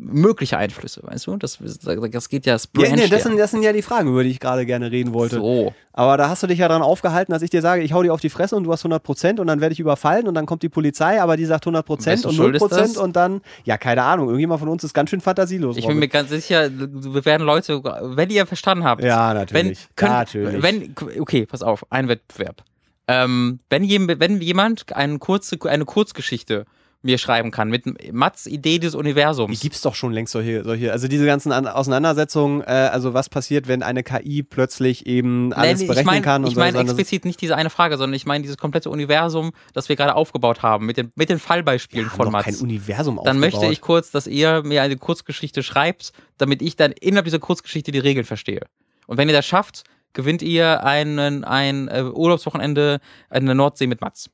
mögliche Einflüsse, weißt du? Das, das geht ja, das Ja, nee, das, sind, das sind ja die Fragen, über die ich gerade gerne reden wollte. So. Aber da hast du dich ja dran aufgehalten, dass ich dir sage, ich hau dir auf die Fresse und du hast 100 Prozent und dann werde ich überfallen und dann kommt die Polizei, aber die sagt 100 Prozent und Schuld 0 ist das? Prozent und dann, ja, keine Ahnung, irgendjemand von uns ist ganz schön fantasielos. Ich bin Robin. mir ganz sicher, wir werden Leute, wenn ihr verstanden habt, ja, wenn, natürlich. könnt, natürlich. wenn, okay, pass auf, ein Wettbewerb. Ähm, wenn, wenn jemand eine, kurze, eine Kurzgeschichte mir schreiben kann, mit Mats Idee des die Universums. gibt's doch schon längst solche, solche also diese ganzen An Auseinandersetzungen, äh, also was passiert, wenn eine KI plötzlich eben alles Nein, berechnen mein, kann und Ich meine explizit nicht diese eine Frage, sondern ich meine dieses komplette Universum, das wir gerade aufgebaut haben, mit den, mit den Fallbeispielen Wir haben von doch Mats. kein Universum Dann möchte aufgebaut. ich kurz, dass ihr mir eine Kurzgeschichte schreibt, damit ich dann innerhalb dieser Kurzgeschichte die Regeln verstehe. Und wenn ihr das schafft, gewinnt ihr einen, ein äh, Urlaubswochenende in der Nordsee mit Mats.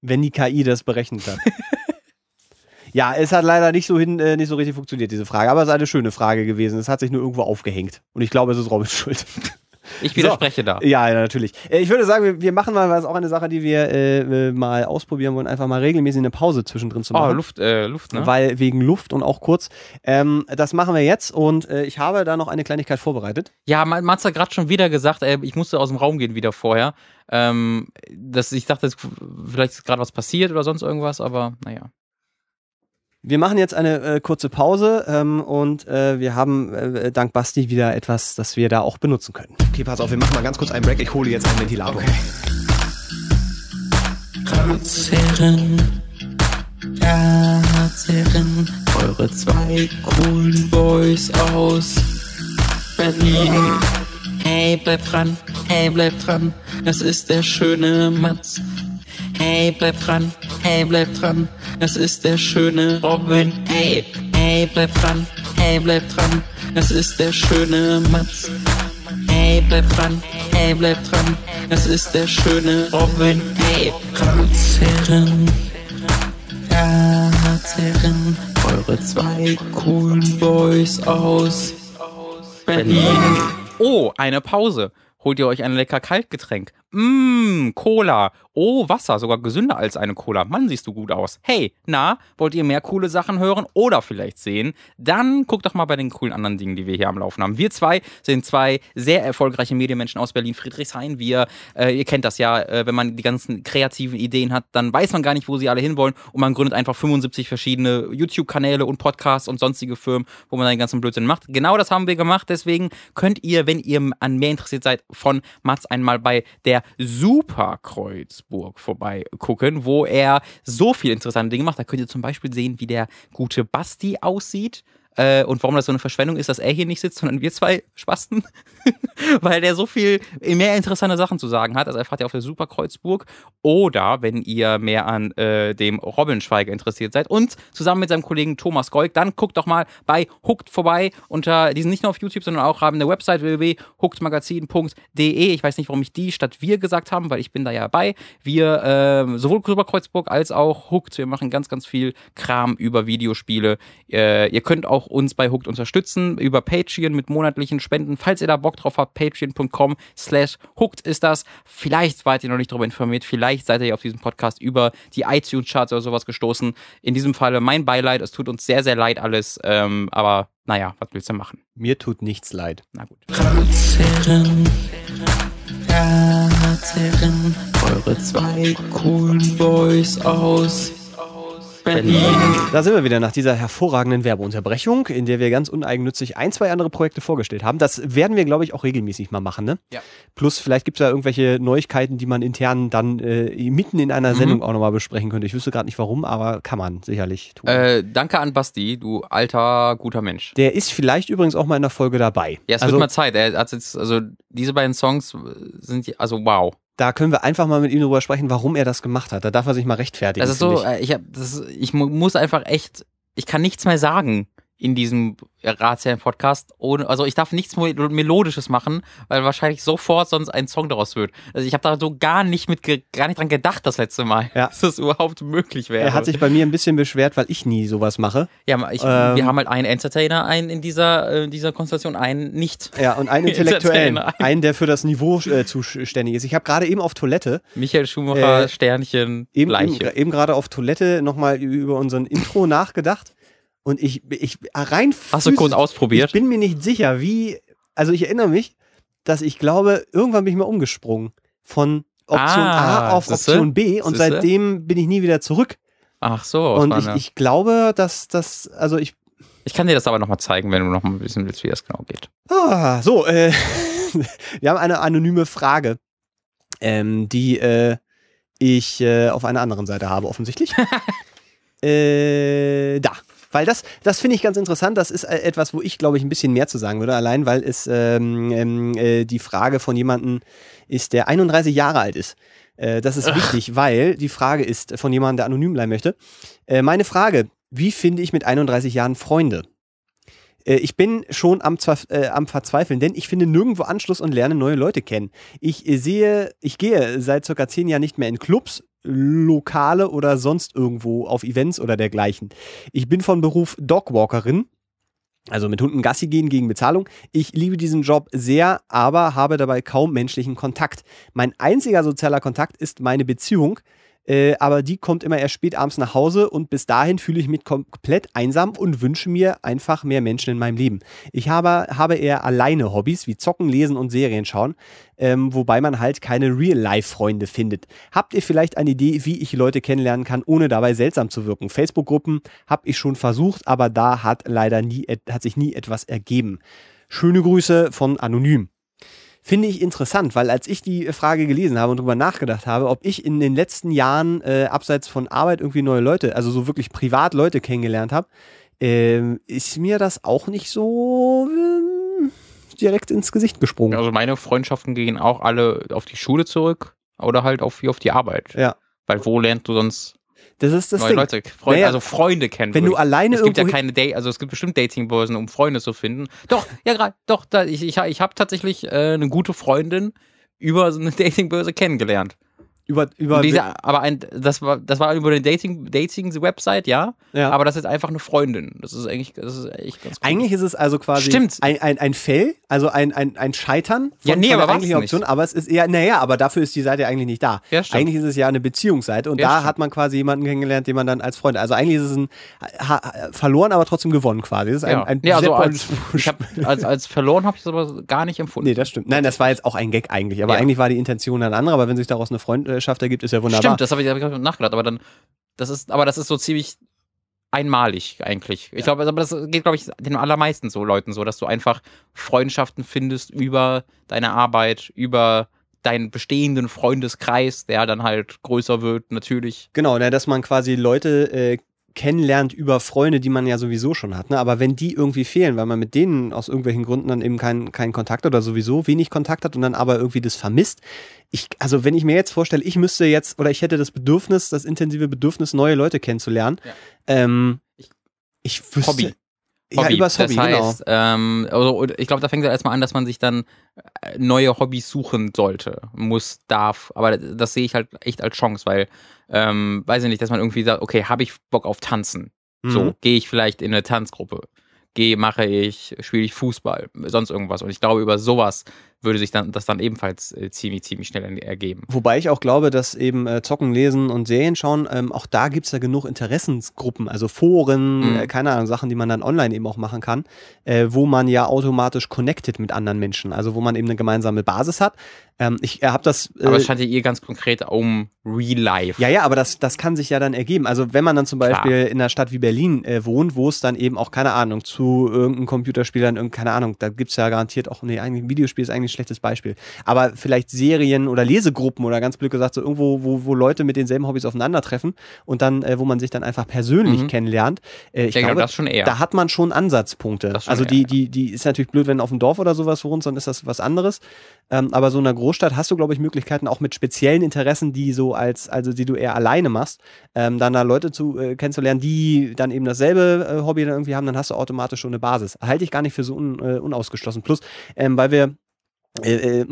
Wenn die KI das berechnen kann. ja, es hat leider nicht so hin, äh, nicht so richtig funktioniert, diese Frage. Aber es ist eine schöne Frage gewesen. Es hat sich nur irgendwo aufgehängt. Und ich glaube, es ist Robins Schuld. Ich widerspreche da. ja, ja, natürlich. Äh, ich würde sagen, wir, wir machen mal, was auch eine Sache, die wir äh, äh, mal ausprobieren wollen, einfach mal regelmäßig eine Pause zwischendrin zu Oh, machen. Luft, äh, Luft, ne? Weil wegen Luft und auch kurz. Ähm, das machen wir jetzt und äh, ich habe da noch eine Kleinigkeit vorbereitet. Ja, Ma- Mats hat gerade schon wieder gesagt, ey, ich musste aus dem Raum gehen wieder vorher. Ähm, dass ich dachte, vielleicht ist gerade was passiert oder sonst irgendwas, aber naja. Wir machen jetzt eine äh, kurze Pause ähm, und äh, wir haben äh, dank Basti wieder etwas, das wir da auch benutzen können. Okay, pass auf, wir machen mal ganz kurz einen Break. Ich hole jetzt einen Ventilator. Ratsherren, Ratsherren, eure zwei coolen Boys aus Berlin. Hey, bleib dran, hey, bleib dran, das ist der schöne Matz. Hey, bleib dran, hey, bleib dran, das ist der schöne Robin. Hey, hey, bleib dran, hey, bleib dran, das ist der schöne Matz. Hey, bleib dran, hey, bleib dran, das ist der schöne Robin. Hey, Ratsherren, Ratsherren, eure zwei coolen Boys aus Berlin. Oh, eine Pause. Holt ihr euch ein lecker Kaltgetränk? Mmm, Cola. Oh, Wasser, sogar gesünder als eine Cola. Mann, siehst du gut aus. Hey, na, wollt ihr mehr coole Sachen hören oder vielleicht sehen? Dann guckt doch mal bei den coolen anderen Dingen, die wir hier am Laufen haben. Wir zwei sind zwei sehr erfolgreiche Medienmenschen aus Berlin, Friedrichshain. Wir, äh, ihr kennt das ja, äh, wenn man die ganzen kreativen Ideen hat, dann weiß man gar nicht, wo sie alle hinwollen und man gründet einfach 75 verschiedene YouTube-Kanäle und Podcasts und sonstige Firmen, wo man den ganzen Blödsinn macht. Genau das haben wir gemacht, deswegen könnt ihr, wenn ihr an mehr interessiert seid, von Mats einmal bei der Super Kreuzburg vorbeigucken, wo er so viel interessante Dinge macht. Da könnt ihr zum Beispiel sehen, wie der gute Basti aussieht. Äh, und warum das so eine Verschwendung ist, dass er hier nicht sitzt, sondern wir zwei Spasten. Weil der so viel mehr interessante Sachen zu sagen hat. Also erfahrt ihr auf der Super Kreuzburg. Oder wenn ihr mehr an äh, dem Robin Schweiger interessiert seid und zusammen mit seinem Kollegen Thomas Goik, dann guckt doch mal bei Hooked vorbei. Unter, die sind nicht nur auf YouTube, sondern auch haben eine Website www.hookedmagazin.de. Ich weiß nicht, warum ich die statt wir gesagt haben, weil ich bin da ja bei. Wir, äh, sowohl Super Kreuzburg als auch Hooked, wir machen ganz, ganz viel Kram über Videospiele. Äh, ihr könnt auch uns bei Hooked unterstützen über Patreon mit monatlichen Spenden. Falls ihr da Bock drauf habt, patreon.com slash Hooked ist das. Vielleicht wart ihr noch nicht darüber informiert, vielleicht seid ihr auf diesem Podcast über die iTunes-Charts oder sowas gestoßen. In diesem Falle mein Beileid, es tut uns sehr, sehr leid alles, ähm, aber naja, was willst du machen? Mir tut nichts leid. Na gut. Ratsherren, Ratsherren, eure zwei coolen Boys aus Berlin. Da sind wir wieder nach dieser hervorragenden Werbeunterbrechung, in der wir ganz uneigennützig ein, zwei andere Projekte vorgestellt haben. Das werden wir, glaube ich, auch regelmäßig mal machen. Ne? Ja. Plus, vielleicht gibt es da irgendwelche Neuigkeiten, die man intern dann äh, mitten in einer Mhm. Sendung auch nochmal besprechen könnte. Ich wüsste gerade nicht warum, aber kann man sicherlich tun. Äh, danke an Basti, du alter, guter Mensch. der ist vielleicht übrigens auch mal in der Folge dabei. Ja, es also, wird mal Zeit. Er hat jetzt, also diese beiden Songs sind, also wow. Da können wir einfach mal mit ihm darüber sprechen, warum er das gemacht hat. Da darf er sich mal rechtfertigen. Das ist finde so, äh, ich, hab, das ich mu- muss einfach echt, ich kann nichts mehr sagen in diesem Ratsherren-Podcast. ohne- Also ich darf nichts Melodisches machen, weil wahrscheinlich sofort sonst ein Song daraus wird. Also ich habe da so gar nicht mit, gar nicht dran gedacht das letzte Mal, Ja. dass das überhaupt möglich wäre. Er hat sich bei mir ein bisschen beschwert, weil ich nie sowas mache. ja, ich, ähm, wir haben halt einen Entertainer, einen in dieser, äh, dieser Konstellation, einen nicht. Ja, und einen Intellektuellen. Einen, der für das Niveau äh, zuständig ist. Ich habe gerade eben auf Toilette, Michael Schumacher, Äh, Sternchen, eben, eben, Leiche. eben gerade auf Toilette nochmal über unseren Intro nachgedacht. Und ich, ich rein Hast du kurz ausprobiert? Ich bin mir nicht sicher, wie. Also ich erinnere mich, dass ich glaube, irgendwann bin ich mal umgesprungen. Von Option Ah, A auf siehste? Option B und Siehste? seitdem bin ich nie wieder zurück. Ach so. und ich, ich glaube, dass das, also ich. ich kann dir das aber nochmal zeigen, wenn du noch mal wissen willst, wie das genau geht. Ah, so, äh, wir haben eine anonyme Frage, ähm, die äh, ich äh, auf einer anderen Seite habe, offensichtlich. äh, da. Weil das, das finde ich ganz interessant. Das ist äh, etwas, wo ich, glaube ich, ein bisschen mehr zu sagen würde. Allein, weil es ähm, ähm, äh, die Frage von jemandem ist, der 31 Jahre alt ist. Äh, das ist wichtig, weil die Frage ist von jemandem, der anonym bleiben möchte. Äh, meine Frage, wie finde ich mit 31 Jahren Freunde? Äh, Ich bin schon am, äh, am Verzweifeln, denn ich finde nirgendwo Anschluss und lerne neue Leute kennen. Ich äh, sehe, ich gehe seit circa zehn Jahren nicht mehr in Clubs, Lokale oder sonst irgendwo auf Events oder dergleichen. Ich bin von Beruf Dogwalkerin. Also mit Hunden Gassi gehen gegen Bezahlung. Ich liebe diesen Job sehr, aber habe dabei kaum menschlichen Kontakt. Mein einziger sozialer Kontakt ist meine Beziehung, äh, aber die kommt immer erst spät abends nach Hause und bis dahin fühle ich mich komplett einsam und wünsche mir einfach mehr Menschen in meinem Leben. Ich habe, habe eher alleine Hobbys wie Zocken, Lesen und Serien schauen, ähm, wobei man halt keine Real-Life-Freunde findet. Habt ihr vielleicht eine Idee, wie ich Leute kennenlernen kann, ohne dabei seltsam zu wirken? Facebook-Gruppen habe ich schon versucht, aber da hat leider nie, hat sich nie etwas ergeben. Schöne Grüße von Anonym. Finde ich interessant, weil als ich die Frage gelesen habe und drüber nachgedacht habe, ob ich in den letzten Jahren äh, abseits von Arbeit irgendwie neue Leute, also so wirklich privat Leute kennengelernt habe, ähm, ist mir das auch nicht so ähm, direkt ins Gesicht gesprungen. Also meine Freundschaften gehen auch alle auf die Schule zurück oder halt auf, wie auf die Arbeit. Ja. Weil wo lernst du sonst Das ist das neue Ding. Leute, Freunde, Naja, also Freunde kennen? Wenn du alleine es gibt ja keine Date, also es gibt bestimmt Datingbörsen, um Freunde zu finden. Doch, ja gerade, doch, da, ich, ich, ich habe tatsächlich äh, eine gute Freundin über so eine Datingbörse kennengelernt. Über, über diese, aber ein, das war, das war über eine Dating, Dating-Website, ja, ja. aber das ist einfach eine Freundin. Das ist eigentlich, das ist echt ganz cool. Eigentlich ist es also quasi Stimmt. Ein, ein, ein Fail, also ein, ein, ein Scheitern von, Ja, nee, von aber der eigentlichen nicht. Option, aber es ist eher, naja, aber dafür ist die Seite eigentlich nicht da. Ja, stimmt. eigentlich ist es ja eine Beziehungsseite und Ja, da stimmt. hat man quasi jemanden kennengelernt, den man dann als Freund, also eigentlich ist es ein ha, verloren, aber trotzdem gewonnen quasi. Das ist ein, ja, ein ja also als, ich hab, als, als verloren habe ich es aber gar nicht empfunden. Nee, das stimmt. Nein, das war jetzt auch ein Gag eigentlich. Aber eigentlich war die Intention eine andere. Aber wenn sich daraus eine Freundschaft ergibt, ist ja wunderbar. Stimmt, das habe ich, hab ich nachgedacht, aber dann, das ist, aber das ist so ziemlich einmalig eigentlich. Ich glaube, aber das geht, glaube ich, den allermeisten so Leuten so, dass du einfach Freundschaften findest über deine Arbeit, über deinen bestehenden Freundeskreis, der dann halt größer wird, natürlich. Genau, dass man quasi Leute äh, kennenlernt über Freunde, die man ja sowieso schon hat. Ne? Aber wenn die irgendwie fehlen, weil man mit denen aus irgendwelchen Gründen dann eben keinen keinen Kontakt oder sowieso wenig Kontakt hat und dann aber irgendwie das vermisst. Ich, also wenn ich mir jetzt vorstelle, ich müsste jetzt oder ich hätte das Bedürfnis, das intensive Bedürfnis, neue Leute kennenzulernen, Ja. ähm, Ich- ich wüsste. Hobby. Ja, übers Hobby, das genau. heißt, ähm, also, ich glaube, da fängt es erstmal an, dass man sich dann äh, neue Hobbys suchen sollte, muss, darf. Aber das sehe ich halt echt als Chance, weil, ähm, weiß ich nicht, dass man irgendwie sagt, okay, habe ich Bock auf Tanzen? So, Mhm. gehe ich vielleicht in eine Tanzgruppe? Gehe, mache ich, spiele ich Fußball, sonst irgendwas. Und ich glaube, über sowas würde sich dann das dann ebenfalls äh, ziemlich, ziemlich schnell ergeben. Wobei ich auch glaube, dass eben äh, Zocken, Lesen und Serien schauen, ähm, auch da gibt's ja genug Interessensgruppen, also Foren, Mhm. äh, keine Ahnung, Sachen, die man dann online eben auch machen kann, äh, wo man ja automatisch connected mit anderen Menschen, also wo man eben eine gemeinsame Basis hat. Ähm, ich äh, habe das. Äh, Aber es scheint ja ihr ganz konkret um Real Life. ja, ja, aber das, das kann sich ja dann ergeben. Also wenn man dann zum Klar. Beispiel in einer Stadt wie Berlin äh, wohnt, wo es dann eben auch, keine Ahnung, zu irgendeinem Computerspielern, irgend, keine Ahnung, da gibt's ja garantiert auch, nee, eigentlich ein Videospiel ist eigentlich ein schlechtes Beispiel. Aber vielleicht Serien oder Lesegruppen oder ganz blöd gesagt, so irgendwo, wo, wo Leute mit denselben Hobbys aufeinandertreffen und dann, äh, wo man sich dann einfach persönlich Mhm. kennenlernt. Äh, ich genau, glaube, das schon eher. da hat man schon Ansatzpunkte. Schon also eher, die, die, die ist natürlich blöd, wenn auf dem Dorf oder sowas wohnst, dann ist das was anderes. Ähm, aber so in einer Großstadt hast du, glaube ich, Möglichkeiten auch mit speziellen Interessen, die so als, also die du eher alleine machst, ähm, dann da Leute zu äh, kennenzulernen, die dann eben dasselbe äh, Hobby dann irgendwie haben, dann hast du automatisch schon eine Basis. Halte ich gar nicht für so un, äh, unausgeschlossen. Plus, ähm, weil wir äh, äh,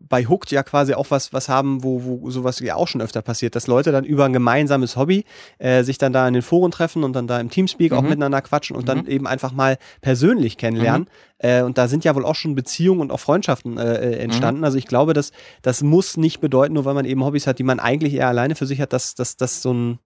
bei Hooked ja quasi auch was, was haben, wo, wo sowas ja auch schon öfter passiert, dass Leute dann über ein gemeinsames Hobby äh, sich dann da in den Foren treffen und dann da im Teamspeak auch Mhm. miteinander quatschen und dann Mhm. eben einfach mal persönlich kennenlernen. Äh, und da sind ja wohl auch schon Beziehungen und auch Freundschaften äh, äh, entstanden. Also ich glaube, dass das muss nicht bedeuten, nur weil man eben Hobbys hat, die man eigentlich eher alleine für sich hat, dass dass das so ein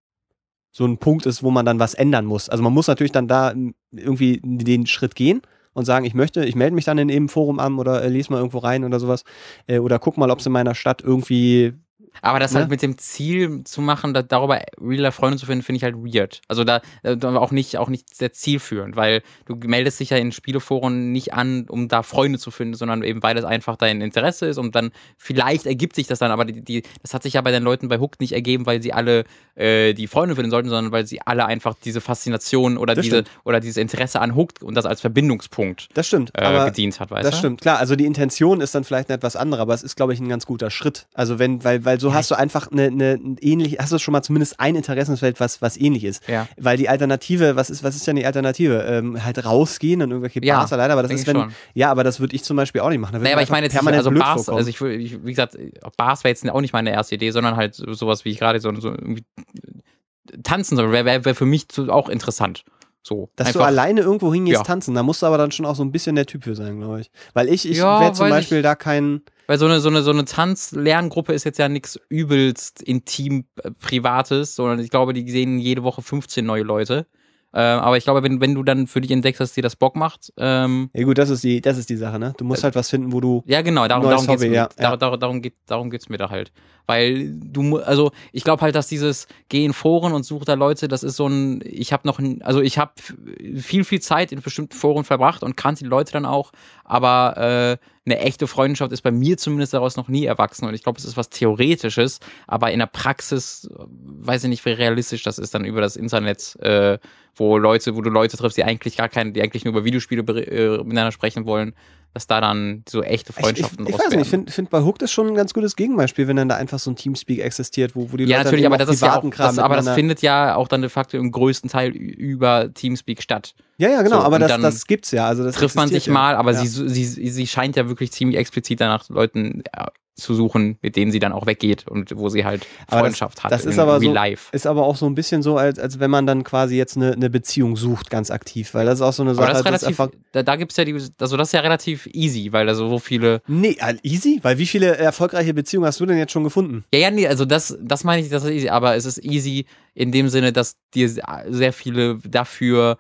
so ein Punkt ist, wo man dann was ändern muss. Also man muss natürlich dann da m, irgendwie den Schritt gehen und sagen, ich möchte, ich melde mich dann in eben Forum an oder äh, lese mal irgendwo rein oder sowas äh, oder guck mal, ob es in meiner Stadt irgendwie Aber das Ne? halt mit dem Ziel zu machen, da, darüber real Freunde zu finden, finde ich halt weird. Also da, äh, da auch nicht auch nicht sehr zielführend, weil du meldest dich ja in Spieleforen nicht an, um da Freunde zu finden, sondern eben weil es einfach dein Interesse ist und dann vielleicht ergibt sich das dann, aber die, die das hat sich ja bei den Leuten bei Hook nicht ergeben, weil sie alle äh, die Freunde finden sollten, sondern weil sie alle einfach diese Faszination oder Das diese stimmt. oder dieses Interesse an Hook und das als Verbindungspunkt das stimmt, äh, gedient hat, weißt Das stimmt, klar. Also die Intention ist dann vielleicht eine etwas andere, aber es ist, glaube ich, ein ganz guter Schritt. Also wenn, weil, weil so hast du einfach eine, eine ein ähnlich, hast du schon mal zumindest ein Interessensfeld, was, was ähnlich ist. Ja. Weil die Alternative, was ist, was ist denn die Alternative? Ähm, halt rausgehen und irgendwelche Ja, Bars alleine, aber das ist wenn, ja, aber das würde ich zum Beispiel auch nicht machen. Da Naja, aber ich meine jetzt permanent also blöd Bars, vorkommen. also ich, ich, wie gesagt, Bars wäre jetzt auch nicht meine erste Idee, sondern halt so- sowas, wie ich gerade so, so irgendwie tanzen soll, wäre wär, wär für mich zu, auch interessant. So. Dass du einfach- alleine irgendwo hingehst Ja. tanzen, da musst du aber dann schon auch so ein bisschen der Typ für sein, glaube ich. Weil ich, ich Ja, wäre zum Beispiel ich. da kein, Weil so eine, so eine, so eine Tanzlerngruppe ist jetzt ja nichts übelst intim äh, Privates, sondern ich glaube, die sehen jede Woche 15 neue Leute. Äh, aber ich glaube, wenn, wenn du dann für dich entdeckst, dass dir das Bock macht, ähm, ja gut, das ist die, das ist die Sache, ne? Du musst halt was finden, wo du, Ja, genau, darum, darum geht's Hobby, mir. ja, ja. dar, darum, geht, darum geht's mir da halt. Weil du, also ich glaube halt, dass dieses Geh in Foren und such da Leute, das ist so ein, ich habe noch, ein, also ich habe viel, viel Zeit in bestimmten Foren verbracht und kannte die Leute dann auch, aber äh, eine echte Freundschaft ist bei mir zumindest daraus noch nie erwachsen und ich glaube, es ist was Theoretisches, aber in der Praxis äh, weiß ich nicht, wie realistisch das ist dann über das Internet, äh, wo Leute, wo du Leute triffst, die eigentlich gar keine, die eigentlich nur über Videospiele äh, miteinander sprechen wollen, dass da dann so echte Freundschaften ich, ich, ich weiß nicht, ich finde find bei Hooked ist schon ein ganz gutes Gegenbeispiel, wenn dann da einfach so ein Teamspeak existiert, wo, wo die Ja, Leute natürlich, dann aber das ist ja auch, das, aber das findet ja auch dann de facto im größten Teil über Teamspeak statt. Ja, ja, genau, so, aber das, das gibt's ja. Also das Trifft man sich ja. mal, aber ja. sie, sie, sie scheint ja wirklich ziemlich explizit danach Leuten ja, zu suchen, mit denen sie dann auch weggeht und wo sie halt Aber Freundschaft hat. das ist in aber real so, life. ist aber auch so ein bisschen so, als, als wenn man dann quasi jetzt eine, eine Beziehung sucht, ganz aktiv, weil das ist auch so eine Aber Sache. das ist relativ, einfach, da, da gibt's ja die, also das ist ja relativ easy, weil da so so viele. nee, äh, easy, weil wie viele erfolgreiche Beziehungen hast du denn jetzt schon gefunden? Ja, ja, nee, also das, das meine ich, das ist easy, aber es ist easy in dem Sinne, dass dir sehr viele dafür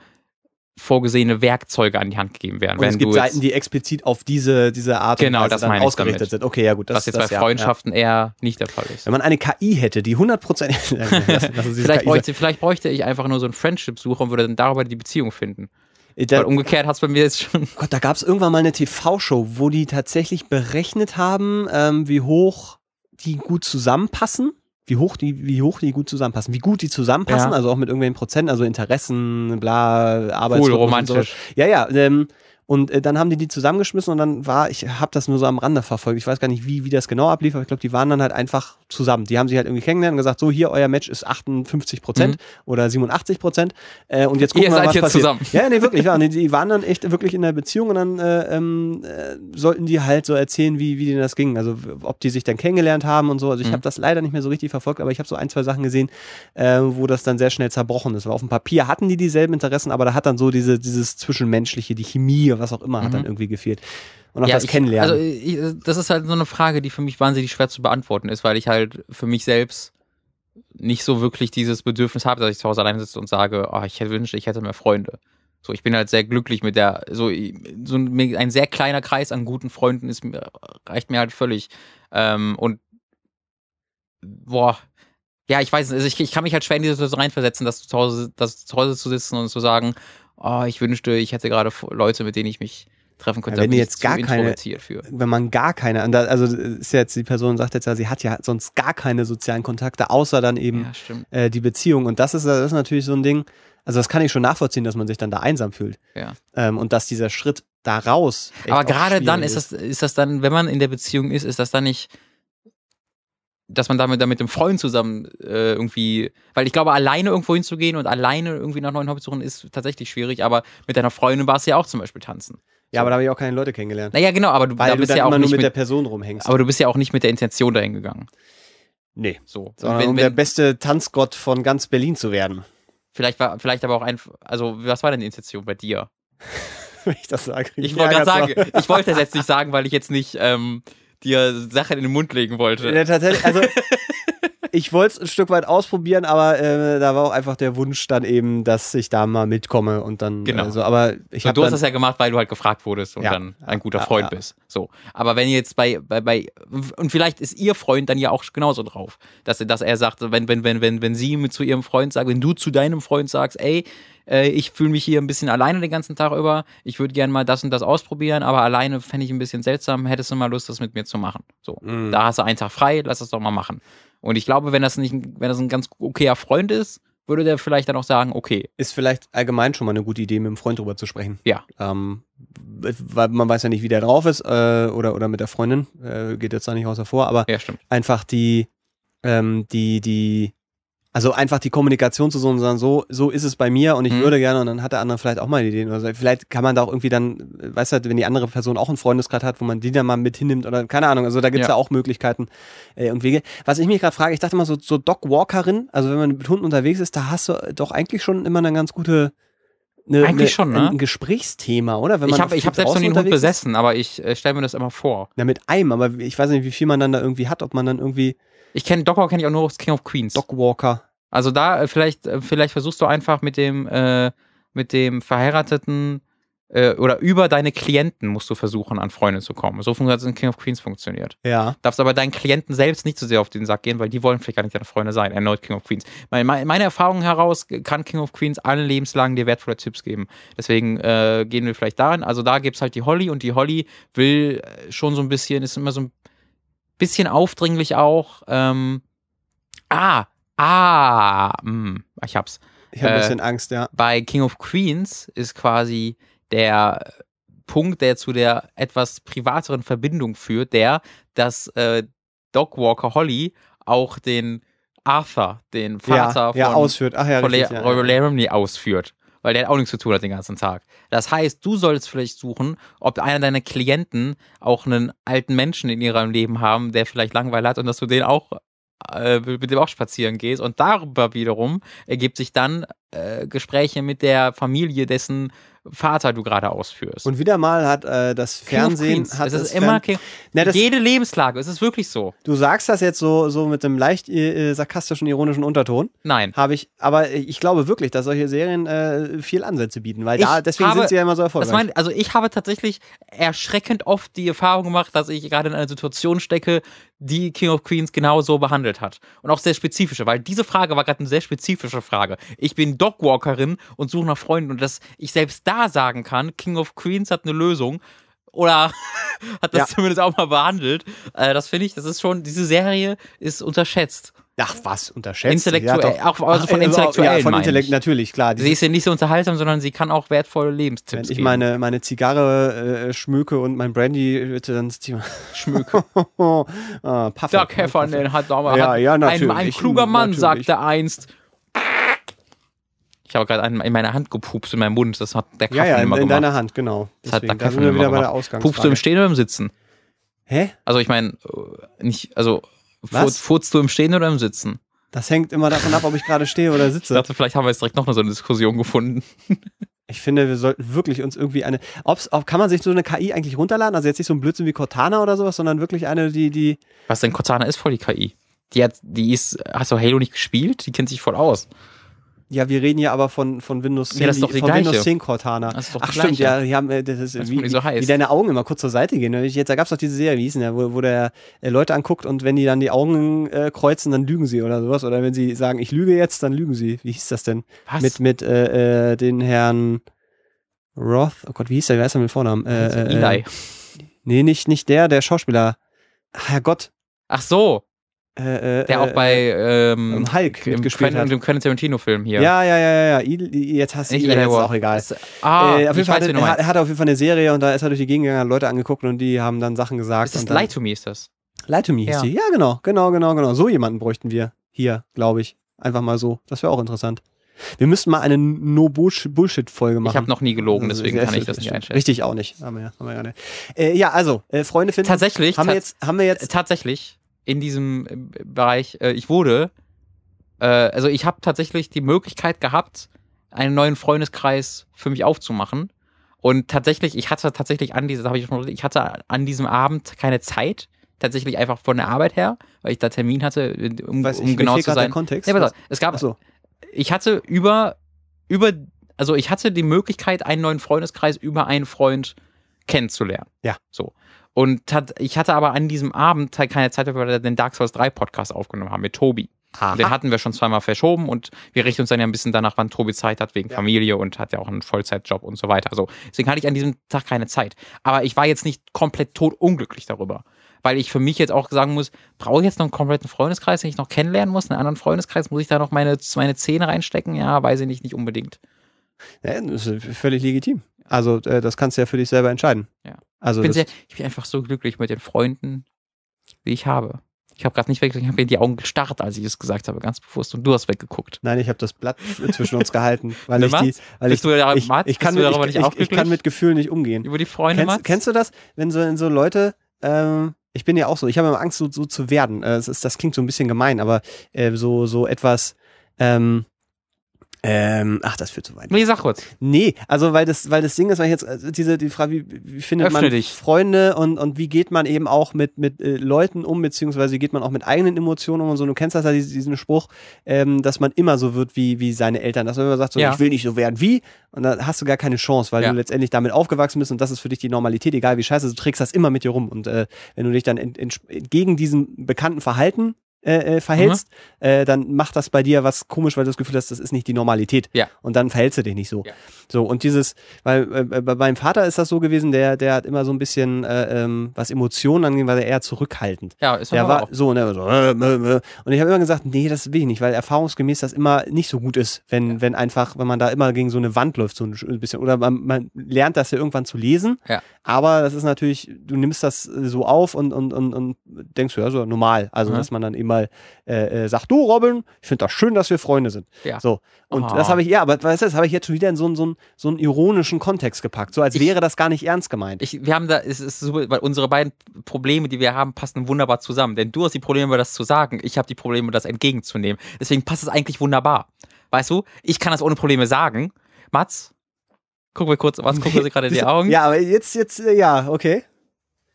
vorgesehene Werkzeuge an die Hand gegeben werden. Und wenn es gibt Seiten, die explizit auf diese, diese Art Genau, und Weise das dann ausgerichtet damit. sind. Okay, ja gut, das was jetzt das, bei ja, Freundschaften eher nicht der Fall ist. Ja. Wenn man eine KI hätte, die 100%. lass, lass uns diese Vielleicht bräuchte, vielleicht bräuchte ich einfach nur so einen Friendship-Sucher und würde dann darüber die Beziehung finden. Äh, Da, Weil umgekehrt hat es bei mir jetzt schon. Gott, da gab es irgendwann mal eine TV-Show, wo die tatsächlich berechnet haben, ähm, wie hoch die gut zusammenpassen. Wie hoch die, wie hoch die gut zusammenpassen, wie gut die zusammenpassen, Ja. also auch mit irgendwelchen Prozenten, also Interessen, bla, Cool, Arbeitsrhythmus und romantisch. sowas. Ja, ja. Ähm, und äh, dann haben die die zusammengeschmissen und dann war, ich habe das nur so am Rande verfolgt. Ich weiß gar nicht, wie, wie das genau ablief, aber ich glaube, die waren dann halt einfach zusammen. Die haben sich halt irgendwie kennengelernt und gesagt, so hier, euer Match ist 58 Prozent oder 87 Prozent. Äh, und jetzt gucken Mhm. Ihr wir mal, was jetzt passiert. zusammen. Ja, nee, wirklich. Ja. Und die, waren dann echt wirklich in der Beziehung und dann äh, ähm, äh, sollten die halt so erzählen, wie, wie denen das ging. Also ob die sich dann kennengelernt haben und so. Also ich Mhm. habe das leider nicht mehr so richtig verfolgt, aber ich habe so ein, zwei Sachen gesehen, äh, wo das dann sehr schnell zerbrochen ist. Weil auf dem Papier hatten die dieselben Interessen, aber da hat dann so diese, dieses Zwischenmenschliche, die Chemie, was auch immer, hat dann irgendwie gefehlt. Und auch das ich, Kennenlernen. Also ich, das ist halt so eine Frage, die für mich wahnsinnig schwer zu beantworten ist, weil ich halt für mich selbst nicht so wirklich dieses Bedürfnis habe, dass ich zu Hause alleine sitze und sage, oh, ich hätte wünschte, ich hätte mehr Freunde. So, ich bin halt sehr glücklich mit der, so, so ein, ein sehr kleiner Kreis an guten Freunden ist, mir- reicht mir halt völlig. Ähm, und boah, ja, ich weiß, also ich, ich kann mich halt schwer in diese Situation reinversetzen, dass zu Hause, dass zu Hause zu sitzen und zu sagen, oh, ich wünschte, ich hätte gerade Leute, mit denen ich mich treffen könnte. Ja, wenn jetzt gar keine- wenn man gar keine, also ist jetzt die Person sagt jetzt ja, sie hat ja sonst gar keine sozialen Kontakte, außer dann eben Ja, äh, die Beziehung. Und das ist, das ist natürlich so ein Ding, also das kann ich schon nachvollziehen, dass man sich dann da einsam fühlt. Ja. Ähm, und dass dieser Schritt da raus. Aber gerade dann ist das, ist das dann, wenn man in der Beziehung ist, ist das dann nicht, dass man damit, damit dem Freund zusammen äh, irgendwie, weil ich glaube, alleine irgendwo hinzugehen und alleine irgendwie nach neuen Hobbys suchen, ist tatsächlich schwierig, aber mit deiner Freundin war es ja auch zum Beispiel tanzen. Ja, aber da habe ich auch keine Leute kennengelernt. Naja, genau, aber du, Weil da du bist dann ja auch immer nicht nur mit, mit, der Person rumhängst. aber du bist ja auch nicht mit der Intention dahin gegangen. nee. So. Sondern wenn, um der wenn, beste Tanzgott von ganz Berlin zu werden. vielleicht war, vielleicht aber auch ein, also was war denn die Intention bei dir? Wenn ich das sage. krieg Ich wollte gerade sagen, ich wollte das jetzt nicht sagen, weil ich jetzt nicht ähm, dir Sachen in den Mund legen wollte. Ja, tatsächlich, also ich wollte es ein Stück weit ausprobieren, aber äh, da war auch einfach der Wunsch dann eben, dass ich da mal mitkomme und dann Genau. äh, so, aber ich So, habe du hast das ja gemacht, weil du halt gefragt wurdest und Ja. dann ein guter Ja, Freund ja. bist. So. Aber wenn jetzt bei, bei, bei, und vielleicht ist ihr Freund dann ja auch genauso drauf, dass, dass er sagt, wenn, wenn, wenn, wenn, wenn sie mit zu ihrem Freund sagt, wenn du zu deinem Freund sagst, ey, äh, ich fühle mich hier ein bisschen alleine den ganzen Tag über, ich würde gerne mal das und das ausprobieren, aber alleine fände ich ein bisschen seltsam, hättest du mal Lust, das mit mir zu machen. So. Mhm. Da hast du einen Tag frei, lass das doch mal machen. Und ich glaube, wenn das nicht, ein- wenn das ein ganz okayer Freund ist, würde der vielleicht dann auch sagen, okay, ist vielleicht allgemein schon mal eine gute Idee, mit dem Freund drüber zu sprechen. Ja. Ähm, weil man weiß ja nicht, wie der drauf ist, äh, oder, oder mit der Freundin, äh, geht jetzt da nicht außer vor, aber ja, einfach die, ähm, die, die, also einfach die Kommunikation zu so und sagen, so, so ist es bei mir und ich Mhm. würde gerne und dann hat der andere vielleicht auch mal Ideen oder so. Vielleicht kann man da auch irgendwie dann, weißt du, wenn die andere Person auch einen Freundesgrad hat, wo man die dann mal mit hinnimmt oder keine Ahnung, also da gibt's ja. Ja. auch Möglichkeiten äh, und Wege. Was ich mich gerade frage, ich dachte immer so, so Dog Walkerin, also wenn man mit Hunden unterwegs ist, da hast du doch eigentlich schon immer eine ganz gute eine, Eigentlich eine, schon, ne? ein Gesprächsthema, oder? Wenn Ich habe ich hab selbst noch nie einen Hund besessen, aber ich äh, stelle mir das immer vor. Na, mit einem, aber ich weiß nicht, wie viel man dann da irgendwie hat, ob man dann irgendwie Ich kenne Dogwalker kenne ich auch nur aus King of Queens. Dogwalker. Also da äh, vielleicht äh, vielleicht versuchst du einfach mit dem äh, mit dem verheirateten äh, oder über deine Klienten musst du versuchen, an Freunde zu kommen. So funktioniert es in King of Queens funktioniert. Ja. Darfst aber deinen Klienten selbst nicht so sehr auf den Sack gehen, weil die wollen vielleicht gar nicht deine Freunde sein. Erneut King of Queens. Meine, meine Erfahrung heraus kann King of Queens allen lebenslang dir wertvolle Tipps geben. Deswegen äh, gehen wir vielleicht darin. Also da gibt es halt die Holly und die Holly will äh, schon so ein bisschen, ist immer so ein bisschen aufdringlich auch. Ähm, ah, ah, mh, ich hab's Ich habe ein Äh, bisschen Angst, ja. bei King of Queens ist quasi der Punkt, der zu der etwas privateren Verbindung führt, der, dass äh, Dogwalker Holly auch den Arthur, den Vater ja, ja, von, ausführt. Ach ja, von richtig, Le ja, Royal ja. Laramie ausführt. Weil der auch nichts zu tun hat den ganzen Tag. Das heißt, du sollst vielleicht suchen, ob einer deiner Klienten auch einen alten Menschen in ihrem Leben haben, der vielleicht Langeweile hat und dass du den auch äh, mit dem auch spazieren gehst. Und darüber wiederum ergibt sich dann äh, Gespräche mit der Familie, dessen Vater du gerade ausführst. Und wieder mal hat äh, das Fernsehen Queens. hat es das ist immer King, Na, das, jede Lebenslage. Es ist wirklich so. Du sagst das jetzt so, so mit einem leicht äh, sarkastischen, ironischen Unterton. Nein. Habe ich, aber ich glaube wirklich, dass solche Serien äh, viel Ansätze bieten, weil da, deswegen habe- sind sie ja immer so Das erfolgreich. mein, also ich habe tatsächlich erschreckend oft die Erfahrung gemacht, dass ich gerade in einer Situation stecke, die King of Queens genau so behandelt hat. Und auch sehr spezifische, weil diese Frage war gerade eine sehr spezifische Frage. Ich bin Dogwalkerin und suche nach Freunden und dass ich selbst da sagen kann, King of Queens hat eine Lösung oder hat das Ja. zumindest auch mal behandelt. Äh, das finde ich, das ist schon, diese Serie ist unterschätzt. Ach was, unterschätzt. Intellektuell, auch also von äh, Intellektuellen Ja, von Intellekt, ich. natürlich, klar. Sie ist ja nicht so unterhaltsam, sondern sie kann auch wertvolle wenn Lebenstipps ich geben. meine, meine Zigarre äh, schmücke und mein Brandy, bitte, dann ich. Schmücke. ah, Puffer. Der Käfernen hat damals Ja, ja, ein, natürlich, ein kluger Mann natürlich. sagte einst. Ich habe gerade in meine Hand gepupst in meinem Mund. Das hat der Kaffee Ja, ja, in, immer in gemacht. deiner Hand, genau. Das hat der da Kaffee sind wir wieder bei der. Ausgangsfrage. Pupst du im Stehen oder im Sitzen? Hä? Also ich meine, äh, nicht, also Was? furzt, du im Stehen oder im Sitzen? Das hängt immer davon ab, ob ich gerade stehe oder Ich sitze. dachte, vielleicht haben wir jetzt direkt noch so eine Diskussion gefunden. Ich finde, wir sollten wirklich uns irgendwie eine. Ob's, ob, kann man sich so eine KI eigentlich runterladen? Also jetzt nicht so ein Blödsinn wie Cortana oder sowas, sondern wirklich eine, die, die. Was denn Cortana ist voll die KI? Die hat, die ist, hast du Halo nicht gespielt? Die kennt sich voll aus. Ja, wir reden ja aber von, von Windows 10. Ja, das ist doch die von gleiche. Windows 10 Cortana. Das ist doch Ach stimmt, ja, die haben, äh, das ist Weiß, wie, die so wie, heißt. wie deine Augen immer kurz zur Seite gehen. Jetzt, da gab es doch diese Serie, wie hieß denn der, wo, wo der äh, Leute anguckt und wenn die dann die Augen äh, kreuzen, dann lügen sie oder sowas. Oder wenn sie sagen, ich lüge jetzt, dann lügen sie. Wie hieß das denn? Was? Mit, mit äh, äh, den Herrn Roth. Oh Gott, wie hieß der? Wer ist denn mit Vornamen? Äh, äh, Eli. Äh, nee, nicht, nicht der, der Schauspieler. Herrgott. Ach so, Äh, äh, der äh, auch bei ähm, ähm, Hulk im mitgespielt Quentin, hat. dem Quentin Tarantino-Film hier. Ja, ja, ja, ja, Jetzt hast du ihn, jetzt ist auch egal. Das- ah, äh, auf jeden Fall weiß, hat, er, hat auf jeden Fall eine Serie und da ist er durch die Gegend gegangen, hat Leute angeguckt und die haben dann Sachen gesagt. Ist das Lie to Me ist das? Lie to Me hieß Ja. die. Ja, genau, genau, genau, genau. So jemanden bräuchten wir hier, glaube ich. Einfach mal so. Das wäre auch interessant. Wir müssten mal eine No-Bullshit-Folge machen. Ich habe noch nie gelogen, Also, deswegen sehr kann ich das nicht einschätzen. Richtig auch nicht. Haben wir, ja- haben wir ja nicht. Äh, ja, also, äh, Freunde finden. Tatsächlich, Haben wir jetzt, haben wir jetzt, tatsächlich in diesem äh, Bereich, äh, ich wurde, äh, also ich habe tatsächlich die Möglichkeit gehabt, einen neuen Freundeskreis für mich aufzumachen. Und tatsächlich, ich hatte tatsächlich an diese, habe ich schon, ich hatte an diesem Abend keine Zeit, tatsächlich einfach von der Arbeit her, weil ich da Termin hatte, um, weiß um ich, genau zu sein. Kontext. Ja, pass auf, es gab, so. ich hatte über, über, also ich hatte die Möglichkeit, einen neuen Freundeskreis über einen Freund kennenzulernen. Ja. So. Und tat, ich hatte aber an diesem Abend halt keine Zeit, weil wir den Dark Souls 3 Podcast aufgenommen haben mit Tobi. Den hatten wir schon zweimal verschoben und wir richten uns dann ja ein bisschen danach, wann Tobi Zeit hat, wegen Ja. Familie und hat ja auch einen Vollzeitjob und so weiter. So. Deswegen hatte ich an diesem Tag keine Zeit. Aber ich war jetzt nicht komplett tot unglücklich darüber. Weil ich für mich jetzt auch sagen muss, brauche ich jetzt noch einen kompletten Freundeskreis, den ich noch kennenlernen muss, einen anderen Freundeskreis, muss ich da noch meine, meine Zähne reinstecken? Ja, weiß ich nicht, nicht unbedingt. Ja, das ist völlig legitim. Also, äh, das kannst du ja für dich selber entscheiden. Ja. Also, Ich bin, das, sehr, ich bin einfach so glücklich mit den Freunden, die ich habe. Ich habe gerade nicht weggeguckt, ich habe mir die Augen gestarrt, als ich es gesagt habe, ganz bewusst. Und du hast weggeguckt. nein, ich habe das Blatt zwischen uns gehalten, weil ich die, weil ich, da- ich, Mats, ich kann mit, ich, ich, ich kann mit Gefühlen nicht umgehen. Über die Freunde, Kennst, Mats? kennst du das, wenn so, so Leute, ähm, ich bin ja auch so, ich habe immer Angst, so, so zu werden. Äh, es ist, das klingt so ein bisschen gemein, aber äh, so, so etwas, ähm, Ähm, ach, das führt zu weit. Nee, sag kurz. Nee, also weil das, weil das Ding ist, weil ich jetzt also diese die Frage, wie, wie findet Öffne man dich. Freunde und, und wie geht man eben auch mit, mit äh, Leuten um, beziehungsweise wie geht man auch mit eigenen Emotionen um und so. Du kennst das ja, diesen, diesen Spruch, ähm, dass man immer so wird wie, wie seine Eltern. Dass man immer sagt, so, Ja. ich will nicht so werden wie, und dann hast du gar keine Chance, weil Ja. du letztendlich damit aufgewachsen bist und das ist für dich die Normalität, egal wie scheiße, du trägst das immer mit dir rum. Und äh, wenn du dich dann ent, ent, gegen diesem bekannten Verhalten äh, äh, verhältst, Mhm. äh, dann macht das bei dir was komisch, weil du das Gefühl hast, das ist nicht die Normalität. Ja. Und dann verhältst du dich nicht so. Ja. So, und dieses, weil äh, bei meinem Vater ist das so gewesen, der, der hat immer so ein bisschen, äh, ähm, was Emotionen angeht, war der eher zurückhaltend. Ja, ist Der war auch. so, und er war so, äh, äh, äh. und ich habe immer gesagt, nee, das will ich nicht, weil erfahrungsgemäß das immer nicht so gut ist, wenn, wenn einfach, wenn man da immer gegen so eine Wand läuft, so ein bisschen, oder man, man lernt das ja irgendwann zu lesen, Ja. aber das ist natürlich, du nimmst das äh, so auf und, und, und, und denkst, ja, so normal, also Mhm. dass man dann eben mal äh, äh, sagt, du Robin, ich finde das schön, dass wir Freunde sind. Ja. So, und Oh. das habe ich, ja, aber weißt du, das habe ich jetzt schon wieder in so einen, so einen, so einen ironischen Kontext gepackt, so als Ich- wäre das gar nicht ernst gemeint. Ich, wir haben da, es ist super, weil unsere beiden Probleme, die wir haben, passen wunderbar zusammen. Denn du hast die Probleme, das zu sagen, ich habe die Probleme, das entgegenzunehmen. Deswegen passt es eigentlich wunderbar. Weißt du, ich kann das ohne Probleme sagen. Mats, gucken wir kurz, Mats, gucken wir gerade in die Augen. Ja, aber jetzt, jetzt, äh, ja, okay.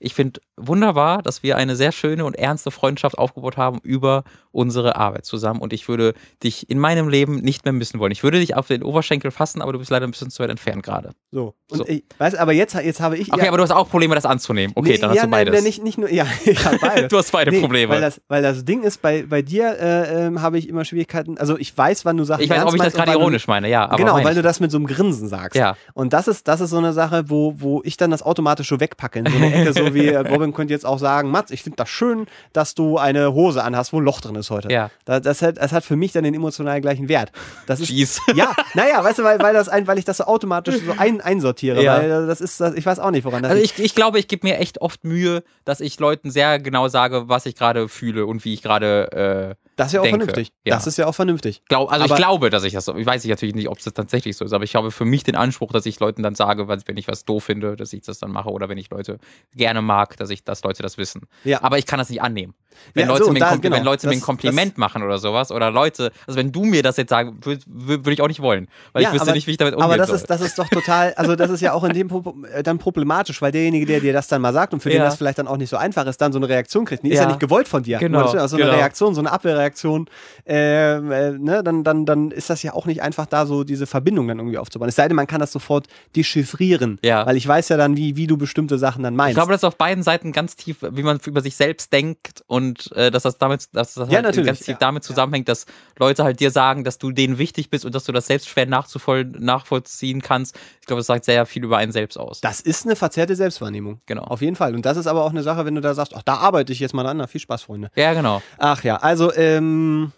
Ich finde wunderbar, dass wir eine sehr schöne und ernste Freundschaft aufgebaut haben über unsere Arbeit zusammen. Und ich würde dich in meinem Leben nicht mehr missen wollen. Ich würde dich auf den Oberschenkel fassen, aber du bist leider ein bisschen zu weit entfernt gerade. So. Und So. Ich, weißt, aber jetzt, jetzt habe ich. Okay, ja, aber du hast auch Probleme, das anzunehmen. Okay, nee, dann hast ja, du beides. Nein, nicht, nicht nur, ja, ich habe beide. du hast beide Nee, Probleme. Weil das, weil das Ding ist, bei, bei dir äh, ähm, habe ich immer Schwierigkeiten. Also ich weiß, wann du Sachen ich weiß, ob ich das gerade ironisch meine, ja. Genau, meine weil du das mit so einem Grinsen sagst. Ja. Und das ist, das ist so eine Sache, wo, wo ich dann das automatisch so wegpacke. In so eine Ecke, so wie äh, Robin könnte jetzt auch sagen, Mats, ich finde das schön, dass du eine Hose anhast, wo ein Loch drin ist heute. Ja. Das, das, hat, das hat für mich dann den emotional gleichen Wert. Das ist, Fies. ja, naja, weißt du, weil, weil, das ein, weil ich das so automatisch so ein, einsortiere. Ja. Weil das ist, das, ich weiß auch nicht, woran das Also ich, ich glaube, ich gebe mir echt oft Mühe, dass ich Leuten sehr genau sage, was ich gerade fühle und wie ich gerade äh, Das ist ja auch denke. vernünftig. Ja. Das ist ja auch vernünftig. glaub, also Aber- ich glaube, dass ich das so. Ich weiß natürlich nicht, ob es das tatsächlich so ist, aber ich habe für mich den Anspruch, dass ich Leuten dann sage, wenn ich was doof finde, dass ich das dann mache oder wenn ich Leute gerne mag, dass ich, dass Leute das wissen. Ja. Aber ich kann das nicht annehmen. Wenn Ja, Leute, so, mir, da- genau. wenn Leute mir ein Das- Kompliment machen oder sowas oder Leute, also wenn du mir das jetzt sagen, würde würd würd ich auch nicht wollen, weil Ja, ich wüsste aber- nicht, wie ich damit umgehen Aber das soll. ist, das ist doch total, also das ist ja auch in dem äh, dann problematisch, weil derjenige, der dir das dann mal sagt und für den Ja. das vielleicht dann auch nicht so einfach ist, dann so eine Reaktion kriegt. Die ist ja nicht gewollt von dir. Genau, Also so eine genau. Reaktion, so eine Abwehrreaktion, ähm, äh, ne, dann, dann, dann ist das ja auch nicht einfach da so diese Verbindung dann irgendwie aufzubauen. Es sei denn, man kann das sofort dechiffrieren. Weil ich weiß ja dann, wie, wie du bestimmte Sachen dann meinst. Ich glaube, das ist auf beiden Seiten ganz tief, wie man über sich selbst denkt und äh, dass das damit, dass das Ja, halt natürlich, ganz ja. damit zusammenhängt, dass Leute halt dir sagen, dass du denen wichtig bist und dass du das selbst schwer nachzuvoll nachvollziehen kannst. Ich glaube, das sagt sehr viel über einen selbst aus. das ist eine verzerrte Selbstwahrnehmung. Genau. Auf jeden Fall. Und das ist aber auch eine Sache, wenn du da sagst, ach, da arbeite ich jetzt mal an. Viel Spaß, Freunde. Ja, genau. Ach ja, also ähm,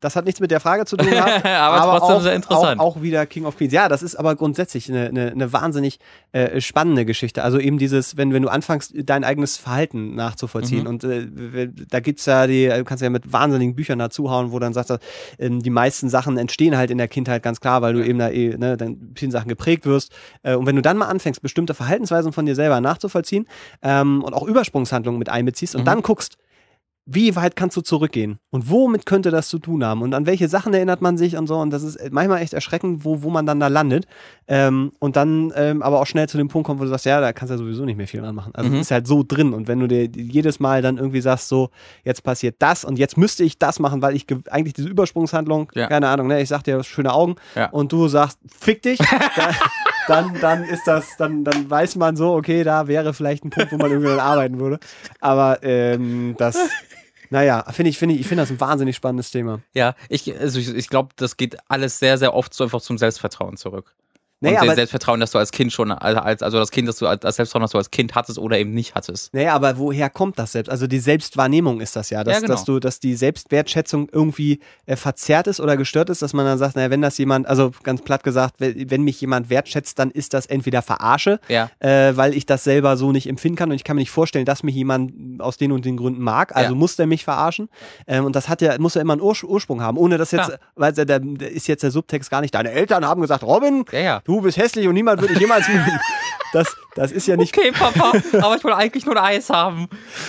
das hat nichts mit der Frage zu tun gehabt, Aber trotzdem auch, sehr interessant. Auch, auch wieder King of Queens. Ja, das ist aber grundsätzlich eine, eine, eine wahnsinnig äh, spannende Geschichte. Also eben dieses, wenn, wenn du anfängst, dein eigenes Verhalten nachzuvollziehen. Mhm. Und äh, da gibt's ja die, du kannst ja mit wahnsinnigen Büchern dazuhauen, wo dann sagst du, ähm, die meisten Sachen entstehen halt in der Kindheit ganz klar, weil du eben da eh, ne, dann vielen Sachen geprägt wirst. Äh, und wenn du dann mal anfängst, bestimmte Verhaltensweisen von dir selber nachzuvollziehen ähm, und auch Übersprungshandlungen mit einbeziehst und Mhm. dann guckst, wie weit kannst du zurückgehen? Und womit könnte das zu tun haben? Und an welche Sachen erinnert man sich und so? Und das ist manchmal echt erschreckend, wo, wo man dann da landet. Ähm, und dann ähm, aber auch schnell zu dem Punkt kommt, wo du sagst, ja, da kannst du ja sowieso nicht mehr viel dran machen. Also Mhm. es ist halt so drin. Und wenn du dir jedes Mal dann irgendwie sagst, so, jetzt passiert das und jetzt müsste ich das machen, weil ich ge- eigentlich diese Übersprungshandlung, Ja. keine Ahnung, ne, ich sag dir, schöne Augen, Ja. und du sagst, fick dich, dann, dann, dann ist das, dann, dann weiß man so, okay, da wäre vielleicht ein Punkt, wo man irgendwie dann arbeiten würde. Aber ähm, das, naja, finde ich, finde ich, ich finde das ein wahnsinnig spannendes Thema. Ja, ich, also ich, ich glaube, das geht alles sehr, sehr oft so einfach zum Selbstvertrauen zurück. Nee, und Selbstvertrauen, das du als Kind schon, als, also das Kind, das du als das Selbstvertrauen, das du als Kind hattest oder eben nicht hattest. Naja, aber woher kommt das selbst? Also die Selbstwahrnehmung ist das ja, dass, Ja, genau. dass du, dass die Selbstwertschätzung irgendwie äh, verzerrt ist oder gestört ist, dass man dann sagt, naja, wenn das jemand, also ganz platt gesagt, wenn, wenn mich jemand wertschätzt, dann ist das entweder Verarsche, Ja. äh, weil ich das selber so nicht empfinden kann und ich kann mir nicht vorstellen, dass mich jemand aus den und den Gründen mag, also Ja. muss der mich verarschen. Ähm, und das hat ja, muss ja immer einen Ur Ursprung haben, ohne dass jetzt, weil der, der ist jetzt der Subtext gar nicht, deine Eltern haben gesagt, Robin, Ja, ja. Du bist hässlich und niemand würde dich jemals mögen. Das, Das ist ja nicht Okay, Papa, aber ich will eigentlich nur ein Eis haben.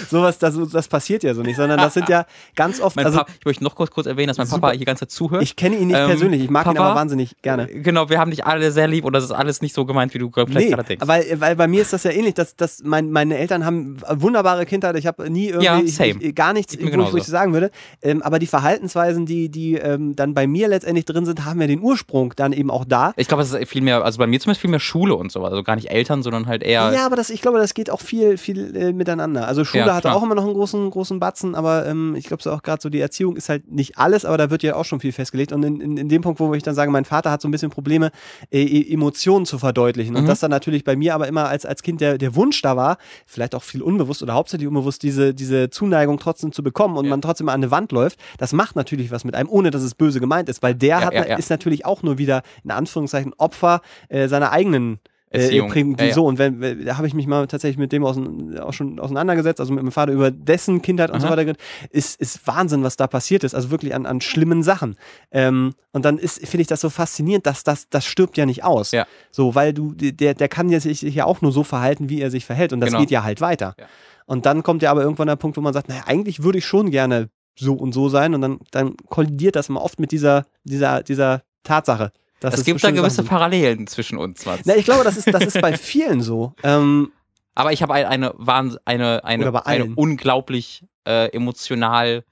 sowas, das, das passiert ja so nicht, sondern das sind ja ganz oft, Mein also Papa, ich möchte noch kurz, kurz erwähnen, dass mein Super. Papa hier die ganze Zeit zuhört. ich kenne ihn nicht Ähm, persönlich, ich mag ihn Papa, aber wahnsinnig gerne. Genau, wir haben dich alle sehr lieb und das ist alles nicht so gemeint, wie du vielleicht Nee, gerade denkst. weil, weil bei mir ist das ja ähnlich, dass, dass mein, meine Eltern haben wunderbare Kindheit, ich habe nie irgendwie Ja, ich, ich, gar nichts, ich- wo ich sagen würde, ähm, aber die Verhaltensweisen, die, die ähm, dann bei mir letztendlich drin sind, haben ja den Ursprung dann eben auch da. Ich glaube, es ist viel mehr, also bei mir zumindest viel mehr Schule und so, also gar nicht Eltern, sondern halt eher. Ja, aber das, ich glaube, das geht auch viel, viel äh, miteinander. Also Schule Ja, hat klar. auch immer noch einen großen, großen Batzen, aber ähm, ich glaube so auch gerade so die Erziehung ist halt nicht alles, aber da wird ja auch schon viel festgelegt. Und in, in, in dem Punkt, wo ich dann sage, mein Vater hat so ein bisschen Probleme, äh, E- Emotionen zu verdeutlichen. Und Mhm. das dann natürlich bei mir aber immer als, als Kind der, der Wunsch da war, vielleicht auch viel unbewusst oder hauptsächlich unbewusst, diese, diese Zuneigung trotzdem zu bekommen und Ja. man trotzdem an eine Wand läuft, das macht natürlich was mit einem, ohne dass es böse gemeint ist, weil der Ja, hat, ist natürlich auch nur wieder in Anführungszeichen Opfer äh, seiner eigenen äh, Erziehung. Prägung, Ja, ja. so und wenn, da habe ich mich mal tatsächlich mit dem ausein, auch schon auseinandergesetzt, also mit meinem Vater über dessen Kindheit und so Aha. weiter, geredet. ist, ist Wahnsinn, was da passiert ist, also wirklich an, an schlimmen Sachen. Ähm, und dann ist, finde ich das so faszinierend, dass das, das stirbt ja nicht aus. Ja. So, weil du, der, der kann ja sich ja auch nur so verhalten, wie er sich verhält und das Genau. geht ja halt weiter. Ja. Und dann kommt ja aber irgendwann der Punkt, wo man sagt, naja, eigentlich würde ich schon gerne so und so sein und dann, dann kollidiert das immer oft mit dieser, dieser, dieser Tatsache. Dass es gibt da gewisse Sachen. Parallelen zwischen uns, Mats. Na, ich glaube, das ist, das ist bei vielen so. Ähm, Aber ich habe ein, eine, eine, eine, eine allen. unglaublich äh, emotional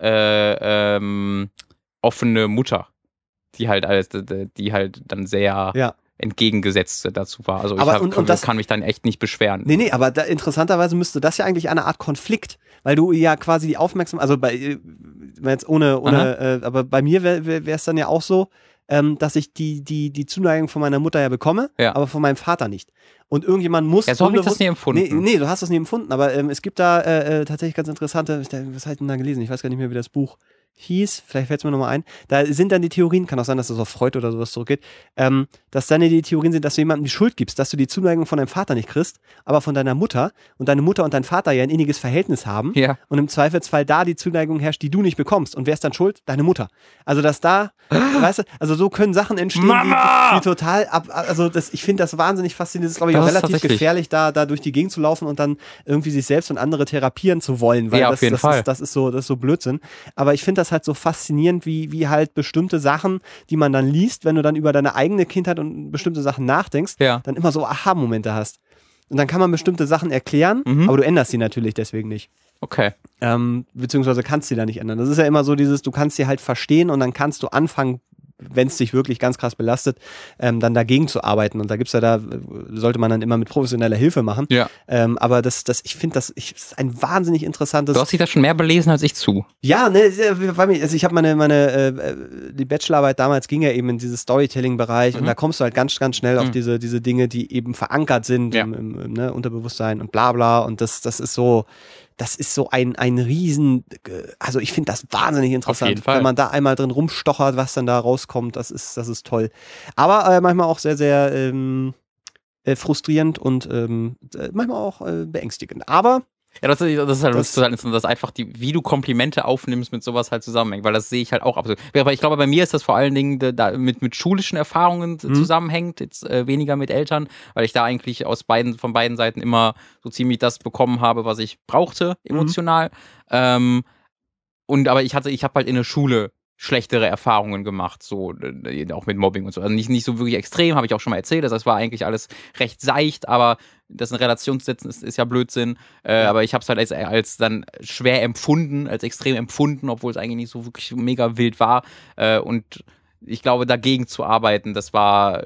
äh, ähm, offene Mutter, die halt alles, die halt dann sehr Ja. entgegengesetzt dazu war. Also ich Aber hab, und- und das- kann mich dann echt nicht beschweren. nee, nee, aber da, interessanterweise müsste das ja eigentlich eine Art Konflikt, weil du ja quasi die Aufmerksamkeit, also bei, äh, jetzt ohne, ohne, äh, aber bei mir wäre es dann ja auch so, ähm, dass ich die, die, die Zuneigung von meiner Mutter ja bekomme, Ja. aber von meinem Vater nicht. Und irgendjemand muss. Ja, so habe ich das nie empfunden. Nee, nee, du hast das nie empfunden, aber ähm, es gibt da äh, äh, tatsächlich ganz interessante, was habe ich denn da gelesen? Ich weiß gar nicht mehr, wie das Buch hieß, vielleicht fällt es mir nochmal ein. Da sind dann die Theorien, kann auch sein, dass das auf Freud oder sowas zurückgeht, ähm, dass dann die Theorien sind, dass du jemandem die Schuld gibst, dass du die Zuneigung von deinem Vater nicht kriegst, aber von deiner Mutter und deine Mutter und dein Vater ja ein inniges Verhältnis haben Ja. und im Zweifelsfall da die Zuneigung herrscht, die du nicht bekommst. Und wer ist dann schuld? Deine Mutter. Also, dass da, weißt du, also so können Sachen entstehen, Mama! Die, die total ab, also das, ich finde das wahnsinnig faszinierend. Das ist, glaube ich, Das auch relativ gefährlich, da, da durch die Gegend zu laufen und dann irgendwie sich selbst und andere therapieren zu wollen, weil Ja, auf das, jeden das, Fall. Ist, das ist so, das ist so Blödsinn. Aber ich finde das halt so faszinierend, wie, wie halt bestimmte Sachen, die man dann liest, wenn du dann über deine eigene Kindheit und bestimmte Sachen nachdenkst, Ja. dann immer so Aha-Momente hast. Und dann kann man bestimmte Sachen erklären, Mhm. aber du änderst sie natürlich deswegen nicht. Okay. Ähm, beziehungsweise kannst sie da nicht ändern. Das ist ja immer so dieses, du kannst sie halt verstehen und dann kannst du anfangen, wenn es dich wirklich ganz krass belastet, ähm, dann dagegen zu arbeiten. Und da gibt's ja da, sollte man dann immer mit professioneller Hilfe machen. Ja. Ähm, aber das, das, ich finde das, ich, das ist ein wahnsinnig interessantes. Du hast dich da schon mehr belesen als ich zu. Ja, ne, also ich habe meine, meine, äh, äh, die Bachelorarbeit damals ging ja eben in dieses Storytelling-Bereich und Mhm. da kommst du halt ganz, ganz schnell auf Mhm. diese, diese Dinge, die eben verankert sind Ja. im, im, im ne, Unterbewusstsein und bla bla und das, das ist so, das ist so ein, ein riesen, äh, also ich finde das wahnsinnig interessant, wenn man da einmal drin rumstochert, was dann da rauskommt, das ist, das ist toll. Aber äh, manchmal auch sehr, sehr ähm, äh, frustrierend und ähm, äh, manchmal auch äh, beängstigend. Aber Ja, das, ist- das ist halt Das- total interessant, dass einfach die, wie du Komplimente aufnimmst mit sowas halt zusammenhängt, weil das sehe ich halt auch absolut. Aber ich glaube, bei mir ist das vor allen Dingen da- mit, mit schulischen Erfahrungen Mhm. zusammenhängt, jetzt äh, weniger mit Eltern, weil ich da eigentlich aus beiden, von beiden Seiten immer so ziemlich das bekommen habe, was ich brauchte, Mhm. emotional. Ähm, und aber ich hatte, ich habe halt in der Schule schlechtere Erfahrungen gemacht, so äh, auch mit Mobbing und so. Also nicht, nicht so wirklich extrem, habe ich auch schon mal erzählt. Das heißt, war eigentlich alles recht seicht, aber das in Relation zu setzen ist, ist ja Blödsinn. Äh, aber ich habe es halt als, als dann schwer empfunden, als extrem empfunden, obwohl es eigentlich nicht so wirklich mega wild war. Äh, und ich glaube, dagegen zu arbeiten, das war,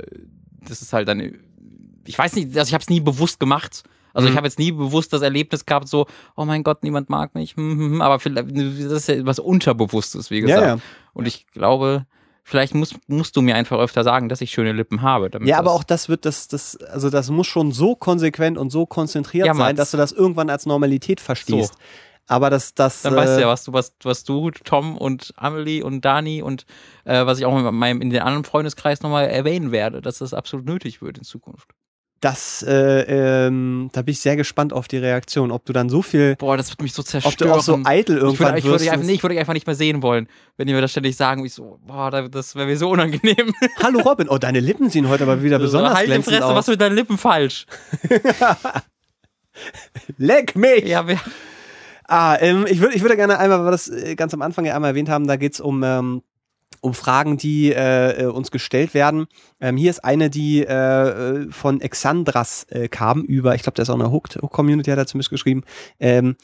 das ist halt dann, ich weiß nicht, also ich habe es nie bewusst gemacht. Also ich Mhm. habe jetzt nie bewusst das Erlebnis gehabt, so, oh mein Gott, niemand mag mich, hm, hm, hm, aber vielleicht, das ist ja was Unterbewusstes, wie gesagt. ja, ja. Und ich glaube, vielleicht musst, musst du mir einfach öfter sagen, dass ich schöne Lippen habe. Ja, aber auch das wird das, das, also das muss schon so konsequent und so konzentriert Ja, sein, dass du das irgendwann als Normalität verstehst. Aber das, das. Dann weißt du äh, ja, was du, was, was du, Tom und Amelie und Dani und äh, was ich auch in meinem in den anderen Freundeskreis nochmal erwähnen werde, dass das absolut nötig wird in Zukunft. Das, äh, ähm, da bin ich sehr gespannt auf die Reaktion, ob du dann so viel, Boah, das wird mich so ob zerstören. du auch so eitel ich irgendwann würde, ich, würde wirst. einfach, nee, ich würde dich einfach nicht mehr sehen wollen, wenn die mir das ständig sagen. Ich so, boah, da- das wäre mir so unangenehm. Hallo Robin, oh, deine Lippen sehen heute aber wieder besonders halt die glänzend Fresse, aus. was ist mit deinen Lippen falsch? Leck mich! Ja, wer, Ah, ähm, ich würde ich würde gerne einmal, weil wir das äh, ganz am Anfang ja einmal erwähnt haben, da geht's um, ähm, um Fragen, die äh, äh, uns gestellt werden. Ähm, hier ist eine, die äh, äh, von Exandras äh, kam über, ich glaube, der ist auch eine Hooked-Community, hat er zumindest geschrieben. Ähm,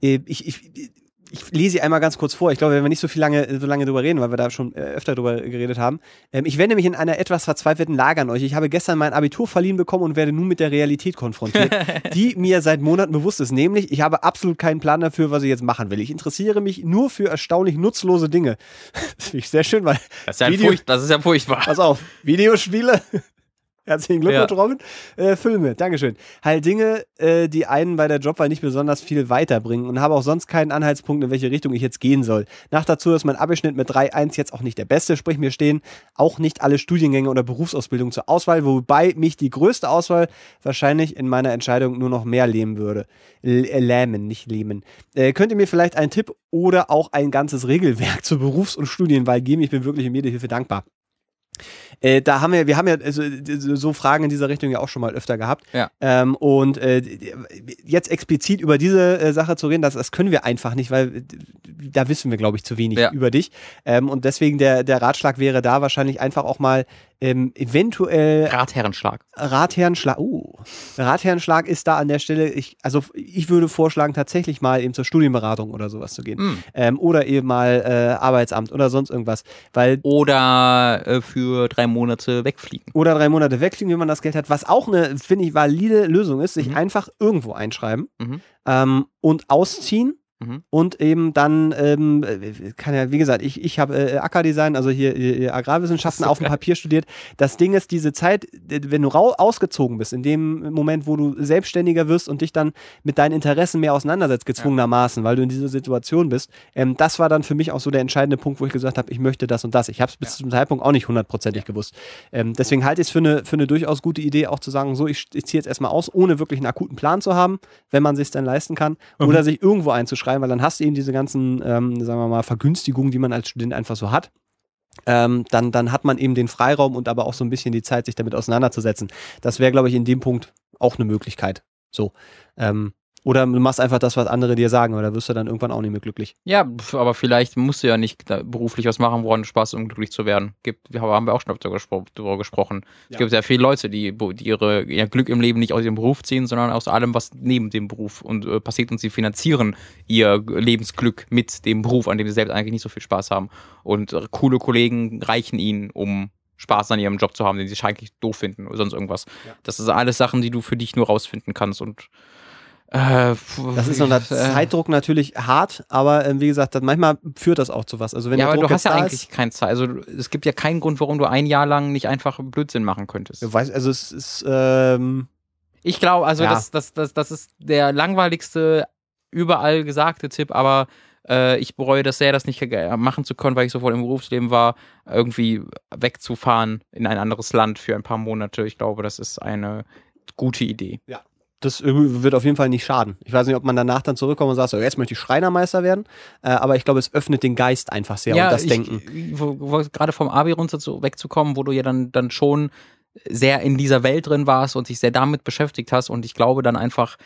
äh, ich, ich, ich lese sie einmal ganz kurz vor. Ich glaube, wenn wir nicht so viel lange, so lange drüber reden, weil wir da schon äh, öfter drüber geredet haben. Ähm, ich wende mich in einer etwas verzweifelten Lage an euch. Ich habe gestern mein Abitur verliehen bekommen und werde nun mit der Realität konfrontiert, die mir seit Monaten bewusst ist. Nämlich, ich habe absolut keinen Plan dafür, was ich jetzt machen will. Ich interessiere mich nur für erstaunlich nutzlose Dinge. Das finde ich sehr schön, weil, das, ist ja Video- furcht, das ist ja furchtbar. pass auf, Videospiele. Herzlichen Glückwunsch, Ja. Robin. Äh, Filme, Dankeschön. Halt Dinge, äh, die einen bei der Jobwahl nicht besonders viel weiterbringen und habe auch sonst keinen Anhaltspunkt, in welche Richtung ich jetzt gehen soll. Nach dazu ist mein Abischnitt mit 3.1 jetzt auch nicht der beste, sprich mir stehen auch nicht alle Studiengänge oder Berufsausbildung zur Auswahl, wobei mich die größte Auswahl wahrscheinlich in meiner Entscheidung nur noch mehr lähmen würde. L äh, lähmen, nicht lähmen. Äh, könnt ihr mir vielleicht einen Tipp oder auch ein ganzes Regelwerk zur Berufs- und Studienwahl geben? Ich bin wirklich um jede Hilfe dankbar. Äh, da haben wir, wir haben ja also, so Fragen in dieser Richtung ja auch schon mal öfter gehabt. Ja. Ähm, und äh, jetzt explizit über diese äh, Sache zu reden, das, das können wir einfach nicht, weil da wissen wir, glaube ich, zu wenig Ja. über dich. Ähm, und deswegen der, der Ratschlag wäre da wahrscheinlich einfach auch mal ähm, eventuell Ratherrenschlag. Ratherrenschlag. Uh, Ratherrenschlag ist da an der Stelle. Ich, also ich würde vorschlagen, tatsächlich mal eben zur Studienberatung oder sowas zu gehen. Hm. Ähm, oder eben mal äh, Arbeitsamt oder sonst irgendwas. Weil Oder äh, für drei Monate wegfliegen. oder drei Monate wegfliegen, wenn man das Geld hat. Was auch eine, finde ich, valide Lösung ist, sich Mhm. einfach irgendwo einschreiben Mhm. ähm, und ausziehen. Mhm. Und eben dann, ähm, äh, kann ja, wie gesagt, ich, ich habe äh, Ackerdesign, also hier, hier Agrarwissenschaften So auf dem. Papier studiert. Das Ding ist, diese Zeit, äh, wenn du rau ausgezogen bist, in dem Moment, wo du selbstständiger wirst und dich dann mit deinen Interessen mehr auseinandersetzt, gezwungenermaßen, weil du in dieser Situation bist, ähm, das war dann für mich auch so der entscheidende Punkt, wo ich gesagt habe, ich möchte das und das. Ich habe es bis Ja. zu dem Zeitpunkt auch nicht hundertprozentig gewusst. Ähm, deswegen halte ich es für eine, für eine durchaus gute Idee, auch zu sagen, so, ich, ich ziehe jetzt erstmal aus, ohne wirklich einen akuten Plan zu haben, wenn man sich dann leisten kann, oder sich irgendwo einzuschreiben, weil dann hast du eben diese ganzen, ähm, sagen wir mal, Vergünstigungen, die man als Student einfach so hat. Ähm, dann, dann hat man eben den Freiraum und aber auch so ein bisschen die Zeit, sich damit auseinanderzusetzen. Das wäre, glaube ich, in dem Punkt auch eine Möglichkeit. So. Ähm, oder du machst einfach das, was andere dir sagen, oder wirst du dann irgendwann auch nicht mehr glücklich. Ja, aber vielleicht musst du ja nicht beruflich was machen, woran du Spaß um glücklich zu werden. Gibt, haben wir auch schon darüber gesprochen. Es Ja. gibt sehr viele Leute, die, die ihre ihr Glück im Leben nicht aus ihrem Beruf ziehen, sondern aus allem, was neben dem Beruf und äh, passiert und sie finanzieren ihr Lebensglück mit dem Beruf, an dem sie selbst eigentlich nicht so viel Spaß haben. Und äh, coole Kollegen reichen ihnen, um Spaß an ihrem Job zu haben, den sie eigentlich doof finden oder sonst irgendwas. Ja. Das ist alles Sachen, die du für dich nur rausfinden kannst und Das ist unter äh, Zeitdruck natürlich hart, aber ähm, wie gesagt, manchmal führt das auch zu was. Also wenn ja, aber Druck du hast ja eigentlich ist, keine Zeit. Also es gibt ja keinen Grund, warum du ein Jahr lang nicht einfach Blödsinn machen könntest. du weißt, also es ist, ähm, Ich glaube, also Ja. das, das, das, das ist der langweiligste, überall gesagte Tipp, aber äh, ich bereue das sehr, das nicht machen zu können, weil ich sofort im Berufsleben war, irgendwie wegzufahren in ein anderes Land für ein paar Monate. Ich glaube, das ist eine gute Idee. Das wird auf jeden Fall nicht schaden. Ich weiß nicht, ob man danach dann zurückkommt und sagt, so, jetzt möchte ich Schreinermeister werden, äh, aber ich glaube, es öffnet den Geist einfach sehr und das ich, Denken. Wo, wo, gerade vom Abi runter zu, wegzukommen, wo du ja dann, dann schon sehr in dieser Welt drin warst und dich sehr damit beschäftigt hast und ich glaube dann einfach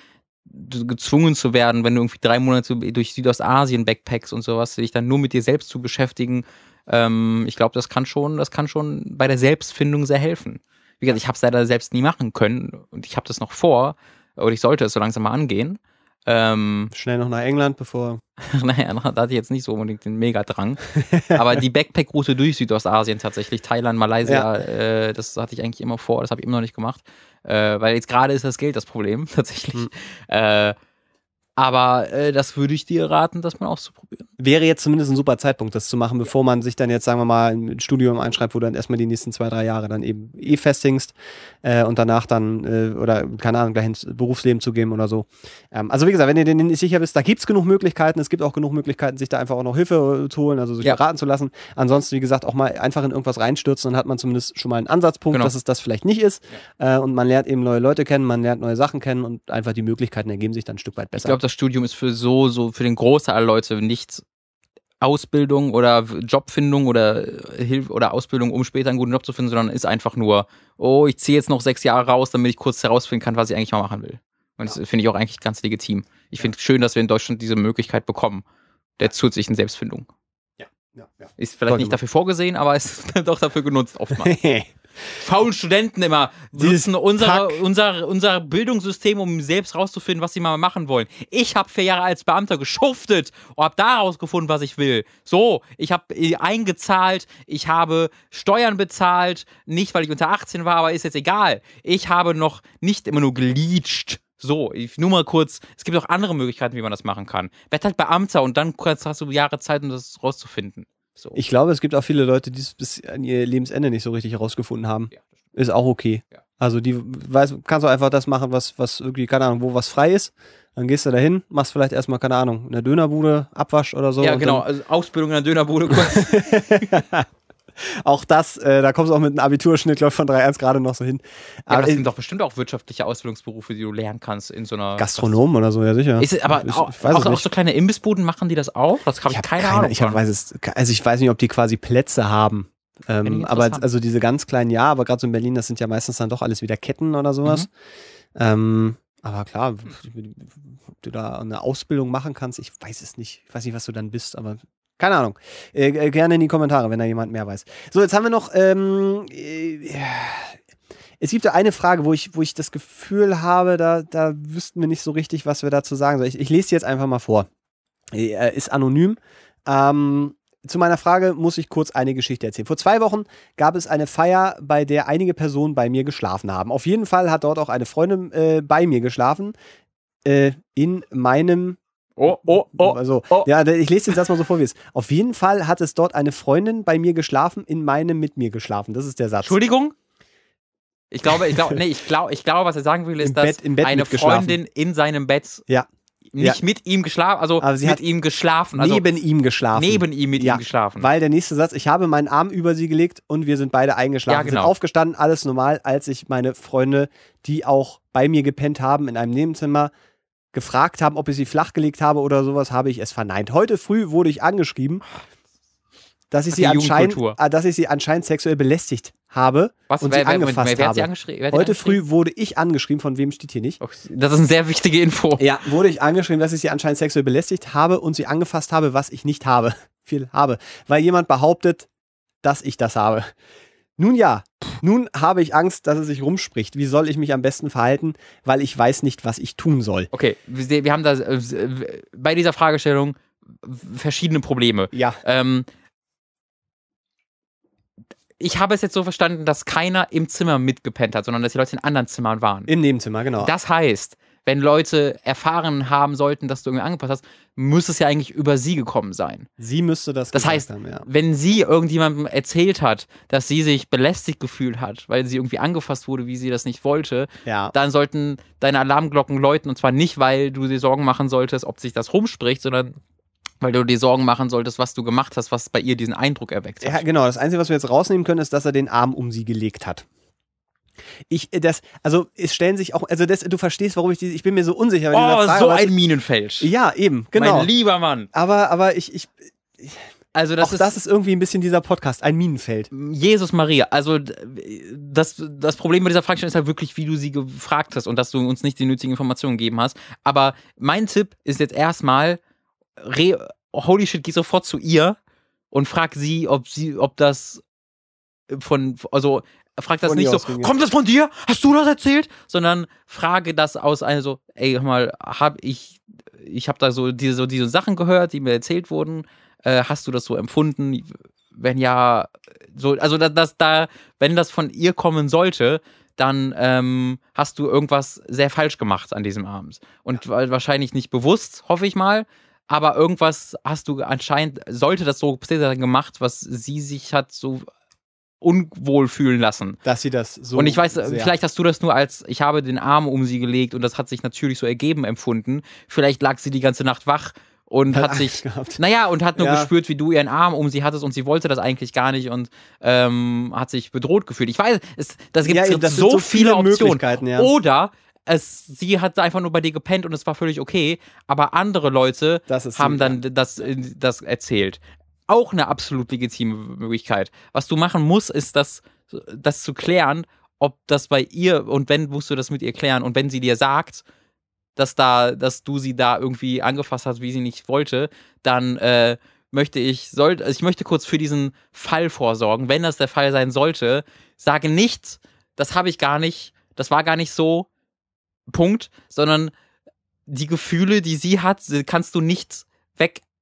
gezwungen zu werden, wenn du irgendwie drei Monate durch Südostasien backpackst und sowas, dich dann nur mit dir selbst zu beschäftigen, ähm, ich glaube, das kann schon, das kann schon bei der Selbstfindung sehr helfen. Wie gesagt, ich habe es leider selbst nie machen können und ich habe das noch vor oder ich sollte es so langsam mal angehen. Ähm, Schnell noch nach England, bevor. naja, da hatte ich jetzt nicht so unbedingt den Megadrang. Aber die Backpack-Route durch Südostasien tatsächlich, Thailand, Malaysia, äh, das hatte ich eigentlich immer vor, das habe ich immer noch nicht gemacht. Äh, weil jetzt gerade ist das Geld das Problem, tatsächlich. Hm. Äh, Aber äh, das würde ich dir raten, das mal auszuprobieren. Wäre jetzt zumindest ein super Zeitpunkt, das zu machen, bevor man sich dann jetzt, sagen wir mal, ein Studium einschreibt, wo du dann erstmal die nächsten zwei, drei Jahre dann eben eh festhängst äh, und danach dann, äh, oder keine Ahnung, gleich ins Berufsleben zu gehen oder so. Ähm, also wie gesagt, wenn ihr denen nicht sicher bist, da gibt's genug Möglichkeiten. Es gibt auch genug Möglichkeiten, sich da einfach auch noch Hilfe äh, zu holen, also sich Ja. beraten zu lassen. Ansonsten, wie gesagt, auch mal einfach in irgendwas reinstürzen, dann hat man zumindest schon mal einen Ansatzpunkt, Genau. dass es das vielleicht nicht ist. Äh, und man lernt eben neue Leute kennen, man lernt neue Sachen kennen und einfach die Möglichkeiten ergeben sich dann ein Stück weit Ich besser. glaube, das Studium ist für so, so für den Großteil aller Leute nicht Ausbildung oder Jobfindung oder äh, Hilfe oder Ausbildung, um später einen guten Job zu finden, sondern ist einfach nur, oh, ich ziehe jetzt noch sechs Jahre raus, damit ich kurz herausfinden kann, was ich eigentlich mal machen will. Und das finde ich auch eigentlich ganz legitim. Ich finde es schön, dass wir in Deutschland diese Möglichkeit bekommen, der zusätzlichen Selbstfindung. ja, ja. Ist vielleicht Sollte nicht dafür vorgesehen, aber ist doch dafür genutzt oftmals. Faulen Studenten immer nutzen unser, unser, unser Bildungssystem, um selbst rauszufinden, was sie mal machen wollen. Ich habe vier Jahre als Beamter geschuftet und habe da rausgefunden, was ich will. So, ich habe eingezahlt, ich habe Steuern bezahlt, nicht weil ich unter 18 war, aber ist jetzt egal. Ich habe noch nicht immer nur geleacht. So, ich, nur mal kurz, es gibt auch andere Möglichkeiten, wie man das machen kann. Werd halt Beamter und dann hast du Jahre Zeit, um das rauszufinden. So. Ich glaube, es gibt auch viele Leute, die es bis an ihr Lebensende nicht so richtig herausgefunden haben. Ja. Ist auch okay. Ja. Also die weiß, kannst du einfach das machen, was, was irgendwie, keine Ahnung, wo was frei ist. Dann gehst du dahin, machst vielleicht erstmal, keine Ahnung, in der Dönerbude, Abwasch oder so. ja, genau. Also Ausbildung in der Dönerbude. kurz. auch das, äh, da kommst du auch mit einem Abiturschnitt, glaube ich, von 3-1 gerade noch so hin. Ja, aber Aber das sind doch bestimmt auch wirtschaftliche Ausbildungsberufe, die du lernen kannst in so einer. Gastronom oder so, ja sicher. Ist aber Ich- auch, ich weiß auch, auch so kleine Imbissbuden machen die das auch? Das habe ich, hab keine, Ahnung. Ich hab, weiß es, also ich weiß nicht, ob die quasi Plätze haben. Ähm, ich aber also diese ganz kleinen, ja, aber gerade so in Berlin, das sind ja meistens dann doch alles wieder Ketten oder sowas. Mhm. Ähm, aber klar, ob du da eine Ausbildung machen kannst, ich weiß es nicht. Ich weiß nicht, was du dann bist, aber keine Ahnung. Äh, äh, gerne in die Kommentare, wenn da jemand mehr weiß. So, jetzt haben wir noch. Ähm, äh, es gibt da eine Frage, wo ich, wo ich das Gefühl habe, da, da wüssten wir nicht so richtig, was wir dazu sagen sollen. Ich, ich lese die jetzt einfach mal vor. Äh, ist anonym. Ähm, zu meiner Frage muss ich kurz eine Geschichte erzählen. Vor zwei Wochen gab es eine Feier, bei der einige Personen bei mir geschlafen haben. Auf jeden Fall hat dort auch eine Freundin äh, bei mir geschlafen. Äh, in meinem. Oh, oh, oh. Also, oh. ja, ich lese den Satz mal so vor, wie es ist. Auf jeden Fall hat es dort eine Freundin bei mir geschlafen, in meinem mit mir geschlafen. Das ist der Satz. Entschuldigung? Ich glaube, ich glaube, nee, ich glaube, ich glaube, was er sagen will, ist, Im dass Bett- im Bett eine. Freundin in seinem Bett Ja. nicht mit ihm geschlafen, also Aber sie mit hat ihm geschlafen, also neben ihm geschlafen. neben ihm mit Ja, ihm geschlafen. Weil der nächste Satz, ich habe meinen Arm über sie gelegt und wir sind beide eingeschlafen. Ja, genau. Sind aufgestanden, alles normal, als ich meine Freunde, die auch bei mir gepennt haben in einem Nebenzimmer, gefragt haben, ob ich sie flachgelegt habe oder sowas, habe ich es verneint. Heute früh wurde ich angeschrieben, dass ich, sie anscheinend, ah, dass ich sie anscheinend sexuell belästigt habe was, und wer, sie wer, angefasst wer, wer habe. sie Heute früh wurde ich angeschrieben, von wem steht hier nicht. Das ist eine sehr wichtige Info. Ja, wurde ich angeschrieben, dass ich sie anscheinend sexuell belästigt habe und sie angefasst habe, was ich nicht habe. Viel habe. Weil jemand behauptet, dass ich das habe. Nun ja, nun habe ich Angst, dass es sich rumspricht. Wie soll ich mich am besten verhalten? Weil ich weiß nicht, was ich tun soll. Okay, wir wir haben da äh, bei dieser Fragestellung verschiedene Probleme. Ja, Ähm, ich habe es jetzt so verstanden, dass keiner im Zimmer mitgepennt hat, sondern dass die Leute in anderen Zimmern waren. im Nebenzimmer, genau. Das heißt, wenn Leute erfahren haben sollten, dass du irgendwie angepasst hast, muss es ja eigentlich über sie gekommen sein. sie müsste das Das heißt, haben, ja. wenn sie irgendjemandem erzählt hat, dass sie sich belästigt gefühlt hat, weil sie irgendwie angefasst wurde, wie sie das nicht wollte, Ja. dann sollten deine Alarmglocken läuten und zwar nicht, weil du dir Sorgen machen solltest, ob sich das rumspricht, sondern weil du dir Sorgen machen solltest, was du gemacht hast, was bei ihr diesen Eindruck erweckt hat. Ja, genau. Das Einzige, was wir jetzt rausnehmen können, ist, dass er den Arm um sie gelegt hat. Ich, äh, das, also es stellen sich auch, also das, du verstehst, warum ich die, ich bin mir so unsicher oh, Frage. so ein Minenfeld. Ja, eben, genau. Mein lieber Mann. Aber, aber ich, ich, Also das auch ist, das ist irgendwie ein bisschen dieser Podcast, ein Minenfeld. Jesus Maria, also das, das Problem bei dieser Fragestellung ist halt wirklich, wie du sie gefragt hast und dass du uns nicht die nötigen Informationen gegeben hast. Aber mein Tipp ist jetzt erstmal, re holy shit, geh sofort zu ihr und frag sie, ob sie, ob das von, also frag das nicht so, ja. kommt das von dir? Hast du das erzählt? Sondern frage das aus einer so, ey, hör mal, hab ich, ich habe da so diese, so diese Sachen gehört, die mir erzählt wurden. Äh, hast du das so empfunden? Wenn ja, so, also dass das da, wenn das von ihr kommen sollte, dann ähm, hast du irgendwas sehr falsch gemacht an diesem Abend. Und wa- wahrscheinlich nicht bewusst, hoffe ich mal, aber irgendwas hast du anscheinend, sollte das so gemacht, was sie sich hat so unwohl fühlen lassen. Dass sie das so. und ich weiß, sehr- vielleicht hast du das nur als, ich habe den Arm um sie gelegt und das hat sich natürlich so ergeben empfunden. Vielleicht lag sie die ganze Nacht wach und Hat hat sich, gehabt. naja, und hat nur Ja. gespürt, wie du ihren Arm um sie hattest und sie wollte das eigentlich gar nicht und ähm, hat sich bedroht gefühlt. Ich weiß, es, das gibt Ja, so, das so so viele viele Optionen. Möglichkeiten, ja. Oder es, sie hat einfach nur bei dir gepennt und es war völlig okay, aber andere Leute haben dann das, das erzählt. Auch eine absolut legitime Möglichkeit. Was du machen musst, ist das, das zu klären, ob das bei ihr und wenn musst du das mit ihr klären und wenn sie dir sagt, dass da, dass du sie da irgendwie angefasst hast, wie sie nicht wollte, dann äh, möchte ich, soll, ich möchte kurz für diesen Fall vorsorgen. Wenn das der Fall sein sollte, sage nicht, das habe ich gar nicht, das war gar nicht so, Punkt, sondern die Gefühle, die sie hat, kannst du nicht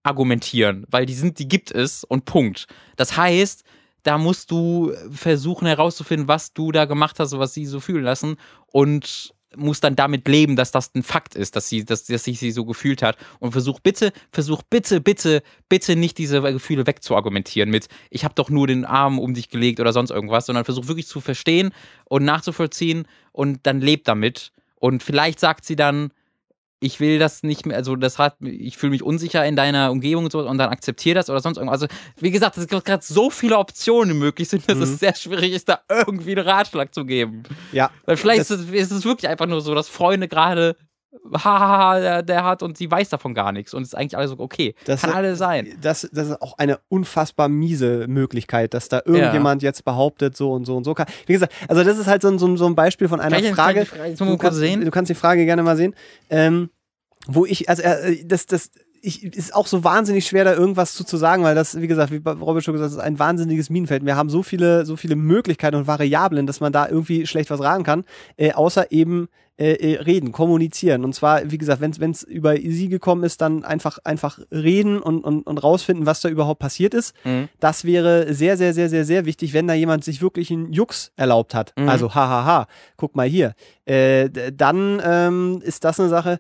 wegargumentieren, weil die sind, die gibt es und Punkt. Das heißt, da musst du versuchen herauszufinden, was du da gemacht hast, was sie so fühlen lassen und musst dann damit leben, dass das ein Fakt ist, dass sie, dass, dass sich sie so gefühlt hat. Und versuch bitte, versuch bitte, bitte, bitte nicht diese Gefühle wegzuargumentieren mit, ich habe doch nur den Arm um dich gelegt oder sonst irgendwas, sondern versuch wirklich zu verstehen und nachzuvollziehen und dann lebt damit. Und vielleicht sagt sie dann, ich will das nicht mehr, also das hat, ich fühle mich unsicher in deiner Umgebung und so und dann akzeptiere das oder sonst irgendwas. Also, wie gesagt, es gibt gerade so viele Optionen, die möglich sind, dass Mhm. es sehr schwierig ist, da irgendwie einen Ratschlag zu geben. Ja. Weil vielleicht ist, es, ist es wirklich einfach nur so, dass Freunde gerade hahaha, der, der hat und sie weiß davon gar nichts und es ist eigentlich alles so, okay, Das- kann alles sein. Das, das ist auch eine unfassbar miese Möglichkeit, dass da irgendjemand jetzt behauptet, so und so und so kann. Wie gesagt, also das ist halt so ein, so so ein Beispiel von einer Kann ich- Frage. kann ich die Frage du, kurz kannst, sehen? du kannst die Frage gerne mal sehen. Ähm, wo ich, also äh, das, das ich, ist auch so wahnsinnig schwer, da irgendwas zu, zu sagen, weil das, wie gesagt, wie Robert schon gesagt hat, ist ein wahnsinniges Minenfeld. Wir haben so viele, so viele Möglichkeiten und Variablen, dass man da irgendwie schlecht was raten kann, äh, außer eben äh, äh, reden, kommunizieren. Und zwar, wie gesagt, wenn es über sie gekommen ist, dann einfach, einfach reden und, und, und rausfinden, was da überhaupt passiert ist. Mhm. Das wäre sehr, sehr, sehr, sehr, sehr wichtig, wenn da jemand sich wirklich einen Jux erlaubt hat. Mhm. Also, hahaha, guck mal hier. Äh, dann ähm, ist das eine Sache,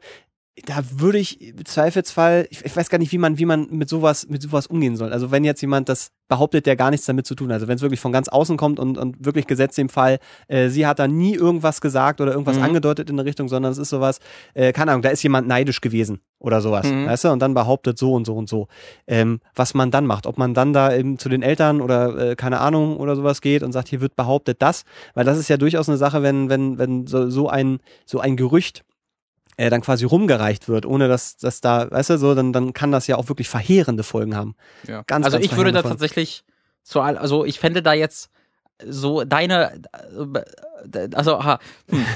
da würde ich im Zweifelsfall, ich, ich weiß gar nicht, wie man, wie man mit sowas, mit sowas umgehen soll. Also wenn jetzt jemand das behauptet, der gar nichts damit zu tun hat. Also wenn es wirklich von ganz außen kommt und, und wirklich gesetzt im Fall, äh, sie hat da nie irgendwas gesagt oder irgendwas Mhm. angedeutet in eine Richtung, sondern es ist sowas, äh, keine Ahnung, da ist jemand neidisch gewesen oder sowas, Mhm. weißt du, und dann behauptet so und so und so. Ähm, was man dann macht, ob man dann da eben zu den Eltern oder äh, keine Ahnung oder sowas geht und sagt, hier wird behauptet das, weil das ist ja durchaus eine Sache, wenn, wenn, wenn so, so ein, so ein Gerücht äh, dann quasi rumgereicht wird, ohne dass, dass da, weißt du, so, dann, dann kann das ja auch wirklich verheerende Folgen haben. Ja. Ganz, also ganz ich würde da Folgen. tatsächlich zu all, also ich fände da jetzt so deine, also, ha, hm.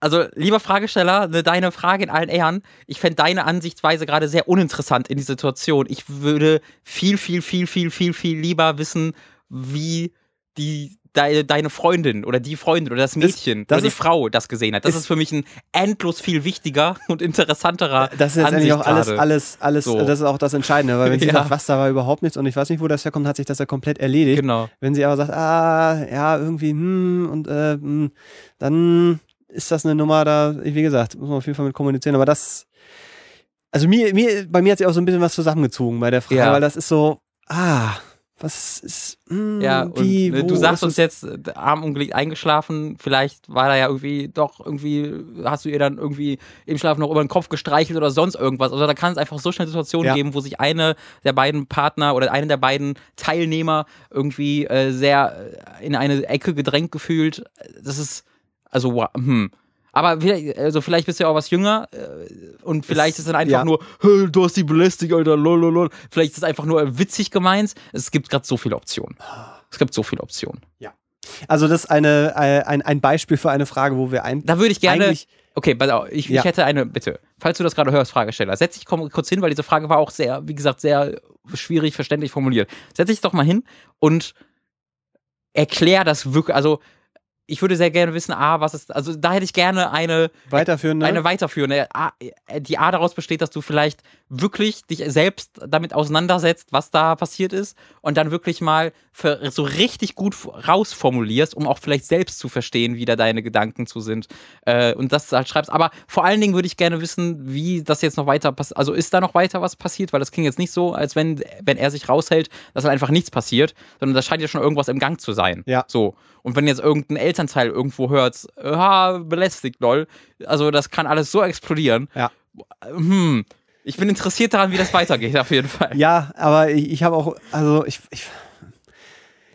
also lieber Fragesteller, ne, deine Frage in allen Ehren, ich fände deine Ansichtsweise gerade sehr uninteressant in die Situation. Ich würde viel, viel, viel, viel, viel, viel lieber wissen, wie die deine, deine Freundin oder die Freundin oder das Mädchen das oder die ist- Frau das gesehen hat. Das ist- ist, für mich ein endlos viel wichtiger und interessanterer Das ist jetzt eigentlich auch alles, alles, alles, So. das ist auch das Entscheidende, weil wenn sie Ja. sagt, was da war überhaupt nichts und ich weiß nicht, wo das herkommt, hat sich das ja komplett erledigt. Genau. Wenn sie aber sagt, ah, ja, irgendwie, hm, und äh, hm, dann ist das eine Nummer, da, wie gesagt, muss man auf jeden Fall mit kommunizieren. Aber das, also mir, mir, bei mir hat sich auch so ein bisschen was zusammengezogen bei der Frage, Ja. weil das ist so, ah, was ist, hm, Ja, und wie, äh, wo du sagst uns jetzt, Arm umgelegt, eingeschlafen, vielleicht war da ja irgendwie doch irgendwie, hast du ihr dann irgendwie im Schlaf noch über den Kopf gestreichelt oder sonst irgendwas. Also da kann es einfach so schnell Situationen Ja. geben, wo sich eine der beiden Partner oder eine der beiden Teilnehmer irgendwie äh, sehr äh, in eine Ecke gedrängt gefühlt. Das ist, also, hm. Aber vielleicht, also vielleicht bist du ja auch was jünger äh, und vielleicht Es- ist es dann einfach ja. nur, "Hä, du hast die belästigt, Alter, lololol. Vielleicht ist es einfach nur witzig gemeint. Es gibt gerade so viele Optionen. Es gibt so viele Optionen. Also das ist eine, äh, ein, ein Beispiel für eine Frage, wo wir ein, Da würde ich gerne. Okay, ich, Ja. ich hätte eine Bitte. Falls du das gerade hörst, Fragesteller, setz dich kurz hin, weil diese Frage war auch sehr, wie gesagt, sehr schwierig verständlich formuliert. Setz dich doch mal hin und erklär das wirklich. Also ich würde sehr gerne wissen, A, was ist, also da hätte ich gerne eine, Weiterführende. eine weiterführende. A, die A daraus besteht, dass du vielleicht wirklich dich selbst damit auseinandersetzt, was da passiert ist und dann wirklich mal für, so richtig gut rausformulierst, um auch vielleicht selbst zu verstehen, wie da deine Gedanken zu sind äh, und das halt schreibst. Aber vor allen Dingen würde ich gerne wissen, wie das jetzt noch weiter passiert. Also ist da noch weiter was passiert? Weil das klingt jetzt nicht so, als wenn, wenn er sich raushält, dass dann einfach nichts passiert, sondern da scheint ja schon irgendwas im Gang zu sein. Ja. So. Und wenn jetzt irgendein Elternteil irgendwo hört, ha, belästigt, lol, also das kann alles so explodieren. Ja. Hm. Ich bin interessiert daran, wie das weitergeht, auf jeden Fall. Ja, aber ich, ich habe auch, also ich, ich,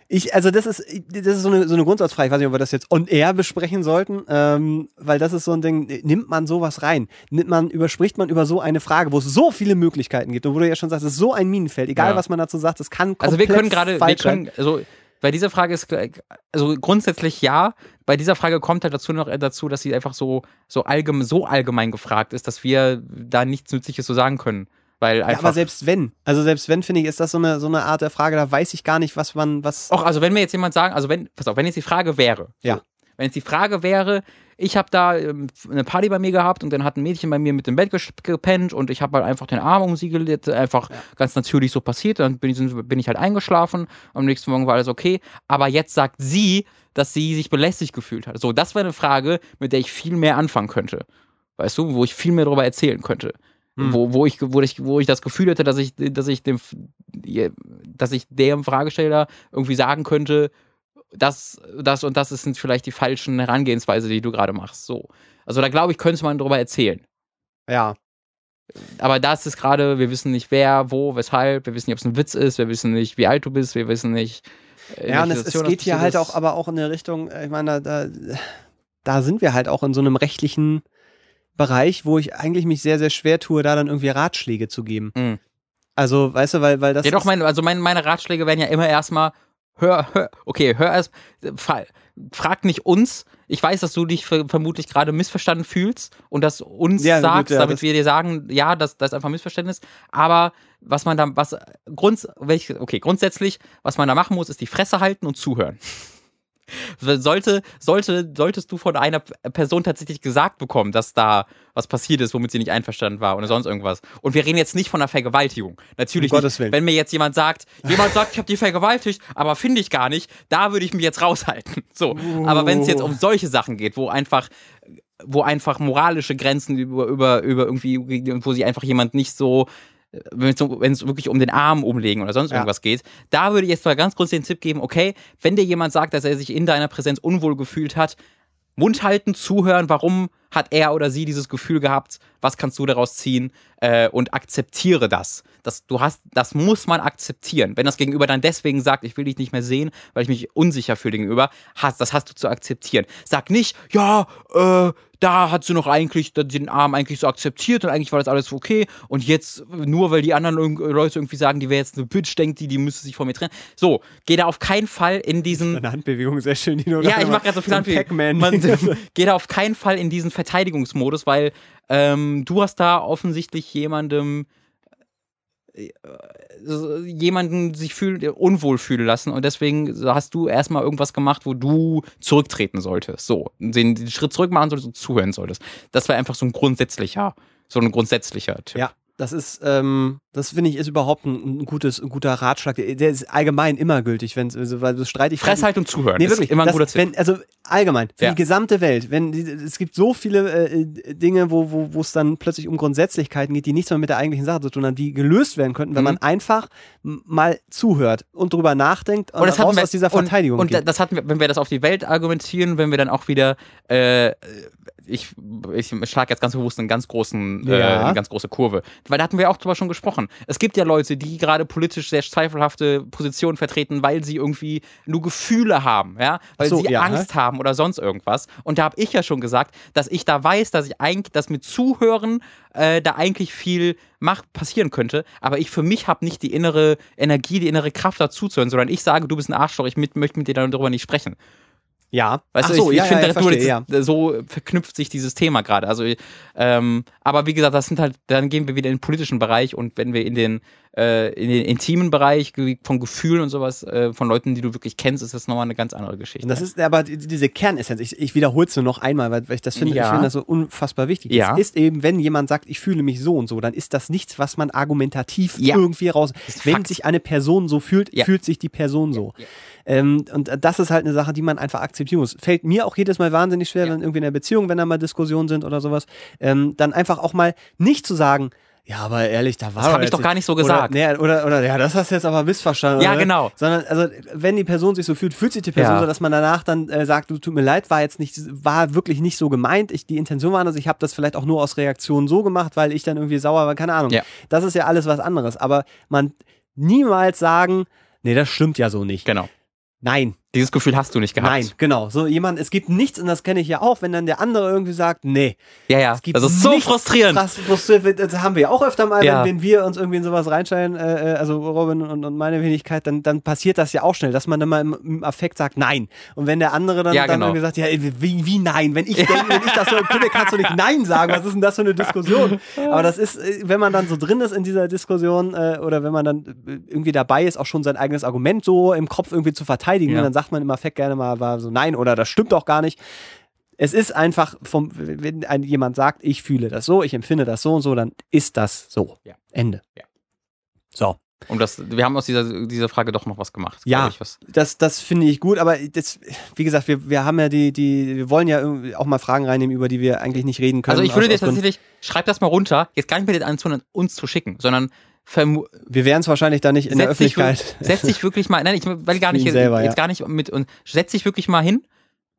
ich, also das ist, das ist so eine, so eine Grundsatzfrage. Ich weiß nicht, ob wir das jetzt on air besprechen sollten, ähm, weil das ist so ein Ding, nimmt man sowas rein? Nimmt man, überspricht man über so eine Frage, wo es so viele Möglichkeiten gibt und wo du ja schon sagst, es ist so ein Minenfeld, egal Ja. was man dazu sagt, es kann komplett Also wir können gerade, wir können, also bei dieser Frage ist, also grundsätzlich ja. Bei dieser Frage kommt halt dazu noch dazu, dass sie einfach so, so, allgemein, so allgemein gefragt ist, dass wir da nichts Nützliches so sagen können. Weil Ja, aber selbst wenn, also selbst wenn, finde ich, ist das so eine, so eine Art der Frage, da weiß ich gar nicht, was man, was. auch, also wenn mir jetzt jemand sagen, also wenn, pass auf, wenn jetzt die Frage wäre, so, Ja. wenn jetzt die Frage wäre, ich habe da ähm, eine Party bei mir gehabt und dann hat ein Mädchen bei mir mit dem Bett gepennt und ich habe halt einfach den Arm um sie gelegt, einfach ganz natürlich so passiert, dann bin ich, bin ich halt eingeschlafen, am nächsten Morgen war alles okay, aber jetzt sagt sie, dass sie sich belästigt gefühlt hat. So, das wäre eine Frage, mit der ich viel mehr anfangen könnte. Weißt du, wo ich viel mehr darüber erzählen könnte. Hm. Wo, wo, ich, wo, ich, wo ich das Gefühl hätte, dass ich, dass ich dem, dass ich dem Fragesteller irgendwie sagen könnte, das, das und das sind vielleicht die falschen Herangehensweise, die du gerade machst. So. Also da glaube ich, könnte man darüber erzählen. Ja. Aber das ist gerade, wir wissen nicht wer, wo, weshalb, wir wissen nicht, ob es ein Witz ist, wir wissen nicht, wie alt du bist, wir wissen nicht. in Ja, und es, es geht hier halt auch, aber auch in eine Richtung, äh, ich meine, da, da, sind wir halt auch in so einem rechtlichen Bereich, wo ich eigentlich mich sehr, sehr schwer tue, da dann irgendwie Ratschläge zu geben. Mhm. Also, weißt du, weil, weil das. Ja, doch, mein, also meine, meine Ratschläge werden ja immer erstmal, hör, hör, okay, hör erst, fra- frag nicht uns. Ich weiß, dass du dich ver vermutlich gerade missverstanden fühlst und das uns Ja, gut, sagst, ja, damit wir dir sagen, ja, das, das ist einfach ein Missverständnis. Aber was man da, was, grunds, okay, grundsätzlich, was man da machen muss, ist die Fresse halten und zuhören. Sollte, sollte, solltest du von einer Person tatsächlich gesagt bekommen, dass da was passiert ist, womit sie nicht einverstanden war oder sonst irgendwas. Und wir reden jetzt nicht von einer Vergewaltigung. Natürlich Um nicht. Gottes Willen. Wenn mir jetzt jemand sagt, jemand sagt, ich habe die vergewaltigt, aber finde ich gar nicht, da würde ich mich jetzt raushalten. So. Aber wenn es jetzt um solche Sachen geht, wo einfach wo einfach moralische Grenzen über, über, über irgendwie, wo sie einfach jemand nicht so, wenn es wirklich um den Arm umlegen oder sonst Ja. irgendwas geht, da würde ich jetzt mal ganz kurz den Tipp geben, okay, wenn dir jemand sagt, dass er sich in deiner Präsenz unwohl gefühlt hat, Mund halten, zuhören, warum hat er oder sie dieses Gefühl gehabt, was kannst du daraus ziehen äh, und akzeptiere das. das. Du hast, das muss man akzeptieren. Wenn das Gegenüber dann deswegen sagt, ich will dich nicht mehr sehen, weil ich mich unsicher fühle gegenüber, hast, das hast du zu akzeptieren. Sag nicht, ja, äh, da hat sie noch eigentlich den Arm eigentlich so akzeptiert und eigentlich war das alles okay und jetzt nur weil die anderen Leute irgendwie sagen, die wäre jetzt eine Bitch, denkt die, die müsste sich von mir trennen. So, geh da auf keinen Fall in diesen Eine Handbewegung, sehr schön, die du ja, ich mache gerade so viel ein Handbewegung. Pac-Man. Man geht auf keinen Fall in diesen Verteidigungsmodus, weil ähm, du hast da offensichtlich jemandem äh, äh, jemanden sich fühlen, unwohl fühlen lassen und deswegen hast du erstmal irgendwas gemacht, wo du zurücktreten solltest. So, den, den Schritt zurück machen solltest und zuhören solltest. Das wäre einfach so ein grundsätzlicher, so ein grundsätzlicher Tipp. Ja, das ist, ähm, das finde ich, ist überhaupt ein, ein gutes, ein guter Ratschlag. Der ist allgemein immer gültig, wenn also, weil so Streitigkeiten. Fress halt und zuhören. Nee, ist wirklich. immer ein das, guter Tipp. wenn, also allgemein, für Ja. die gesamte Welt. Wenn die, es gibt so viele äh, Dinge, wo wo wo es dann plötzlich um Grundsätzlichkeiten geht, die nichts mehr mit der eigentlichen Sache zu tun haben, die gelöst werden könnten, wenn Mhm. man einfach mal zuhört und drüber nachdenkt und, Und das raus wir, aus dieser Verteidigung Und, und das hatten wir, wenn wir das auf die Welt argumentieren, wenn wir dann auch wieder, äh, ich, ich schlage jetzt ganz bewusst einen ganz großen, äh, Ja. eine ganz große Kurve, weil da hatten wir auch drüber schon gesprochen. Es gibt ja Leute, die gerade politisch sehr zweifelhafte Positionen vertreten, weil sie irgendwie nur Gefühle haben, ja, weil so, sie ja, Angst haben oder sonst irgendwas. Und da habe ich ja schon gesagt, dass ich da weiß, dass ich eigentlich, dass mit Zuhören äh, da eigentlich viel macht, passieren könnte, aber ich für mich habe nicht die innere Energie, die innere Kraft dazu zu hören, sondern ich sage, du bist ein Arschloch, ich mit, möchte mit dir darüber nicht sprechen. Ja. Weißt Ach du, so, ich, ja, ich finde, ja, ja, so verknüpft sich dieses Thema gerade. Also, ähm, aber wie gesagt, das sind halt, dann gehen wir wieder in den politischen Bereich und wenn wir in den äh, in den intimen Bereich von Gefühlen und sowas, äh, von Leuten, die du wirklich kennst, ist das nochmal eine ganz andere Geschichte. Und das ist aber die- diese Kernessenz. Ich, ich wiederhole es nur noch einmal, weil, ich das finde, Ja. ich finde das so unfassbar wichtig. Ja. Es ist eben, wenn jemand sagt, ich fühle mich so und so, dann ist das nichts, was man argumentativ Ja. irgendwie raus. Wenn Fakt. sich eine Person so fühlt, Ja. fühlt sich die Person so. Ähm, und das ist halt eine Sache, die man einfach akzeptieren muss. Fällt mir auch jedes Mal wahnsinnig schwer, wenn irgendwie in einer Beziehung, wenn da mal Diskussionen sind oder sowas, ähm, dann einfach auch mal nicht zu sagen, ja, aber ehrlich, da war Das hab doch ich doch gar nicht so oder, gesagt. nee, oder, oder, ja, das hast du jetzt aber missverstanden. Ja, oder? genau. Sondern, also, wenn die Person sich so fühlt, fühlt sich die Person Ja. so, dass man danach dann äh, sagt, du tut mir leid, war jetzt nicht, war wirklich nicht so gemeint. Ich, die Intention war anders, ich habe das vielleicht auch nur aus Reaktion so gemacht, weil ich dann irgendwie sauer war, keine Ahnung. Ja. Das ist ja alles was anderes. Aber man niemals sagen, nee, das stimmt ja so nicht. Genau. Nein, Dieses Gefühl hast du nicht gehabt. nein, genau. So jemand, es gibt nichts, und das kenne ich ja auch, wenn dann der andere irgendwie sagt, nee. Ja, ja. Es gibt Das ist so frustrierend. Krass frustrierend. Das haben wir ja auch öfter mal, Ja. wenn, wenn wir uns irgendwie in sowas reinstellen, äh, äh, also Robin und, und meine Wenigkeit, dann, dann passiert das ja auch schnell, dass man dann mal im, im Affekt sagt, nein. Und wenn der andere dann, Ja, dann genau. irgendwie sagt, ja, wie, wie nein? Wenn ich denke, wenn ich das so empfinde, kannst du nicht nein sagen. Was ist denn das für eine Diskussion? Aber das ist, äh, wenn man dann so drin ist in dieser Diskussion äh, oder wenn man dann äh, irgendwie dabei ist, auch schon sein eigenes Argument so im Kopf irgendwie zu verteidigen, Ja. dann sagt man im Affekt gerne mal war so nein oder das stimmt doch gar nicht. Es ist einfach, vom, wenn ein, jemand sagt, ich fühle das so, ich empfinde das so und so, dann ist das so. Ja. Ende. Ja. So. Und das, wir haben aus dieser, dieser Frage doch noch was gemacht. Ja. Ich, was. Das, das finde ich gut, aber das, wie gesagt, wir, wir haben ja die, die, wir wollen ja auch mal Fragen reinnehmen, über die wir eigentlich nicht reden können. Also ich würde dir tatsächlich, schreib das mal runter, jetzt gar nicht mit den Anzünden uns zu schicken, sondern wir wären es wahrscheinlich da nicht in der setz dich, Öffentlichkeit. wir- setz dich wirklich mal, nein, ich will gar nicht, selber, jetzt ja. gar nicht mit, und setz dich wirklich mal hin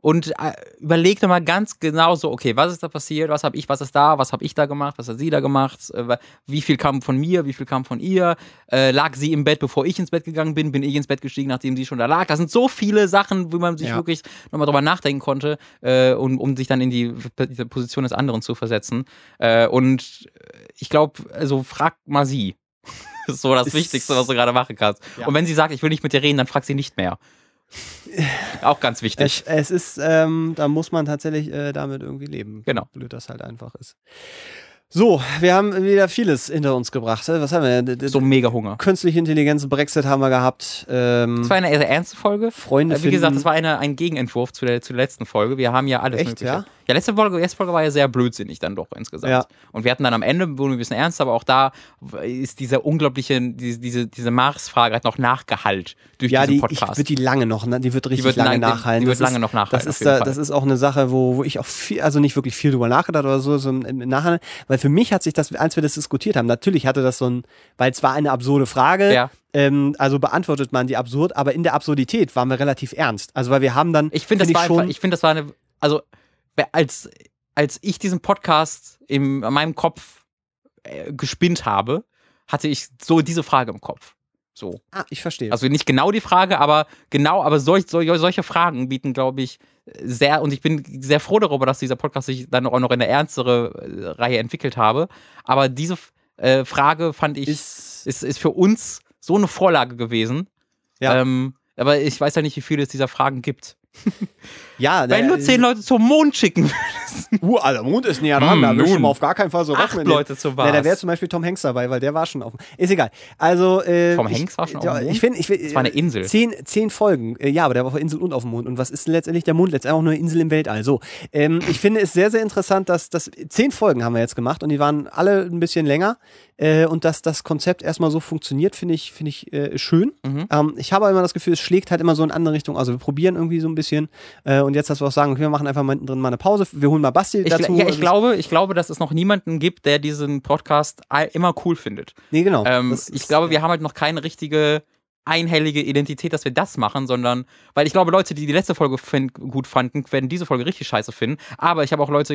und äh, überleg doch mal ganz genau so, okay, was ist da passiert, was habe ich, was ist da, was habe ich da gemacht, was hat sie da gemacht, äh, wie viel kam von mir, wie viel kam von ihr, äh, lag sie im Bett, bevor ich ins Bett gegangen bin, bin ich ins Bett gestiegen, nachdem sie schon da lag. Das sind so viele Sachen, wo man sich Ja. wirklich nochmal drüber nachdenken konnte, äh, und, um sich dann in die, die Position des anderen zu versetzen. Äh, und ich glaube, also frag mal sie. Das ist so das Wichtigste, was du gerade machen kannst. Ja. Und wenn sie sagt, ich will nicht mit dir reden, dann frag sie nicht mehr. Auch ganz wichtig. Es, es ist, ähm, da muss man tatsächlich äh, damit irgendwie leben. Genau. Blöd das halt einfach ist. So, wir haben wieder vieles hinter uns gebracht. Was haben wir? So mega Hunger. Künstliche Intelligenz, Brexit haben wir gehabt. Ähm, Das war eine eher ernste Folge. Freunde Äh, Wie gesagt, finden- das war eine, ein Gegenentwurf zu der, zu der letzten Folge. Wir haben ja alles Echt, Mögliche. ja? Ja, letzte Folge, letzte Folge war ja sehr blödsinnig dann doch insgesamt. Ja. Und wir hatten dann am Ende, wurden wir ein bisschen ernst, aber auch da ist diese unglaubliche, diese, diese, diese Mars-Frage hat noch nachgehallt durch ja, diesen die, Podcast. wird die lange noch, ne? die wird richtig wird lange lang- die- die wird Das lange ist, noch nachhallen, Das ist, da, das ist auch eine Sache, wo, wo ich auch viel, also nicht wirklich viel drüber nachgedacht oder so, so im, im Nachhinein, weil für mich hat sich das, als wir das diskutiert haben, natürlich hatte das so ein, weil es war eine absurde Frage, Ja. ähm, also beantwortet man die absurd, aber in der Absurdität waren wir relativ ernst. Also weil wir haben dann, Ich finde, das, find war schon, einfach, ich finde, das war eine, also als, als ich diesen Podcast in meinem Kopf äh, gespinnt habe, hatte ich so diese Frage im Kopf. So. ah, ich verstehe. Also nicht genau die Frage, aber genau, aber solch, solch, solche Fragen bieten, glaube ich, sehr, und ich bin sehr froh darüber, dass dieser Podcast sich dann auch noch in eine ernstere äh, Reihe entwickelt habe. Aber diese äh, Frage fand ich, ist, ist, ist für uns so eine Vorlage gewesen. Ja. Ähm, aber ich weiß ja nicht, wie viele es dieser Fragen gibt. Ja, Wenn der- du zehn Leute zum Mond schicken Uh, Alter, Mond ist näher dran, dran, da will ich ich schon mal auf gar keinen Fall so acht Leute zu Ja, was. da wäre zum Beispiel Tom Hanks dabei, weil der war schon auf. Ist egal. Also äh, Tom ich, Hanks war schon auf ja, dem Mond? Ich finde, ich find, Das war eine Insel. Zehn, zehn Folgen. Äh, ja, aber der war auf der Insel und auf dem Mond. Und was ist letztendlich der Mond? Letztendlich auch nur eine Insel im Weltall. So, ähm, ich finde es sehr, sehr interessant, dass das zehn Folgen haben wir jetzt gemacht und die waren alle ein bisschen länger. Äh, und dass das Konzept erstmal so funktioniert, finde ich, finde ich äh, schön. Mhm. Ähm, ich habe aber immer das Gefühl, es schlägt halt immer so in andere Richtung. Also wir probieren irgendwie so ein bisschen. Äh, und jetzt, dass wir auch sagen, okay, wir machen einfach mal drin mal eine Pause. Wir holen mal Basti Ich, dazu. ja, ich glaube, ich glaube, dass es noch niemanden gibt, der diesen Podcast immer cool findet. Nee, genau. Ähm, ich ist- glaube, wir haben halt noch keine richtige einhellige Identität, dass wir das machen, sondern, weil ich glaube, Leute, die die letzte Folge gut fanden, werden diese Folge richtig scheiße finden. Aber ich habe auch Leute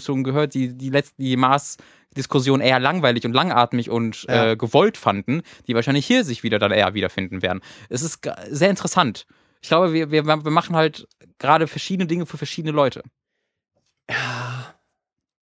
schon gehört, die die letzte, die Mars-Diskussion eher langweilig und langatmig und Ja. äh, gewollt fanden, die wahrscheinlich hier sich wieder dann eher wiederfinden werden. Es ist sehr interessant. Ich glaube, wir, wir, wir machen halt gerade verschiedene Dinge für verschiedene Leute. Ja.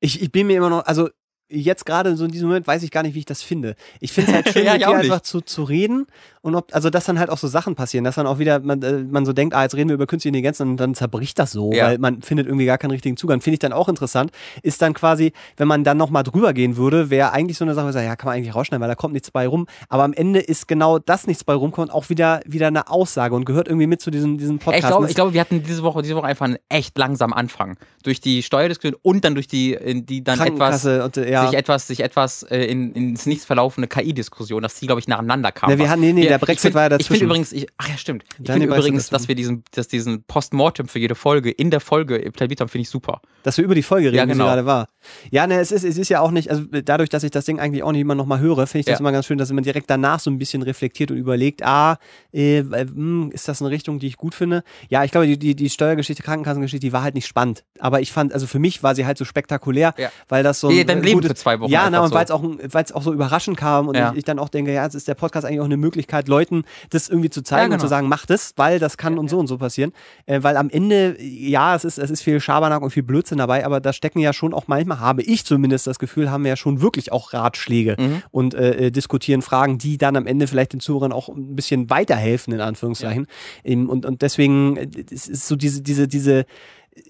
Ich, ich bin mir immer noch, also jetzt gerade so in diesem Moment weiß ich gar nicht, wie ich das finde. Ich finde es halt schön, Ja, mit dir einfach zu, zu reden und ob, also dass dann halt auch so Sachen passieren, dass dann auch wieder man, äh, man so denkt, ah, jetzt reden wir über künstliche Intelligenz und dann zerbricht das so, Ja. weil man findet irgendwie gar keinen richtigen Zugang. Finde ich dann auch interessant. Ist dann quasi, wenn man dann nochmal drüber gehen würde, wäre eigentlich so eine Sache, ja, kann man eigentlich rausschneiden, weil da kommt nichts bei rum. Aber am Ende ist genau das nichts bei rumkommt, auch wieder, wieder eine Aussage und gehört irgendwie mit zu diesem, diesem Podcast. Ich glaube, glaube, wir hatten diese Woche, diese Woche einfach einen echt langsamen Anfang. Durch die Steuerdiskussion und dann durch die, die dann etwas, und, äh, ja. sich etwas, sich etwas äh, in, ins Nichts verlaufende KI-Diskussion, dass die, glaube ich, nacheinander kamen. Ne, wir hatten- nee, nee, der Brexit find, war ja Ich finde dazwischen. übrigens, ich, ach ja, stimmt. Ich finde übrigens, dazwischen. dass wir diesen, dass diesen Postmortem für jede Folge in der Folge etabliert haben, finde ich super. Dass wir über die Folge reden, Ja, wie sie genau. gerade war. Ja, ne, es ist, es ist ja auch nicht, also dadurch, dass ich das Ding eigentlich auch nicht immer nochmal höre, finde ich das Ja. immer ganz schön, dass man direkt danach so ein bisschen reflektiert und überlegt, ah, äh, äh, hm, ist das eine Richtung, die ich gut finde? Ja, ich glaube, die, die, die Steuergeschichte, Krankenkassengeschichte, die war halt nicht spannend. Aber ich fand, also für mich war sie halt so spektakulär, Ja. weil das so Ja, ein dein äh, Leben für zwei Wochen Ja, na, und so. weil es auch, weil es auch so überraschend kam und Ja. ich, ich dann auch denke, ja, jetzt ist der Podcast eigentlich auch eine Möglichkeit, Leuten das irgendwie zu zeigen Ja, und zu genau. sagen, mach das, weil das kann und so und so passieren. Äh, weil am Ende, ja, es ist, es ist viel Schabernack und viel Blödsinn dabei, aber da stecken ja schon auch manchmal, habe ich zumindest das Gefühl, haben wir ja schon wirklich auch Ratschläge Mhm. und äh, äh, diskutieren Fragen, die dann am Ende vielleicht den Zuhörern auch ein bisschen weiterhelfen, in Anführungszeichen. Ähm, und, und deswegen, äh, es ist so diese, diese, diese,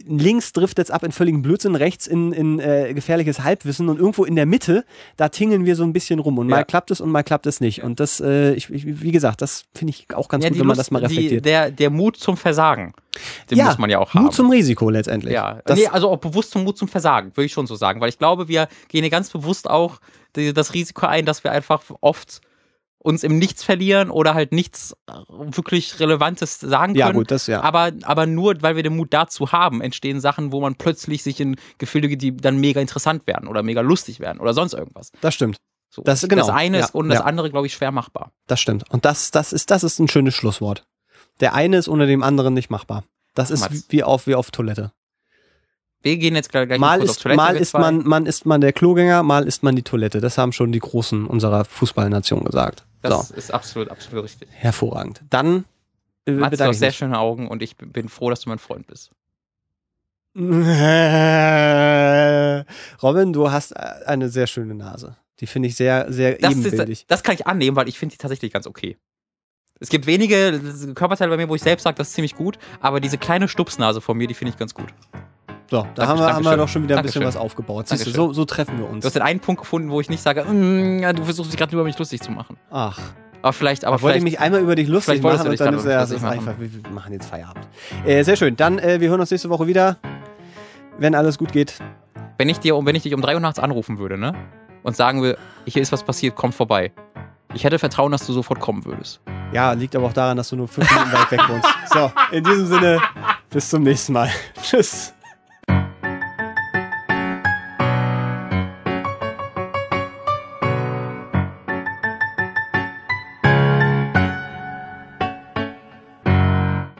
links driftet es ab in völligen Blödsinn, rechts in, in äh, gefährliches Halbwissen und irgendwo in der Mitte, da tingeln wir so ein bisschen rum. Und mal Ja. klappt es und mal klappt es nicht. Und das, äh, ich, ich, wie gesagt, das finde ich auch ganz Ja, gut, die wenn man Lust- das mal die, reflektiert. der, der Mut zum Versagen, den ja, muss man ja auch haben. Mut zum Risiko letztendlich. Ja, das, nee, also auch bewusst zum Mut zum Versagen, würde ich schon so sagen. Weil ich glaube, wir gehen hier ganz bewusst auch die, das Risiko ein, dass wir einfach oft uns im Nichts verlieren oder halt nichts äh, wirklich Relevantes sagen können. ja, gut, das ja. Aber, aber nur, weil wir den Mut dazu haben, entstehen Sachen, wo man plötzlich sich in Gefühle, die dann mega interessant werden oder mega lustig werden oder sonst irgendwas. das stimmt. So. Das- das genau, eine ist ja, und das ja. andere, glaube ich, schwer machbar. Das stimmt. Und das, das, ist, das ist ein schönes Schlusswort. Der eine ist ohne dem anderen nicht machbar. Das ist Mats. wie auf, wie auf Toilette. Wir gehen jetzt gleich Mal kurz auf ist, Toilette. mal ist man, man ist man der Klogänger, mal ist man die Toilette. Das haben schon die Großen unserer Fußballnation gesagt. Das so, ist absolut, absolut richtig. hervorragend. Dann äh, Mats, du hast sehr schöne Augen und ich bin froh, dass du mein Freund bist. Robin, du hast äh, eine sehr schöne Nase. Die finde ich sehr, sehr Das, ebenbildig. ist, das kann ich annehmen, weil ich finde die tatsächlich ganz okay. Es gibt wenige Körperteile bei mir, wo ich selbst sage, das ist ziemlich gut, aber diese kleine Stupsnase von mir, die finde ich ganz gut. So, da haben, wir, haben wir doch schon wieder ein bisschen Dankeschön. was aufgebaut. Siehst du, so, so treffen wir uns. Du hast den einen Punkt gefunden, wo ich nicht sage, "Mm, du versuchst dich gerade über mich lustig zu machen. Ach, Aber vielleicht, aber wollte ich vielleicht, mich einmal über dich lustig vielleicht machen und dann ist ja, das machen. einfach, wir machen jetzt Feierabend. Äh, sehr schön. Dann, äh, wir hören uns nächste Woche wieder, wenn alles gut geht. wenn ich dir, wenn ich dich um drei Uhr nachts anrufen würde, ne? Und sagen würde, hier ist was passiert, komm vorbei. Ich hätte Vertrauen, dass du sofort kommen würdest. Ja, liegt aber auch daran, dass du nur fünf Minuten weit weg wohnst. So, in diesem Sinne, bis zum nächsten Mal. Tschüss.